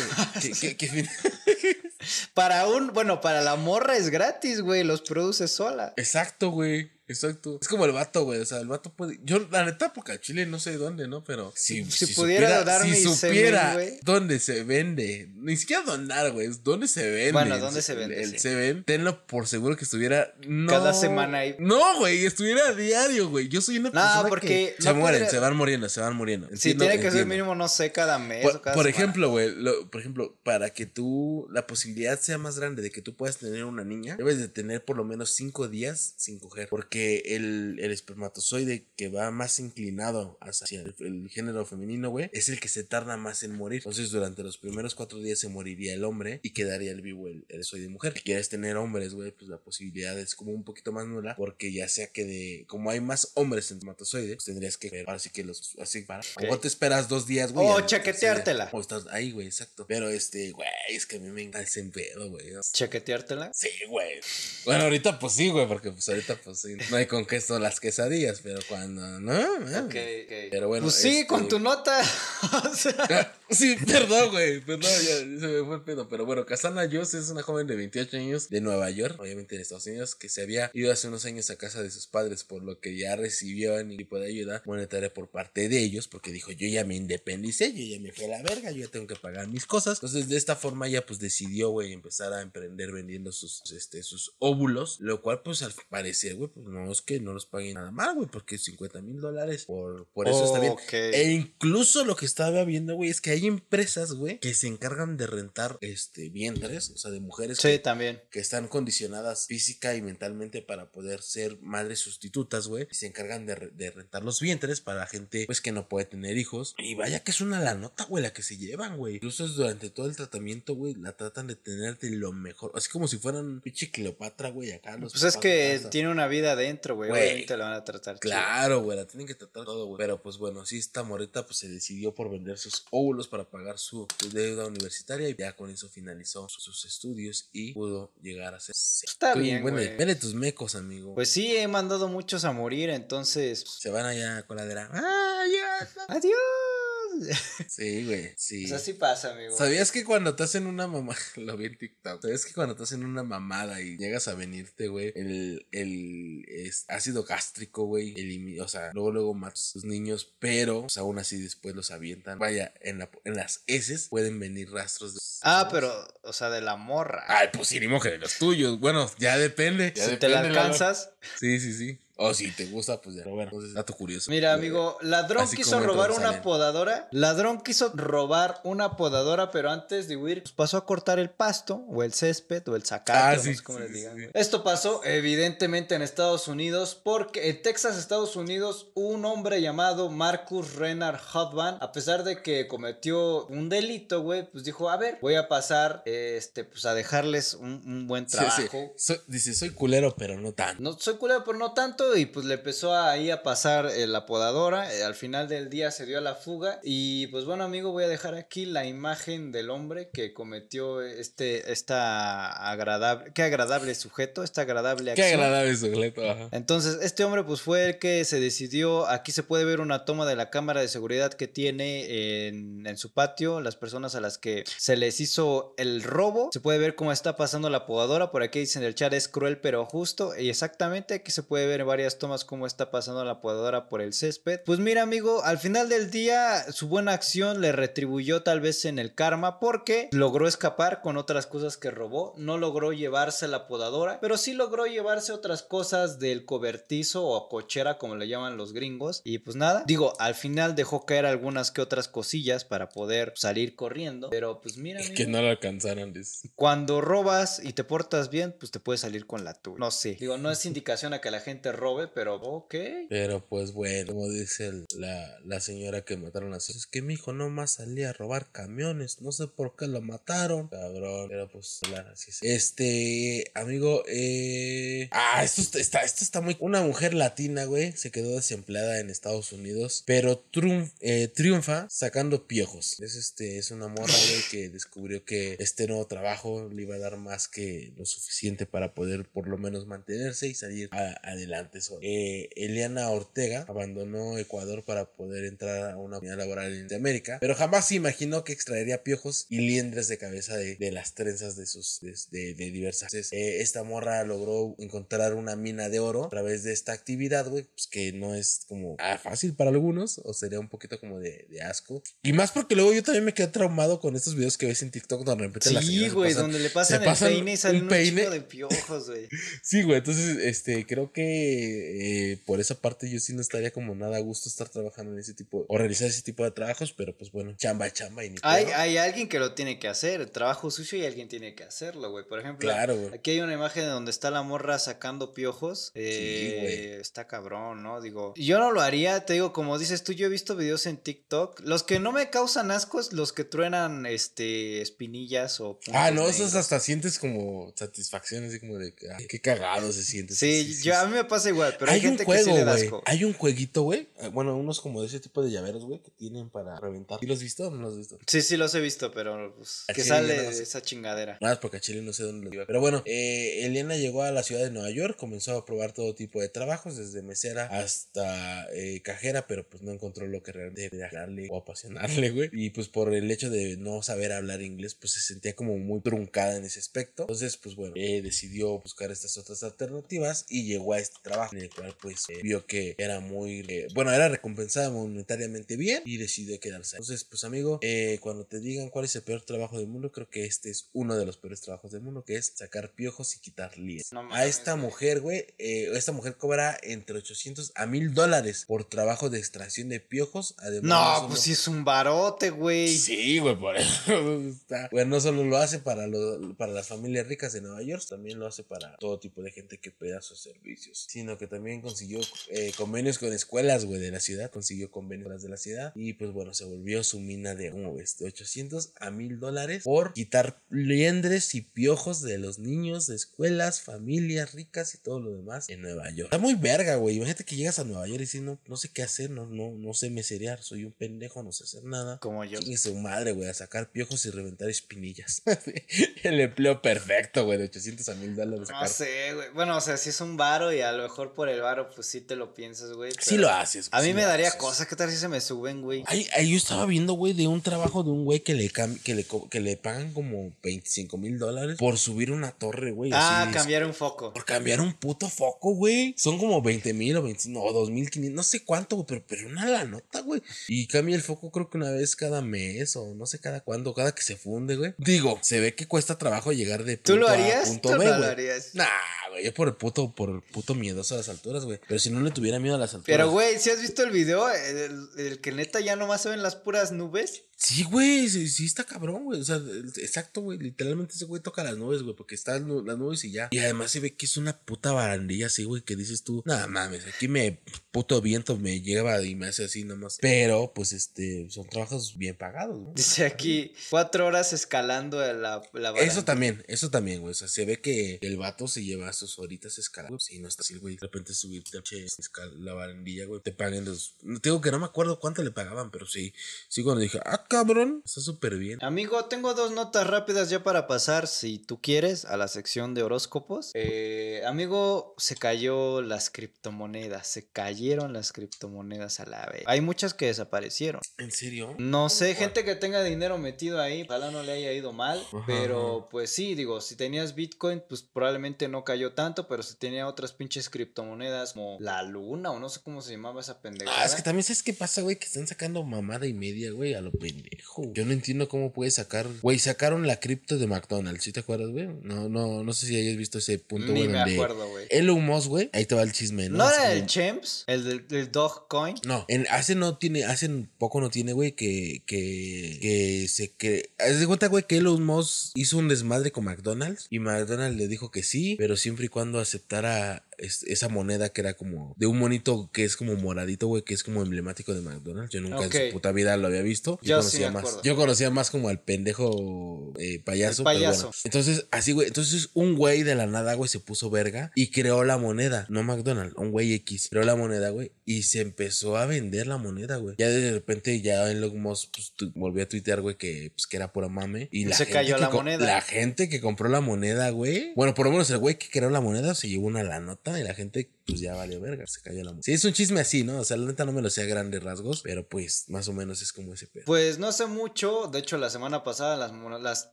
Que, que- Para un, bueno, para la morra es gratis, güey, los produce sola. Exacto, güey. Exacto. Es como el vato, güey. O sea, el vato puede. Yo, la neta, porque Chile no sé dónde, ¿no? Pero si, Si pudiera donar si mi supiera semen, güey. dónde se vende, ni siquiera donar, güey, es dónde se vende. Bueno, ¿dónde se- se vende? El Sí. semen, tenlo por seguro que estuviera. No, Cada semana ahí. No, güey, estuviera a diario, güey. Yo soy una No, persona porque que no se mueren, podría- se van muriendo, se van muriendo. Sí, Entiendo, tiene que ser entiendo. mínimo, no sé, cada mes Por, o cada por semana. ejemplo, güey, por ejemplo, para que tú, la posibilidad sea más grande de que tú puedas tener una niña, debes de tener por lo menos cinco días sin coger, porque el, el espermatozoide que va más inclinado hacia el, el género femenino, güey, es el que se tarda más en morir. Entonces, durante los primeros cuatro días se moriría el hombre y quedaría el vivo el, el soy de mujer. Si quieres tener hombres, güey, pues la posibilidad es como un poquito más nula, porque ya sea que de, como hay más hombres en espermatozoide, pues tendrías que, ahora sí que los, así para, o te esperas dos días, güey. O día. chaqueteártela. O estás ahí, güey, exacto. Pero este, güey, es que a mí me encanta ese pedo, güey. Chequeteártela. Sí, güey. Bueno, ahorita pues sí, güey, porque pues ahorita pues sí. No hay con queso las quesadillas, pero cuando no. ah, Ok, ok. Pero bueno, Pues sigue este- con tu nota. o sea, Sí, perdón, güey. Perdón, ya se me fue el pedo. Pero bueno, Cassandra Jones es una joven de 28 años de Nueva York, obviamente en Estados Unidos, que se había ido hace unos años a casa de sus padres, por lo que ya recibió ningún tipo de ayuda monetaria por parte de ellos, porque dijo: Yo ya me independicé, yo ya me fui a la verga, yo ya tengo que pagar mis cosas. Entonces, de esta forma, ya pues decidió, güey, empezar a emprender vendiendo sus, este, sus óvulos, lo cual, pues al parecer, güey, pues no es que no los paguen nada mal, güey, porque 50 mil dólares por, por eso está bien. Ok. E incluso lo que estaba viendo, güey, es que hay empresas, güey, que se encargan de rentar este vientres, o sea, de mujeres Sí, que, también. que están condicionadas física y mentalmente para poder ser madres sustitutas, güey, y se encargan de, de rentar los vientres para gente, pues, que no puede tener hijos. Y vaya que es una la nota, güey, la que se llevan, güey. Incluso durante todo el tratamiento, güey, la tratan de tener de lo mejor, así como si fueran pinche Cleopatra, güey, acá. los Pues es que de casa. tiene una vida adentro, güey. Obviamente la van a tratar. Claro, güey, la tienen que tratar todo, güey. Pero pues bueno, sí, esta moreta pues se decidió por vender sus óvulos para pagar su, deuda universitaria y ya con eso finalizó sus, estudios y pudo llegar a ser... Está Tú, bien, bueno, güey. Vele tus mecos, amigo. Pues sí, he mandado muchos a morir, entonces. se van allá a coladera. ¡Ah, ya! Adiós. Sí, güey, sí. O sea, sí pasa, amigo. ¿Sabías que cuando te hacen una mamada, lo vi en TikTok, ¿sabías que cuando te hacen una mamada y llegas a venirte, güey, el, el es- ácido gástrico, güey, o sea, luego luego matas a tus niños, pero pues, aún así después los avientan. Vaya, en, la- en las heces pueden venir rastros de... Ah, pero, o sea, de la morra. Ay, pues sí, ni que de los tuyos. Bueno, ya depende. Ya si te la alcanzas. Sí, sí, sí. O si te gusta, pues ya. Pero bueno, entonces, dato curioso. Mira, amigo, ladrón así quiso robar una salen. podadora. Ladrón quiso robar una podadora, pero antes de huir, pues pasó a cortar el pasto, o el césped, o el zacate, Ah, o no sí, sé cómo sí, les sí, digan, sí. Esto pasó, evidentemente, en Estados Unidos, porque en Texas, Estados Unidos, un hombre llamado Marcus Renard Hotman, a pesar de que cometió un delito, güey, pues dijo, a ver, voy a pasar, este, pues a dejarles un, un buen sí, trabajo. sí. Soy- dice, soy culero, pero no tanto. No soy culero, pero no tanto. Y pues le empezó ahí a pasar eh, la podadora. eh, al final del día se dio a la fuga. Y pues bueno, amigo, voy a dejar aquí la imagen del hombre que cometió este, esta agradable, qué agradable sujeto, esta agradable Qué acción. agradable sujeto. Ajá. Entonces, este hombre pues fue el que se decidió, aquí se puede ver una toma de la cámara de seguridad que tiene en, en su patio, las personas a las que se les hizo el robo, se puede ver cómo está pasando la podadora, por aquí dicen en el chat es cruel pero justo, y exactamente aquí se puede ver varias tomas cómo está pasando la podadora por el césped. Pues mira amigo, al final del día su buena acción le retribuyó tal vez en el karma porque logró escapar con otras cosas que robó, no logró llevarse la podadora, pero sí logró llevarse otras cosas del cobertizo o cochera como le llaman los gringos. Y pues nada, digo, al final dejó caer algunas que otras cosillas para poder salir corriendo, pero pues mira, amigo, Que no lo alcanzaron. dice. cuando robas y te portas bien, pues te puedes salir con la tuya. No sé. Digo, no es indicación a que la gente robe, pero ok. Pero pues bueno, como dice la, la señora que mataron así, es que mi hijo nomás salía a robar camiones, no sé por qué lo mataron, cabrón, pero pues claro, así es. Este, amigo, eh... Ah, esto está, esto está muy... Una mujer latina, güey, se quedó desempleada en Estados Unidos, pero triunf- eh, triunfa sacando piojos. Es este, es una morra, güey, que descubrió que este nuevo trabajo le iba a dar más que lo suficiente para poder por lo menos mantenerse y salir a- adelante Eh, Eliana Ortega abandonó Ecuador para poder entrar a una unidad laboral en América, pero jamás se imaginó que extraería piojos y liendres de cabeza de, de las trenzas de sus de, de- de diversas. Entonces, eh, esta morra logró encontrar una mina de oro a través de esta actividad, güey, pues que no es como ah, fácil para algunos o sería un poquito como de, asco. Y más porque luego yo también me quedé traumado con estos videos que ves en TikTok donde de repente las Sí, señoras se güey, donde le pasan el peine y salen un un, peine. de piojos, güey. Sí, güey, entonces, este, creo que eh, por esa parte yo sí no estaría como nada a gusto estar trabajando en ese tipo, o realizar ese tipo de trabajos, pero pues bueno, chamba, chamba y ni Hay, hay alguien que lo tiene que hacer, el trabajo sucio y alguien tiene que hacerlo, güey. Por ejemplo, Claro, güey. aquí hay una imagen donde está la morra sacando piojos. eh, güey. Está cabrón, ¿no? Digo, yo no lo haría, te digo, como dices tú, yo he visto videos en TikTok. Los que no me causan ascos, los que truenan, este, espinillas o... Ah, no, esos hasta sientes como satisfacción, así como de ay, qué cagado se siente. Sí, yo, a mí me pasa pero hay, hay un que sí juego, le asco. Hay un jueguito, güey. eh, Bueno, unos como de ese tipo de llaveros, güey, que tienen para reventar. ¿Sí los has visto o no los has visto? Sí, sí los he visto, pero pues, que sale no esa chingadera. Nada, más porque a Chile no sé dónde lo iba. Pero bueno, eh, Eliana llegó a la ciudad de Nueva York, comenzó a probar todo tipo de trabajos, desde mesera hasta eh, cajera, pero pues no encontró lo que realmente debía darle o apasionarle, güey. Y pues por el hecho de no saber hablar inglés, pues se sentía como muy truncada en ese aspecto. Entonces, pues bueno, eh, decidió buscar estas otras alternativas y llegó a este trabajo, en el cual pues eh, vio que era muy, eh, bueno, era recompensada monetariamente bien y decidió quedarse. Entonces, pues amigo, eh, cuando te digan cuál es el peor trabajo del mundo, creo que este es uno de los peores trabajos del mundo, que es sacar piojos y quitar lies. No a esta mujer, güey, esta mujer cobra entre 800 a 1000 dólares por trabajo de extracción de piojos. Además, No, pues sí es un barote, güey. Sí, güey, por eso está. Bueno, no solo lo hace para, lo- para las familias ricas de Nueva York, también lo hace para todo tipo de gente que pida sus servicios. Sino que también consiguió eh, convenios con escuelas, güey, de la ciudad. Consiguió convenios de la ciudad. Y pues bueno, se volvió su mina de, ¿cómo ves? De 800 a 1000 dólares por quitar liendres y piojos de los niños de escuelas, familias ricas y todo lo demás en Nueva York. Está muy verga, güey. Imagínate que llegas a Nueva York y dices, no, no sé qué hacer, no, no, no sé meserear, soy un pendejo, no sé hacer nada. Como yo. Chingue su madre, güey, a sacar piojos y reventar espinillas. el empleo perfecto, güey, de 800 a 1000 dólares. No sé, güey. Bueno, o sea, si es un varo y a lo mejor por el varo, pues sí te lo piensas, güey. Sí lo haces. A güey, mí sí me daría haces. cosa. ¿Qué tal si se me suben, güey? Ay, ay, yo estaba viendo, güey, de un trabajo de un güey que le, que le, que le pagan como 25 mil dólares por subir una torre, güey. Ah, así, cambiar un foco. Por cambiar un puto foco, güey. Son como 20 mil o 25, no, 2500, no sé cuánto, güey, pero, pero una la nota, güey. Y cambia el foco creo que una vez cada mes o no sé cada cuándo, cada que se funde, güey. Digo, se ve que cuesta trabajo llegar de punto ¿Tú lo A a harías? punto ¿Tú B, no lo güey. harías? Nah, güey, yo por el puto, por el puto miedoso a las alturas, güey. Pero si no le tuviera miedo a las alturas. Pero, güey, si has visto el video? El, el que neta ya nomás se ven las puras nubes. Sí, güey, sí, sí está cabrón, güey. O sea, exacto, güey. Literalmente ese güey toca las nubes, güey, porque están las nubes y ya. Y además se ve que es una puta barandilla así, güey, que dices tú, nada mames, aquí me puto viento me lleva y me hace así nomás. Pero, pues, este, son trabajos bien pagados, ¿no? Dice aquí, cuatro horas escalando la, la Eso baranda. también, eso también, güey. O sea, se ve que el vato se lleva sus horitas escalando. Sí, no está así, güey. De repente subirte che, escal- la barandilla, güey. Te paguen los. Te digo que no me acuerdo cuánto le pagaban, pero sí. Sí, cuando dije, ah, cabrón, está súper bien. Amigo, tengo dos notas rápidas ya para pasar, si tú quieres, a la sección de horóscopos. Eh, amigo, se cayó las criptomonedas, se cayeron las criptomonedas a la vez. Hay muchas que desaparecieron. ¿En serio? No sé, gente que tenga dinero metido ahí, ojalá no le haya ido mal, Ajá, pero pues sí, digo, si tenías Bitcoin, pues probablemente no cayó tanto, pero si tenía otras pinches criptomonedas como la luna o no sé cómo se llamaba esa pendejada. Ah, es que también sabes qué pasa, güey, que están sacando mamada y media, güey, a lo pendejo. Yo no entiendo cómo puedes sacar, güey, sacaron la cripto de McDonald's, ¿sí te acuerdas, güey? No, no, no sé si hayas visto ese punto, Ni güey, me donde acuerdo, güey. Elon Musk, güey, ahí te va el chisme, ¿no? ¿No era el Champs? ¿El del, del Dogecoin? No, en, hace no tiene, hace poco no tiene, güey, que, que, que se que, haz de cuenta, güey, que Elon Musk hizo un desmadre con McDonald's y McDonald's le dijo que sí, pero siempre y cuando aceptara es- esa moneda que era como de un monito que es como moradito, güey, que es como emblemático de McDonald's. Yo nunca en su puta vida lo había visto. Yo, conocía más. Yo conocía más como al pendejo eh, payaso. El pero bueno. Entonces, así, güey. Entonces, un güey de la nada, güey, se puso verga y creó la moneda. No McDonald's, un güey X. Creó la moneda, güey. Y se empezó a vender la moneda, güey. Ya de repente, ya Elon Musk pues, volvió a tuitear, güey, que, pues, que era pura mame. Y la Se gente cayó que la moneda. La gente que compró la moneda, güey. Bueno, por lo menos el güey que creó la moneda se llevó una la nota y la gente, pues ya valió verga. Se cayó la moneda. Sí, es un chisme así, ¿no? O sea, la neta no me lo sé a grandes rasgos, pero pues más o menos es como ese pedo. Pues no sé mucho, de hecho la semana pasada las, las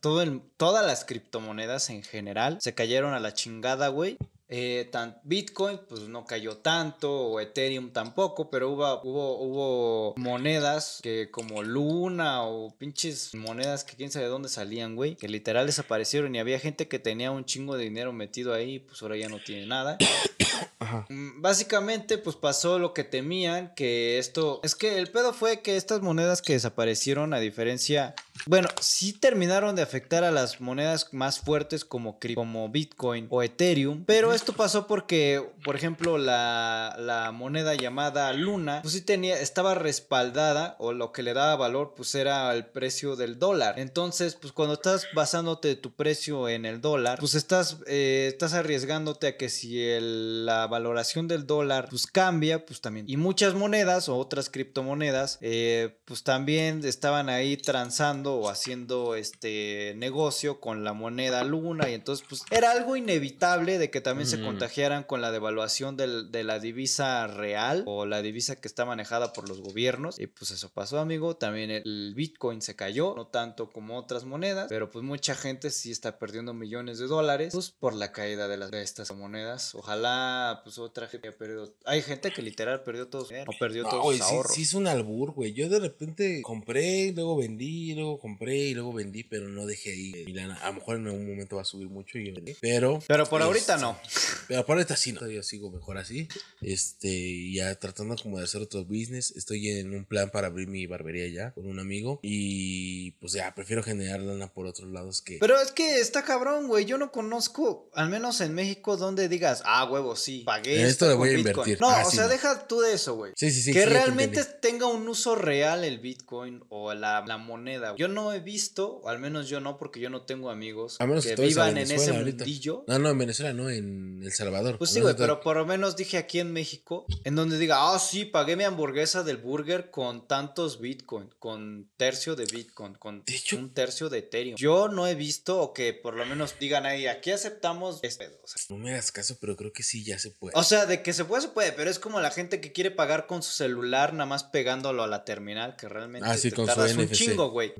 todas las criptomonedas en general se cayeron a la chingada, güey. Eh, tan, Bitcoin pues no cayó tanto, o Ethereum tampoco, pero hubo, hubo, hubo monedas que como Luna o pinches monedas que quién sabe de dónde salían, güey, que literal desaparecieron y había gente que tenía un chingo de dinero metido ahí, pues ahora ya no tiene nada. Ajá. Mm, Básicamente, pues pasó lo que temían, que esto... Es que el pedo fue que estas monedas que desaparecieron, a diferencia Bueno, sí terminaron de afectar a las monedas más fuertes como, como Bitcoin o Ethereum, pero esto pasó porque, por ejemplo, la, la moneda llamada Luna, pues sí tenía, estaba respaldada o lo que le daba valor, pues era el precio del dólar. Entonces, pues cuando estás basándote tu precio en el dólar, pues estás, eh, estás arriesgándote a que si el- la valoración del dólar pues cambia, pues también. Y muchas monedas o otras criptomonedas, eh, pues también estaban ahí transando o haciendo este negocio con la moneda luna. Y entonces pues era algo inevitable de que también se contagiaran con la devaluación del- de la divisa real o la divisa que está manejada por los gobiernos. Y pues eso pasó amigo, también el Bitcoin se cayó, no tanto como otras monedas, pero pues mucha gente sí está perdiendo millones de dólares pues por la caída de, las, de estas monedas, ojalá pues otra gente haya perdido, hay gente que literal perdió todo su dinero, o perdió No, todos güey, sus sí, ahorros. sí es un albur, güey. Yo de repente compré, luego vendí, luego compré y luego vendí, pero no dejé ahí mi lana. A lo mejor en algún momento va a subir mucho y yo vendí. Pero. Pero por ahorita este, no. Pero por ahorita sí, no. Yo sigo mejor así. Este, ya tratando como de hacer otro business. Estoy en un plan para abrir mi barbería ya con un amigo. Y pues ya, prefiero generar lana por otros lados que. Pero es que está cabrón, güey. Yo no conozco, al menos en México, donde digas, ah, huevo, sí, pagué. En esto le voy a Bitcoin". invertir. No, Ah, o sí, sea, no. deja tú de eso, güey. Sí, sí, sí. que sí, ya te realmente tenga un uso real el Bitcoin o la, la moneda. güey. Yo no he visto, o al menos yo no, porque yo no tengo amigos A menos que que vivan en ese ahorita. mundillo. No, no, en Venezuela, no, en El Salvador. Pues sí, güey, pero por lo menos dije aquí en México, en donde diga, ah, sí, pagué mi hamburguesa del burger con tantos Bitcoin, con tercio de Bitcoin, con De hecho- un tercio de Ethereum. Yo no he visto, o que por lo menos digan ahí, aquí aceptamos este pedo, o sea, No me hagas caso, pero creo que sí ya se puede. o sea, de que se puede, se puede, pero es como la gente que quiere pagar con su celular nada más pegándolo a la terminal, que realmente Ah, sí, te con su un NFC. chingo, güey.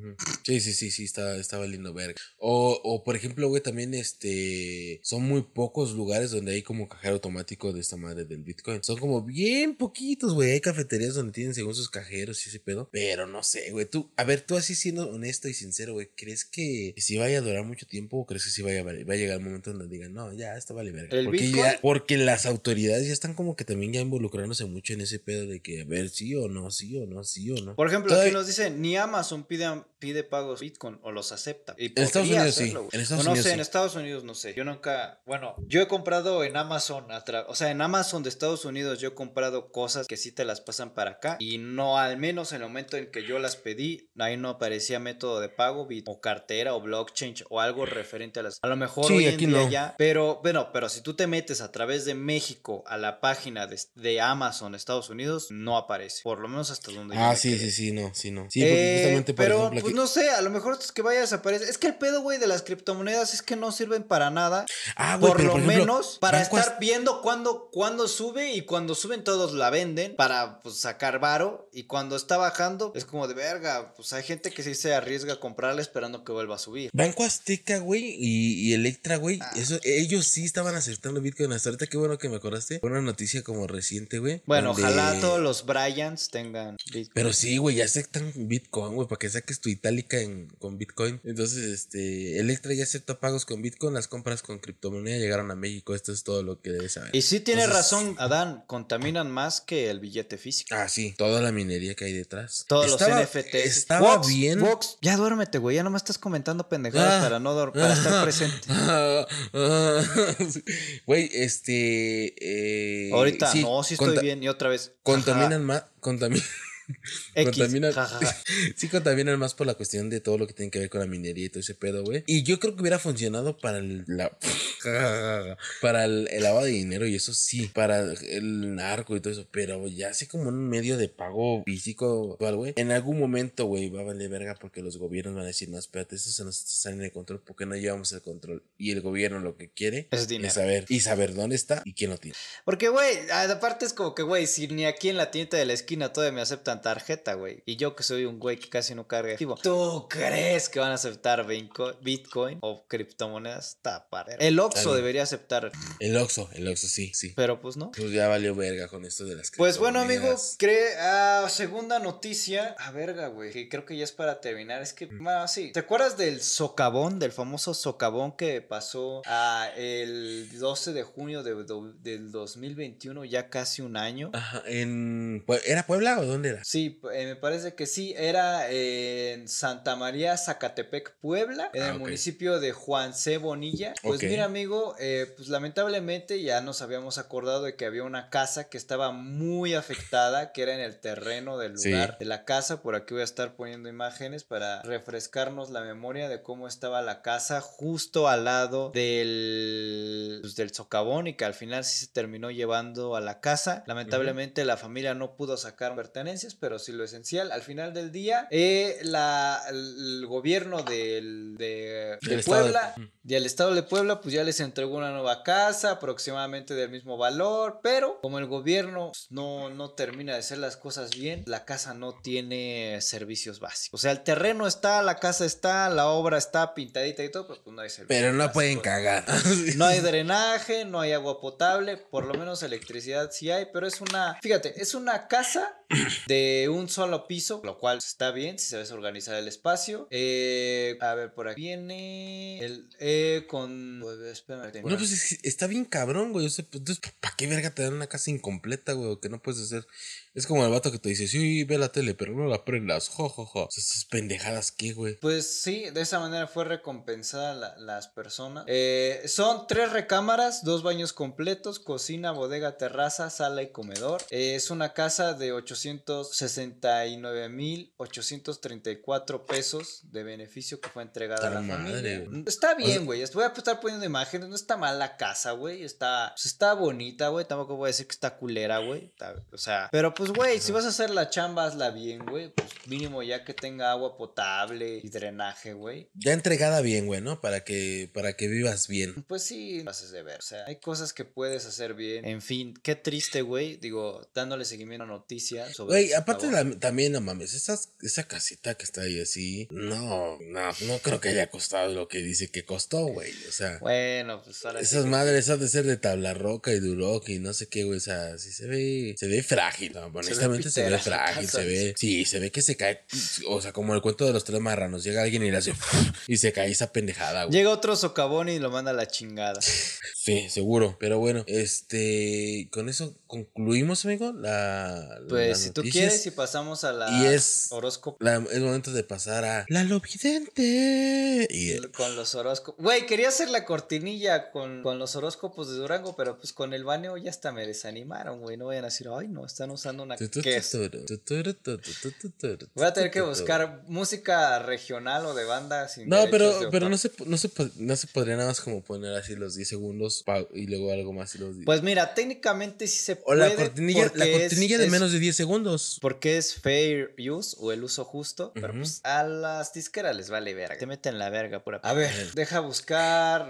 Sí, sí, sí, sí, está, está valiendo verga. O, o, por ejemplo, güey, también este. Son muy pocos lugares donde hay como cajero automático de esta madre del Bitcoin. Son como bien poquitos, güey. Hay cafeterías donde tienen según sus cajeros y ese pedo. Pero no sé, güey. Tú, a ver, tú así siendo honesto y sincero, güey, ¿crees que si vaya a durar mucho tiempo o crees que sí vaya va a llegar el momento donde digan, no, ya, esto vale verga? ¿El porque, Bitcoin? ya- porque las autoridades ya están como que también ya involucrándose mucho en ese pedo de que, a ver, sí o no, sí o no, sí o no. Por ejemplo, Todavía- aquí nos dice, ni Amazon pide, pide pagos Bitcoin o los acepta. Y En Estados Unidos sí, hacerlo, güey. en Estados O no Unidos sé, sí. en Estados Unidos no sé. Yo nunca, bueno, yo he comprado en Amazon, o sea, en Amazon de Estados Unidos yo he comprado cosas que sí te las pasan para acá y no, al menos en el momento en que yo las pedí, ahí no aparecía método de pago bit- o cartera o blockchain o algo referente a las... A lo mejor Sí, hoy en aquí día no. ya, pero bueno, pero si tú te metes a través de México a la página de, de Amazon Estados Unidos, no aparece, por lo menos hasta donde yo Ah, me sí, sí, sí, no, sí, no. Sí, porque Eh, justamente, por pero, ejemplo, aquí- no sé, a lo mejor es que vaya a desaparecer. Es que el pedo, güey, de las criptomonedas es que no sirven para nada. Ah, güey, por pero lo por ejemplo, menos para estar viendo cuándo, cuándo sube y cuando suben todos la venden para pues, sacar varo. Y cuando está bajando es como de verga. Pues hay gente que sí se arriesga a comprarla esperando que vuelva a subir. Banco Azteca, güey, y, y Electra, güey, Ah. eso, ellos sí estaban aceptando Bitcoin hasta ahorita, qué bueno que me acordaste. Fue una noticia como reciente, güey. Bueno, donde- ojalá todos los Bryans tengan Bitcoin. Pero sí, güey, ya aceptan Bitcoin, güey, para que saques tu itálica en, con Bitcoin. Entonces, este, Electra ya acepta pagos con Bitcoin, las compras con criptomoneda llegaron a México, esto es todo lo que debes saber. Y sí tiene Entonces- razón, Adán, contaminan más que el billete físico. Ah, sí, toda la minería que hay detrás. Todos Estaba- los NFTs. Estaba Vox, bien. Vox, ya duérmete, güey. Ya no me estás comentando pendejadas Ah, para no para estar ah, presente. ah, Güey, este. eh, Ahorita, no, sí estoy bien. Y otra vez. Contaminan más. Contaminan. X, contaminan. jajaja. sí, contaminan más por la cuestión de todo lo que tiene que ver con la minería y todo ese pedo, güey. Y yo creo que hubiera funcionado para el. la- para el, el lavado de dinero y eso sí. Para el narco y todo eso. Pero ya así como un medio de pago físico actual, güey. En algún momento, güey, va a valer verga porque los gobiernos van a decir, no, espérate, esto se nos está saliendo de control porque no llevamos el control. Y el gobierno lo que quiere es saber. Y saber dónde está y quién lo tiene. Porque, güey, aparte es como que, güey, si ni aquí en la tienda de la esquina todavía me aceptan tarjeta, güey. Y yo que soy un güey que casi no carga activo. ¿Tú crees que van a aceptar Bitco- Bitcoin o criptomonedas? Está padre. El Oxxo debería aceptar, El Oxxo, el Oxxo, sí, sí. pero pues no. Pues ya valió verga con esto de las Pues bueno, amigo, criptomonedas. cree, ah, segunda noticia. A verga, güey. Que creo que ya es para terminar. Es que, ah, sí. ¿Te acuerdas del socavón, del famoso socavón que pasó ah, el 12 de junio de- do- del 2021, ya casi un año? Ajá, en. ¿Era Puebla o dónde era? Sí, eh, me parece que sí. Era en Santa María, Zacatepec, Puebla, en Ah, el municipio de Juan C. Bonilla. Pues mira, amigo, eh, pues lamentablemente ya nos habíamos acordado de que había una casa que estaba muy afectada, que era en el terreno del Sí. lugar de la casa. Por aquí voy a estar poniendo imágenes para refrescarnos la memoria de cómo estaba la casa justo al lado del, pues, del socavón y que al final sí se terminó llevando a la casa. Lamentablemente la familia no pudo sacar pertenencias, pero sí lo esencial. Al final del día, eh, la, el gobierno del, de, de estado Puebla. Y al estado de Puebla pues ya les entregó una nueva casa aproximadamente del mismo valor, pero como el gobierno pues, no, no termina de hacer las cosas bien, la casa no tiene servicios básicos. O sea, el terreno está, la casa está, la obra está pintadita y todo, pero pues no hay servicios Pero no básicos. pueden cagar. No hay drenaje, no hay agua potable, por lo menos electricidad sí hay, pero es una, fíjate, es una casa de un solo piso, lo cual está bien si sabes organizar el espacio. Eh, a ver, por aquí viene el eh, con... pues, espérame, No, pues está bien cabrón, güey. Pues, entonces, ¿para qué verga te dan una casa incompleta, güey? Que no puedes hacer. Es como el vato que te dice, sí, ve la tele, pero no la prendas. Jo, jo, jo. Esas pendejadas, ¿qué, güey? Pues sí, de esa manera fue recompensada la- las personas. Eh, son tres recámaras, dos baños completos, cocina, bodega, terraza, sala y comedor. Eh, es una casa de 869.834 pesos de beneficio que fue entregada a la madre, familia. güey. Está O bien, güey. Voy a estar poniendo imágenes. No está mal la casa, güey. Está, pues, está bonita, güey. Tampoco voy a decir que está culera, güey. O sea, pero pues, güey, si vas a hacer la chamba, hazla bien, güey. Pues mínimo ya que tenga agua potable y drenaje, güey. Ya entregada bien, güey, ¿no? Para que, para que vivas bien. Pues sí, lo haces de ver. O sea, hay cosas que puedes hacer bien. En fin, qué triste, güey. Digo, dándole seguimiento a noticias sobre. Güey, aparte la- también, no mames, esas, esa casita que está ahí así, no, no, no creo que haya costado lo que dice que costó, güey. O sea, Bueno, pues ahora esas madres han de ser de tabla roca y duroc y no sé qué, güey. O sea, sí se ve, se ve frágil. No, honestamente se ve, frágil, se ve, sí, se ve que se cae. O sea, como el cuento de los tres marranos, llega alguien y le hace y se cae esa pendejada, güey. Llega otro socavón y lo manda a la chingada. Sí, seguro. Pero bueno, este, con eso concluimos, amigo, la. Pues si tú quieres y pasamos a la Y es- horóscopo. La- es momento de pasar a La Lovidente. Y Con los horóscopos. Güey, quería hacer la cortinilla con, con los horóscopos de Durango, pero pues con el baneo ya hasta me desanimaron, güey. No vayan a decir, ay, no, están usando una. ¿Qué es? Voy a tener que buscar música regional o de banda sin No, pero, de pero no, se, no, se, no se podría nada más como poner así los 10 segundos y luego algo más y los 10. Pues mira, técnicamente sí se o puede. la cortinilla, la es- cortinilla de menos de 10 segundos. Porque es fair use o el uso justo, pero pues a las disqueras les vale verga. Te meten la verga pura. A ver, deja buscar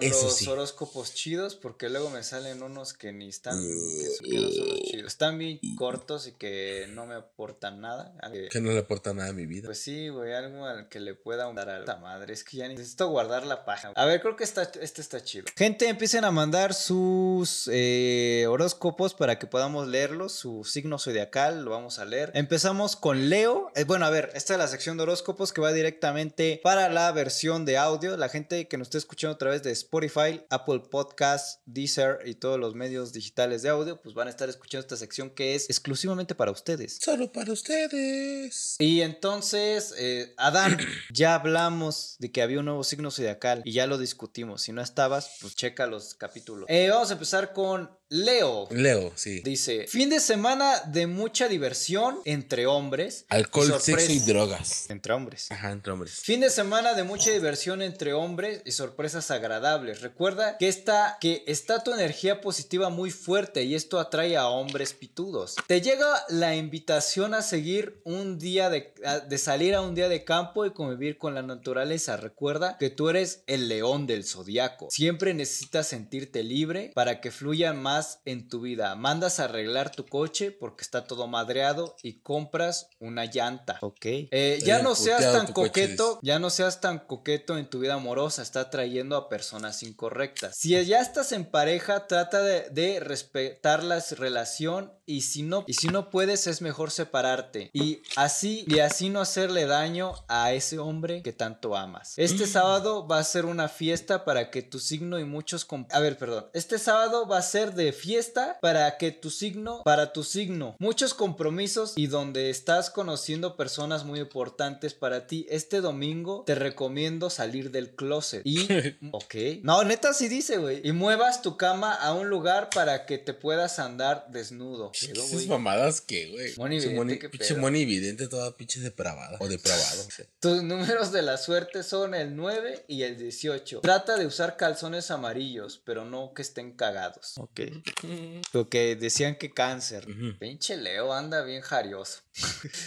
Eso los sí. horóscopos chidos porque luego me salen unos que ni están, que, no son los chidos. Están bien cortos y que no me aportan nada. Aunque- Que no le aporta nada a mi vida. Pues sí, güey, algo al que le pueda dar a la madre. Es que ya necesito guardar la página. A ver, creo que esta, este está chido. Gente, empiecen a mandar sus eh, horóscopos para que podamos leerlos. Su signo zodiacal, lo vamos a leer. Empezamos con Leo. Eh, bueno, a ver, esta es la sección de horóscopos que va directamente para la versión de audio. La gente que nos esté escuchando a través de Spotify, Apple Podcasts, Deezer y todos los medios digitales de audio, pues van a estar escuchando esta sección que es exclusivamente para ustedes. Solo para ustedes. Y entonces, eh, Adán, ya hablamos de que había un nuevo signo zodiacal y ya lo discutimos. Si no estabas, pues checa los capítulos. Eh, vamos a empezar con Leo. Leo, sí. Dice, fin de semana de mucha diversión entre hombres. Alcohol, sorpresa- sexo y drogas. Entre hombres. Ajá, entre hombres. Fin de semana de mucha diversión entre hombres y sorpresas agradables. Recuerda que está, que está tu energía positiva muy fuerte y esto atrae a hombres pitudos. Te llega la invitación a seguir un día de, de salir a un día de campo y convivir con la naturaleza. Recuerda que tú eres el león del zodiaco. Siempre necesitas sentirte libre para que fluya más en tu vida. Mandas a arreglar tu coche porque está todo madreado y compras una llanta. Ok. Eh, ya no seas tan coqueto, ya no seas tan coqueto en tu vida amorosa, está atrayendo a personas incorrectas. Si ya estás en pareja, trata de, de respetar la relación y si no y si no puedes es mejor separarte y así y así no hacerle daño a ese hombre que tanto amas. Este sábado va a ser una fiesta para que tu signo y muchos a ver, perdón. Este sábado va a ser de de fiesta para que tu signo, para tu signo, muchos compromisos y donde estás conociendo personas muy importantes para ti. Este domingo te recomiendo salir del closet. Y, ok. No, neta sí dice, güey. Y muevas tu cama a un lugar para que te puedas andar desnudo. ¿Qué Pedo, esas mamadas que, güey? Moni Pinche vidente, moni- qué Pinche pedo. moni vidente toda pinche depravada. O depravado. Tus números de la suerte son el 9 y el 18. Trata de usar calzones amarillos, pero no que estén cagados. Ok. Porque decían que cáncer. Ujú. Pinche Leo anda bien jarioso.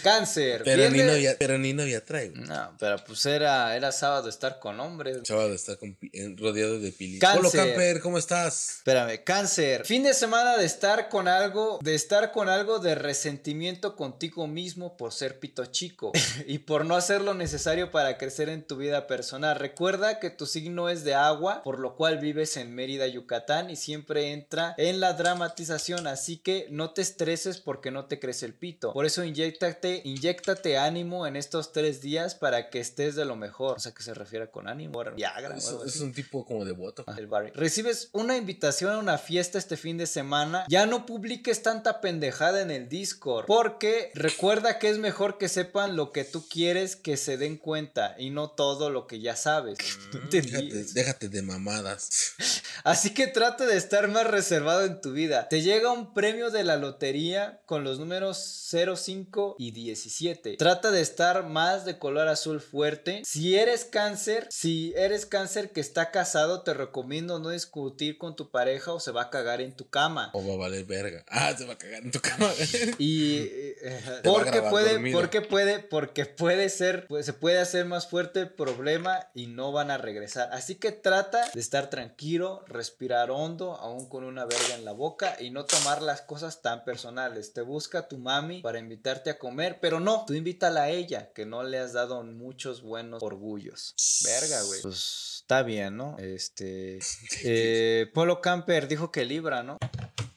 Cáncer. Pero ni novia, pero ni novia trae, güey. No, pero pues era, era sábado estar con hombres. Sábado está con rodeado de pilis. Cáncer. Polo Camper, ¿cómo estás? Espérame, cáncer. Fin de semana de estar con algo, de estar con algo de resentimiento contigo mismo por ser pito chico y por no hacer lo necesario para crecer en tu vida personal. Recuerda que tu signo es de agua, por lo cual vives en Mérida, Yucatán y siempre entra en la dramatización, así que no te estreses porque no te crece el pito. Por eso inyectate, inyectate ánimo en estos tres días para que estés de lo mejor. O sea, que se refiere con ánimo. Viagra, Es, es un tipo como de voto. Ah, el Barry. Recibes una invitación a una fiesta este fin de semana. Ya no publiques tanta pendejada en el Discord. Porque recuerda que es mejor que sepan lo que tú quieres que se den cuenta y no todo lo que ya sabes. Entendí Déjate, déjate de mamadas. Así que trata de estar más reservado en tu vida. Te llega un premio de la lotería con los números 0, 5 y 17. Trata de estar más de color azul fuerte. Si eres cáncer, si eres cáncer que está casado, te recomiendo no discutir con tu pareja o se va a cagar en tu cama. O va a valer verga. Ah, se va a cagar en tu cama. Y eh, a porque puede, dormido. porque puede, porque puede ser, pues, se puede hacer más fuerte el problema y no van a regresar. Así que trata de estar tranquilo, respirar hondo, aún con una verga en la boca y no tomar las cosas tan personales. Te busca tu mami para invitarte a comer, pero no, tú invítala a ella, que no le has dado muchos buenos orgullos. Verga, güey. Pues está bien, ¿no? Este. eh, Polo Camper dijo que Libra, ¿no?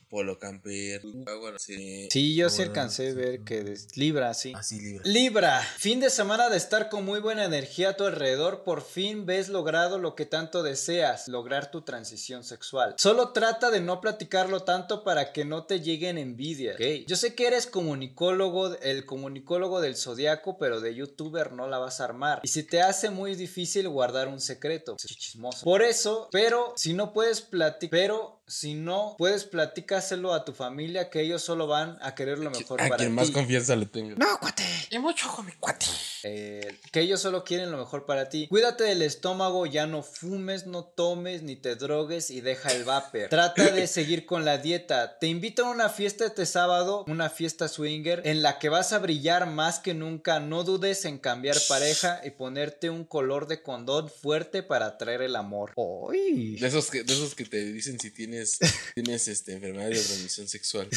Polo Camper. Ah, bueno, sí. Sí, yo Ah, sí alcancé a ver que des- Libra, sí. Así libre. Libra, fin de semana de estar con muy buena energía a tu alrededor, por fin ves logrado lo que tanto deseas, lograr tu transición sexual. Solo trata de no platicarlo tanto para que no te lleguen envidias. Ok, Yo sé que eres comunicólogo, el comunicólogo del zodiaco, pero de youtuber no la vas a armar. Y si te hace muy difícil guardar un secreto, chismoso. Por eso, pero si no puedes platicar, pero si no puedes platicárselo a tu familia, que ellos solo van a querer lo mejor A para quien ti. más confianza le tenga. No, cuate. Y mucho con mi cuate. Eh, que ellos solo quieren lo mejor para ti. Cuídate del estómago, ya no fumes, no tomes, ni te drogues y deja el vapor. Trata de seguir con la dieta. Te invito a una fiesta este sábado, una fiesta swinger, en la que vas a brillar más que nunca. No dudes en cambiar pareja y ponerte un color de condón fuerte para atraer el amor. ¡Uy! De esos que, de esos que te dicen si tienes, tienes este, enfermedad de transmisión sexual.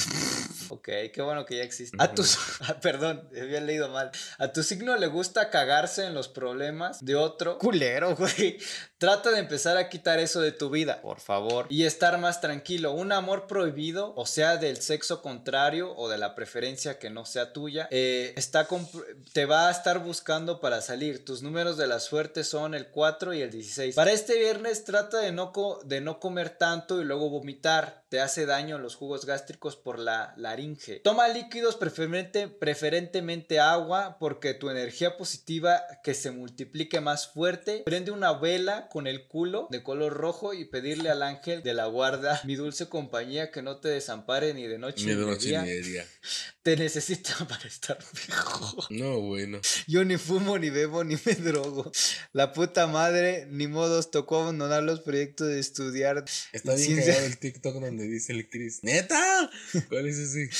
Ok, qué bueno que ya existe. A tus, ah, perdón, había leído mal. A tu signo le gusta cagarse en los problemas de otro. Culero, güey. Trata de empezar a quitar eso de tu vida, por favor. Y estar más tranquilo. Un amor prohibido, o sea, del sexo contrario o de la preferencia que no sea tuya, eh, está te va a estar buscando para salir. Tus números de la suerte son el 4 y el 16. Para este viernes trata de no, de no comer tanto y luego vomitar. Te hace daño los jugos gástricos por la laringe. Toma líquidos, preferente- preferentemente agua, porque tu energía positiva que se multiplique más fuerte. Prende una vela con el culo de color rojo y pedirle al ángel de la guarda, mi dulce compañía, que no te desampare ni de noche Ni de noche día. ni de día. Te necesita para estar mejor. No, bueno. Yo ni fumo, ni bebo, ni me drogo. La puta madre, ni modos, tocó abandonar los proyectos de estudiar. Está bien ciencia. el TikTok donde dice el. ¿Neta? ¿Cuál es ese?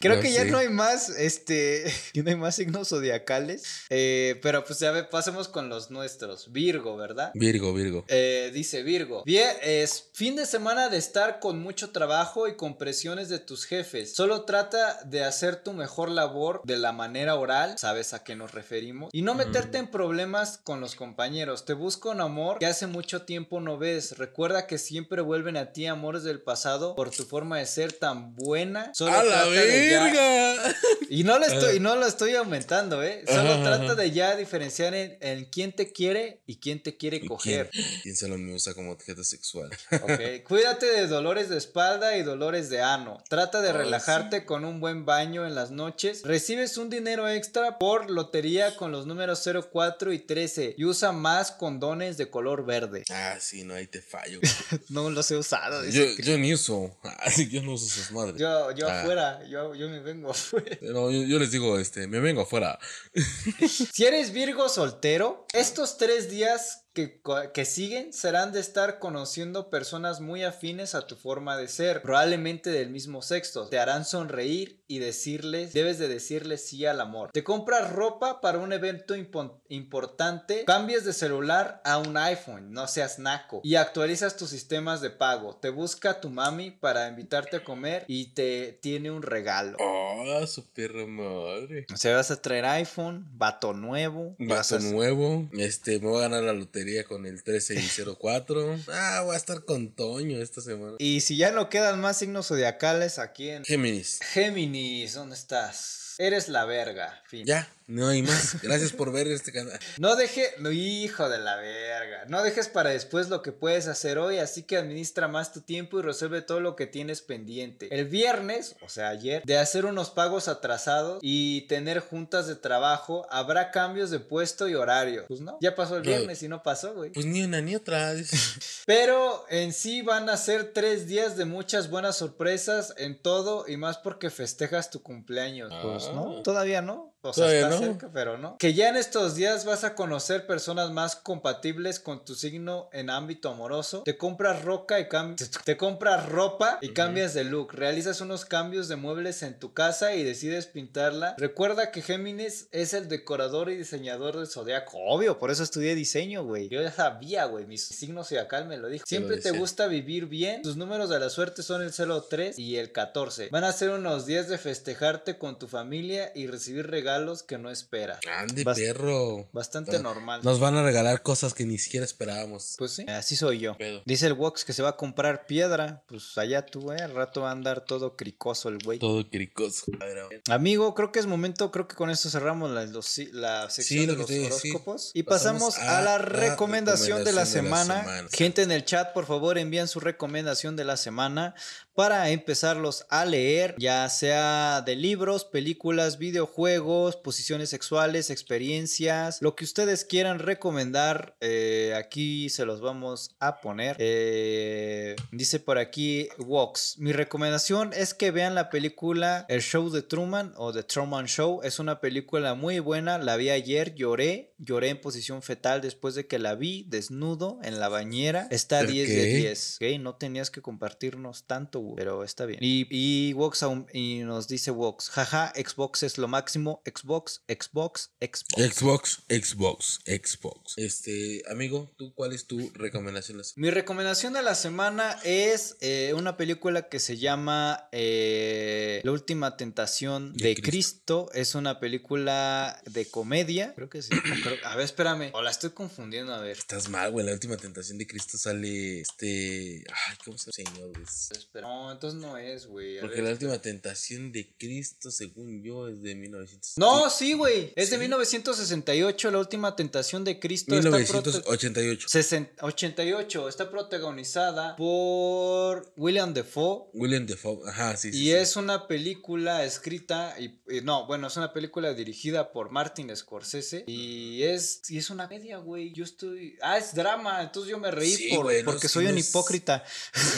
Creo No que ya no hay más, este, ya no hay más signos zodiacales. Eh, pero pues ya ve, pasemos con los nuestros. Virgo, ¿verdad? Virgo, Virgo. Eh, dice Virgo. Bien, es fin de semana de estar con mucho trabajo y con presiones de tus jefes. Solo trata de hacer tu mejor labor de la manera oral, sabes a qué nos referimos, y no meterte en problemas con los compañeros. Te busca un amor que hace mucho tiempo no ves. Recuerda que siempre vuelven a ti amores del pasado por tu forma de ser tan buena. Solo ¡A la trata de ya ya- verga! Y no, lo estoy, y no lo estoy aumentando, ¿eh? Solo Ajá, trata ajá. de ya diferenciar en, en quién te quiere y quién te quiere ¿Y coger. quién? ¿Quién se lo me usa como objeto sexual? Ok, Cuídate de dolores de espalda y dolores de ano. Trata de Oh, relajarte con un buen baño en las noches. Recibes un dinero extra por lotería con los números 04 y 13 y usa más condones de color verde. Ah, sí, no, ahí te fallo. No los he usado. yo, dice que- yo ni uso. Así yo no uso sus madres. yo, yo Ah. afuera, yo, yo me vengo afuera. No, yo, yo les digo, este, me vengo afuera. Si eres Virgo soltero, estos tres días que, siguen serán de estar conociendo personas muy afines a tu forma de ser, probablemente del mismo sexo. Te harán sonreír y decirles, debes de decirles sí al amor. Te compras ropa para un evento impo- importante, cambias de celular a un iPhone, no seas naco, y actualizas tus sistemas de pago. Te busca tu mami para invitarte a comer y te tiene un regalo. Oh, su perra madre. O sea, vas a traer iPhone, vato nuevo. vas Vaso a- nuevo. Este, me voy a ganar la lotería con el 13 y 04. Ah, voy a estar con Toño esta semana. Y si ya no quedan más signos zodiacales aquí en Géminis. Géminis, ¿dónde estás? Eres la verga. Fin. Ya, no hay más. Gracias por ver este canal. No deje, no, hijo de la verga. No dejes para después lo que puedes hacer hoy, así que administra más tu tiempo y resuelve todo lo que tienes pendiente. El viernes, o sea, ayer, de hacer unos pagos atrasados y tener juntas de trabajo, habrá cambios de puesto y horario. Pues no, ya pasó el viernes y no pasó, güey. Pues ni una ni otra. Pero en sí van a ser tres días de muchas buenas sorpresas en todo y más porque festejas tu cumpleaños. Pues no, Ah. todavía no. O sea, Todavía está no. cerca, pero no. Que ya en estos días vas a conocer personas más compatibles con tu signo en ámbito amoroso. Te compras roca y cam- te compras ropa y cambias de look. Realizas unos cambios de muebles en tu casa y decides pintarla. Recuerda que Géminis es el decorador y diseñador del zodiaco. Obvio, por eso estudié diseño, güey. Yo ya sabía, güey. Mi signo zodiacal me lo dijo. Siempre te gusta vivir bien. Tus números de la suerte son el 03 y el 14. Van a ser unos días de festejarte con tu familia y recibir regalos que no esperas. Ande, Bast- perro. Bastante normal. Nos van a regalar cosas que ni siquiera esperábamos. Pues sí, así soy yo. Pedo. Dice el Wox que se va a comprar piedra. Pues allá tú, eh. Al rato va a andar todo cricoso el güey. Todo cricoso. A ver, a ver. Amigo, creo que es momento, creo que con esto cerramos la, los- la sección Sí, lo de los horóscopos. Y Pasamos pasamos, a, a la recomendación, de la de semana. Gente en el chat, por favor, envían su recomendación de la semana para empezarlos a leer, ya sea de libros, películas, videojuegos, posiciones sexuales, experiencias, lo que ustedes quieran recomendar. eh, aquí se los vamos a poner. Eh, dice por aquí Vox. Mi recomendación es que vean la película El Show de Truman o The Truman Show. Es una película muy buena. La vi ayer, lloré. Lloré en posición fetal después de que la vi desnudo en la bañera. Está 10 de Ok. 10. Ok, no tenías que compartirnos tanto, pero está bien. Y, y, aún- y nos dice Vox. Jaja, Xbox es lo máximo. Xbox, Xbox, Xbox. Xbox, Xbox, Xbox. Este, amigo, ¿tú cuál es tu recomendación? Mi recomendación de la semana es eh, una película que se llama eh, La última tentación de, De Cristo. Es una película de comedia. Creo que sí. Creo- a ver, espérame. O la estoy confundiendo, a ver. Estás mal, güey. La última tentación de Cristo sale este. Ay, ¿cómo se llama, señor? Es- Espera. No, entonces no es, güey. Porque ver, la última tentación de Cristo, según yo, es de 1900. No, sí, güey. Es de Sí. 1968, La última tentación de Cristo. Está prote- 1988. 60 88. Está protagonizada por William Defoe. William Defoe. Ajá, sí, sí. Y sí. es una película escrita y, y no, bueno, es una película dirigida por Martin Scorsese y es y es una media, güey. Yo estoy, ah, es drama, entonces yo me reí por- porque soy un es- hipócrita.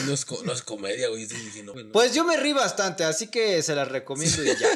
No es, no es comedia, güey. Pues yo me reí bastante, así que se las recomiendo y ya.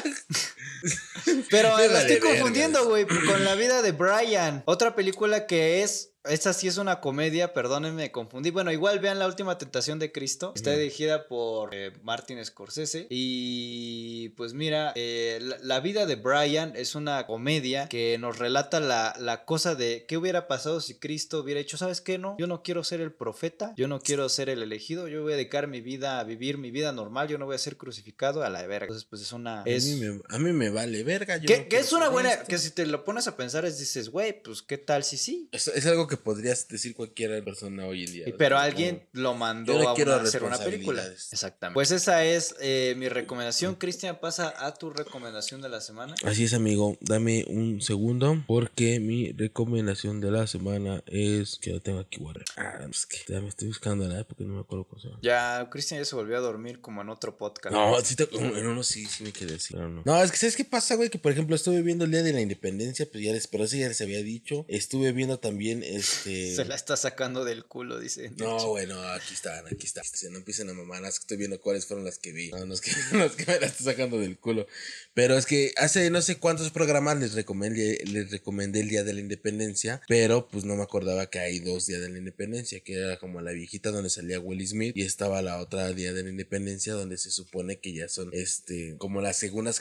Pero Me la estoy verga. confundiendo, güey, con la vida de Brian. Otra película que es. Esta sí es una comedia, perdónenme, me confundí. Bueno, igual vean La Última Tentación de Cristo. Está dirigida por eh, Martin Scorsese. Y pues mira, eh, la, la vida de Brian es una comedia que nos relata la, la cosa de qué hubiera pasado si Cristo hubiera hecho, ¿sabes qué? No, yo no quiero ser el profeta, yo no quiero ser el elegido, yo voy a dedicar mi vida a vivir mi vida normal, yo no voy a ser crucificado a la verga. Entonces, pues es una... A, mí me, a mí me vale verga. yo que, no que quiero es una buena, esto. que si te lo pones a pensar es dices, güey, pues qué tal si sí. Es, es algo que podrías decir cualquier persona hoy en día. Pero Como- alguien lo mandó no a una- hacer una película. Exactamente. Pues esa es eh, mi recomendación. Cristian, pasa a tu recomendación de la semana. Así es, amigo. Dame un segundo porque mi recomendación de la semana es que lo tengo aquí guardado. Ah, es que ya me estoy buscando la porque no me acuerdo cómo se llama. Ya, Cristian ya se volvió a dormir como en otro podcast. No, sí te- en uno sí, sí me quedé así. pero no. No, es que ¿sabes qué pasa, güey? Que por ejemplo estuve viendo el Día de la Independencia, pues ya les, pero eso ya les había dicho. Estuve viendo también este. Se la está sacando del culo, dice. No, bueno, aquí están, aquí están. No empiecen a mamar, estoy viendo cuáles fueron las que vi. No, no es que, no es que me la estoy sacando del culo. Pero es que hace no sé cuántos programas les recomendé, les recomendé el Día de la Independencia, pero pues no me acordaba que hay dos Días de la Independencia, que era como la viejita donde salía Will Smith y estaba la otra Día de la Independencia donde se supone que ya son este como las segundas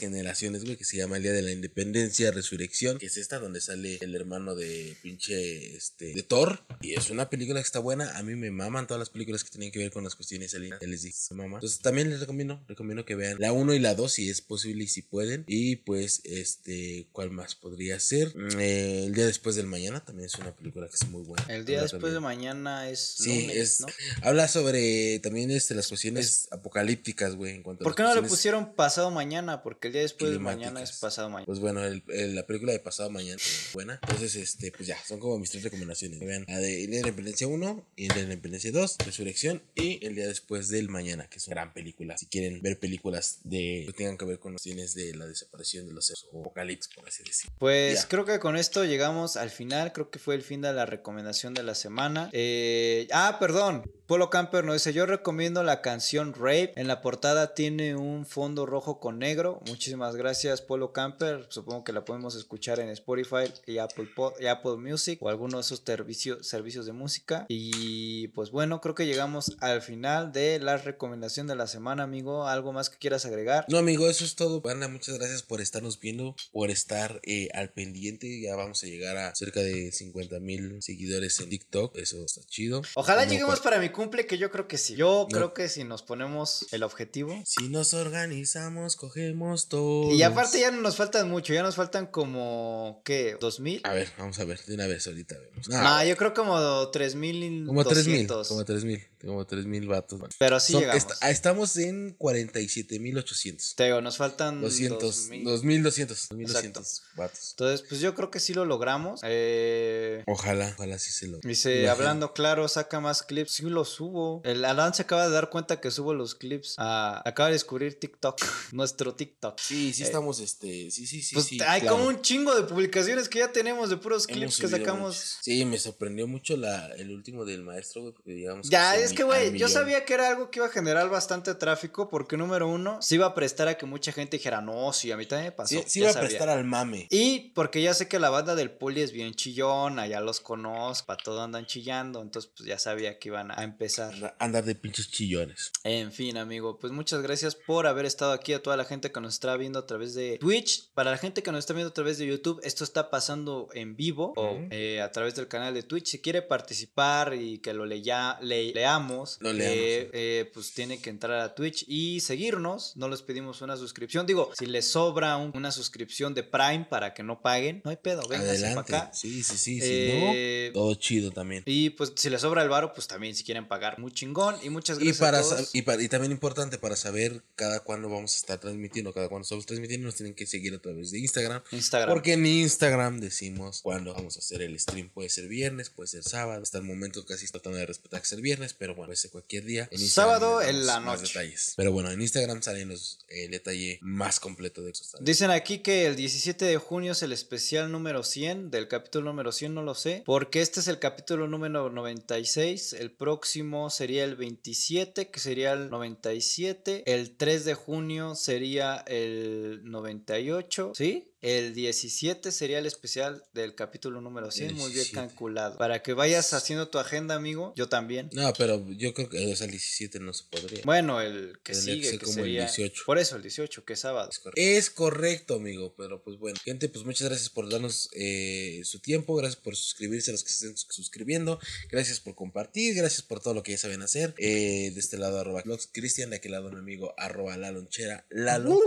güey, que se llama el Día de la Independencia, Resurrección, que es esta donde sale el hermano de pinche este de Thor y es una película que está buena, a mí me maman todas las películas que tienen que ver con las cuestiones alienígenas, ya les dije, me mama. Entonces también les recomiendo, recomiendo que vean la 1 y la 2 si es posible y si pueden y pues este ¿cuál más podría ser? Mm, eh, el día después del mañana también es una película que es muy buena. El día Habla después de también- mañana es Sí, lunes, es ¿no? habla sobre también este las cuestiones apocalípticas, güey, en cuanto a ¿Por qué no le pusieron pasado mañana? Porque el día después de mañana es pasado mañana. Pues bueno, el- el- la película de pasado mañana es buena. Entonces, este, pues ya, son como mis tres recomendaciones. Vean la de El Día de la Independencia 1, el Día de la Independencia 2, Resurrección y El Día Después del Mañana, que es una gran película. Si quieren ver películas de que tengan que ver con cuestiones de la desaparición de los seres o apocalipsis, por así decirlo. Pues Ya. creo que con esto llegamos al final. Creo que fue el fin de la recomendación de la semana. Eh, ah, perdón. Polo Camper nos dice: Yo recomiendo la canción Rape. En la portada tiene un fondo rojo con negro. Muchísimas gracias, Polo Camper. Supongo que la podemos escuchar en Spotify y Apple, Po- y Apple Music o alguno de esos servicios, servicios de música. Y pues bueno, creo que llegamos al final de la recomendación de la semana, amigo. ¿Algo más que quieras agregar? No, amigo, eso es todo. Banda, muchas gracias por estarnos viendo, por estar eh, al pendiente. Ya vamos a llegar a cerca de 50 mil seguidores en TikTok. Eso está chido. Ojalá lleguemos para mi cumple, que yo creo que sí. Yo No. creo que si nos ponemos el objetivo. Si nos organizamos, cogemos todo. Y aparte ya no nos faltan mucho, ya nos faltan como, ¿qué? ¿Dos mil? A ver, vamos a ver, de una vez ahorita vemos. No, Ah, yo creo como tres mil como tres mil, como tres mil, como tres mil vatos. Pero sí Son- llegamos. est- ah, estamos en 47 mil 800. Te digo, nos faltan 200, 2000. 2200, 2200 vatos. Entonces, pues yo creo que sí lo logramos. Eh, Ojalá, ojalá sí se lo. Dice, hablando claro, saca más clips. Sí, los subo. El Alan se acaba de dar cuenta que subo los clips. Acaba de descubrir TikTok, nuestro TikTok. Sí, sí Eh, estamos, este, sí, sí, sí. pues sí, hay claro. como un chingo de publicaciones que ya tenemos de puros Hemos clips que sacamos. muchos. Sí, me sorprendió mucho la, el último del maestro, güey, porque digamos. Ya, es que, güey, yo sabía que era algo que iba a generar bastante tráfico porque, número uno, se iba a prestar a que mucha gente dijera, no, sí, a mí también me pasó. Sí, sí iba a sabía". prestar al mame. Y porque ya sé que la banda del poli es bien chillona, ya los conozco, para todo andan chillando, entonces pues ya sabía que iban a empezar. Anda- Andar de pinches chillones. En fin, amigo, pues muchas gracias por haber estado aquí, a toda la gente que nos está viendo a través de Twitch. Para la gente que nos está viendo a través de YouTube, esto está pasando en vivo o eh, a través del canal de Twitch. Si quiere participar y que lo leya- le- leamos, Lo eh, sí. eh, pues tiene que entrar a Twitch y seguirnos. No les pedimos una suscripción. Digo, si les sobra un- una suscripción de Prime para que no paguen, no hay pedo, vengan para Adelante. acá. Sí, sí, sí. Eh, Si no, todo chido también. Y pues si les sobra el varo, pues también si quieren pagar, muy chingón. Y muchas Y, gracias para, a sa- todos. y, para- y también importante para saber cada cuándo vamos a estar transmitiendo, cada cuándo estamos transmitiendo, nos tienen que seguir a través de Instagram. Instagram. Porque en Instagram decimos cuándo vamos a hacer el stream. Puede ser viernes, puede ser sábado. Hasta el momento casi tratando de respetar que sea viernes, pero bueno, puede ser cualquier día. En Sábado en la noche. detalles. Pero bueno, en Instagram salen los, el detalle más completo de eso. Dicen aquí que el 17 de junio es el especial número 100, del capítulo número 100 no lo sé, porque este es el capítulo número 96, el próximo sería el 27, que sería el 97, el 3 de junio sería el 98, ¿sí? El 17 sería el especial del capítulo número 100, muy bien 17. calculado. Para que vayas haciendo tu agenda, amigo, yo también. No, pero yo creo que o sea, el 17 no se podría. Bueno, el que Tendría sigue, que como el sería... 18. Por eso, el 18, que es sábado. Es correcto. Es correcto, amigo, pero pues bueno. Gente, pues muchas gracias por darnos eh, su tiempo, gracias por suscribirse a los que se estén suscribiendo, gracias por compartir, gracias por todo lo que ya saben hacer. Eh, de este lado, arroba Cristian, de aquel lado mi amigo, arroba la lonchera, Lalo.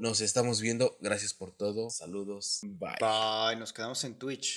Nos estamos viendo, gracias por todo, saludos, bye. Bye, nos quedamos en Twitch.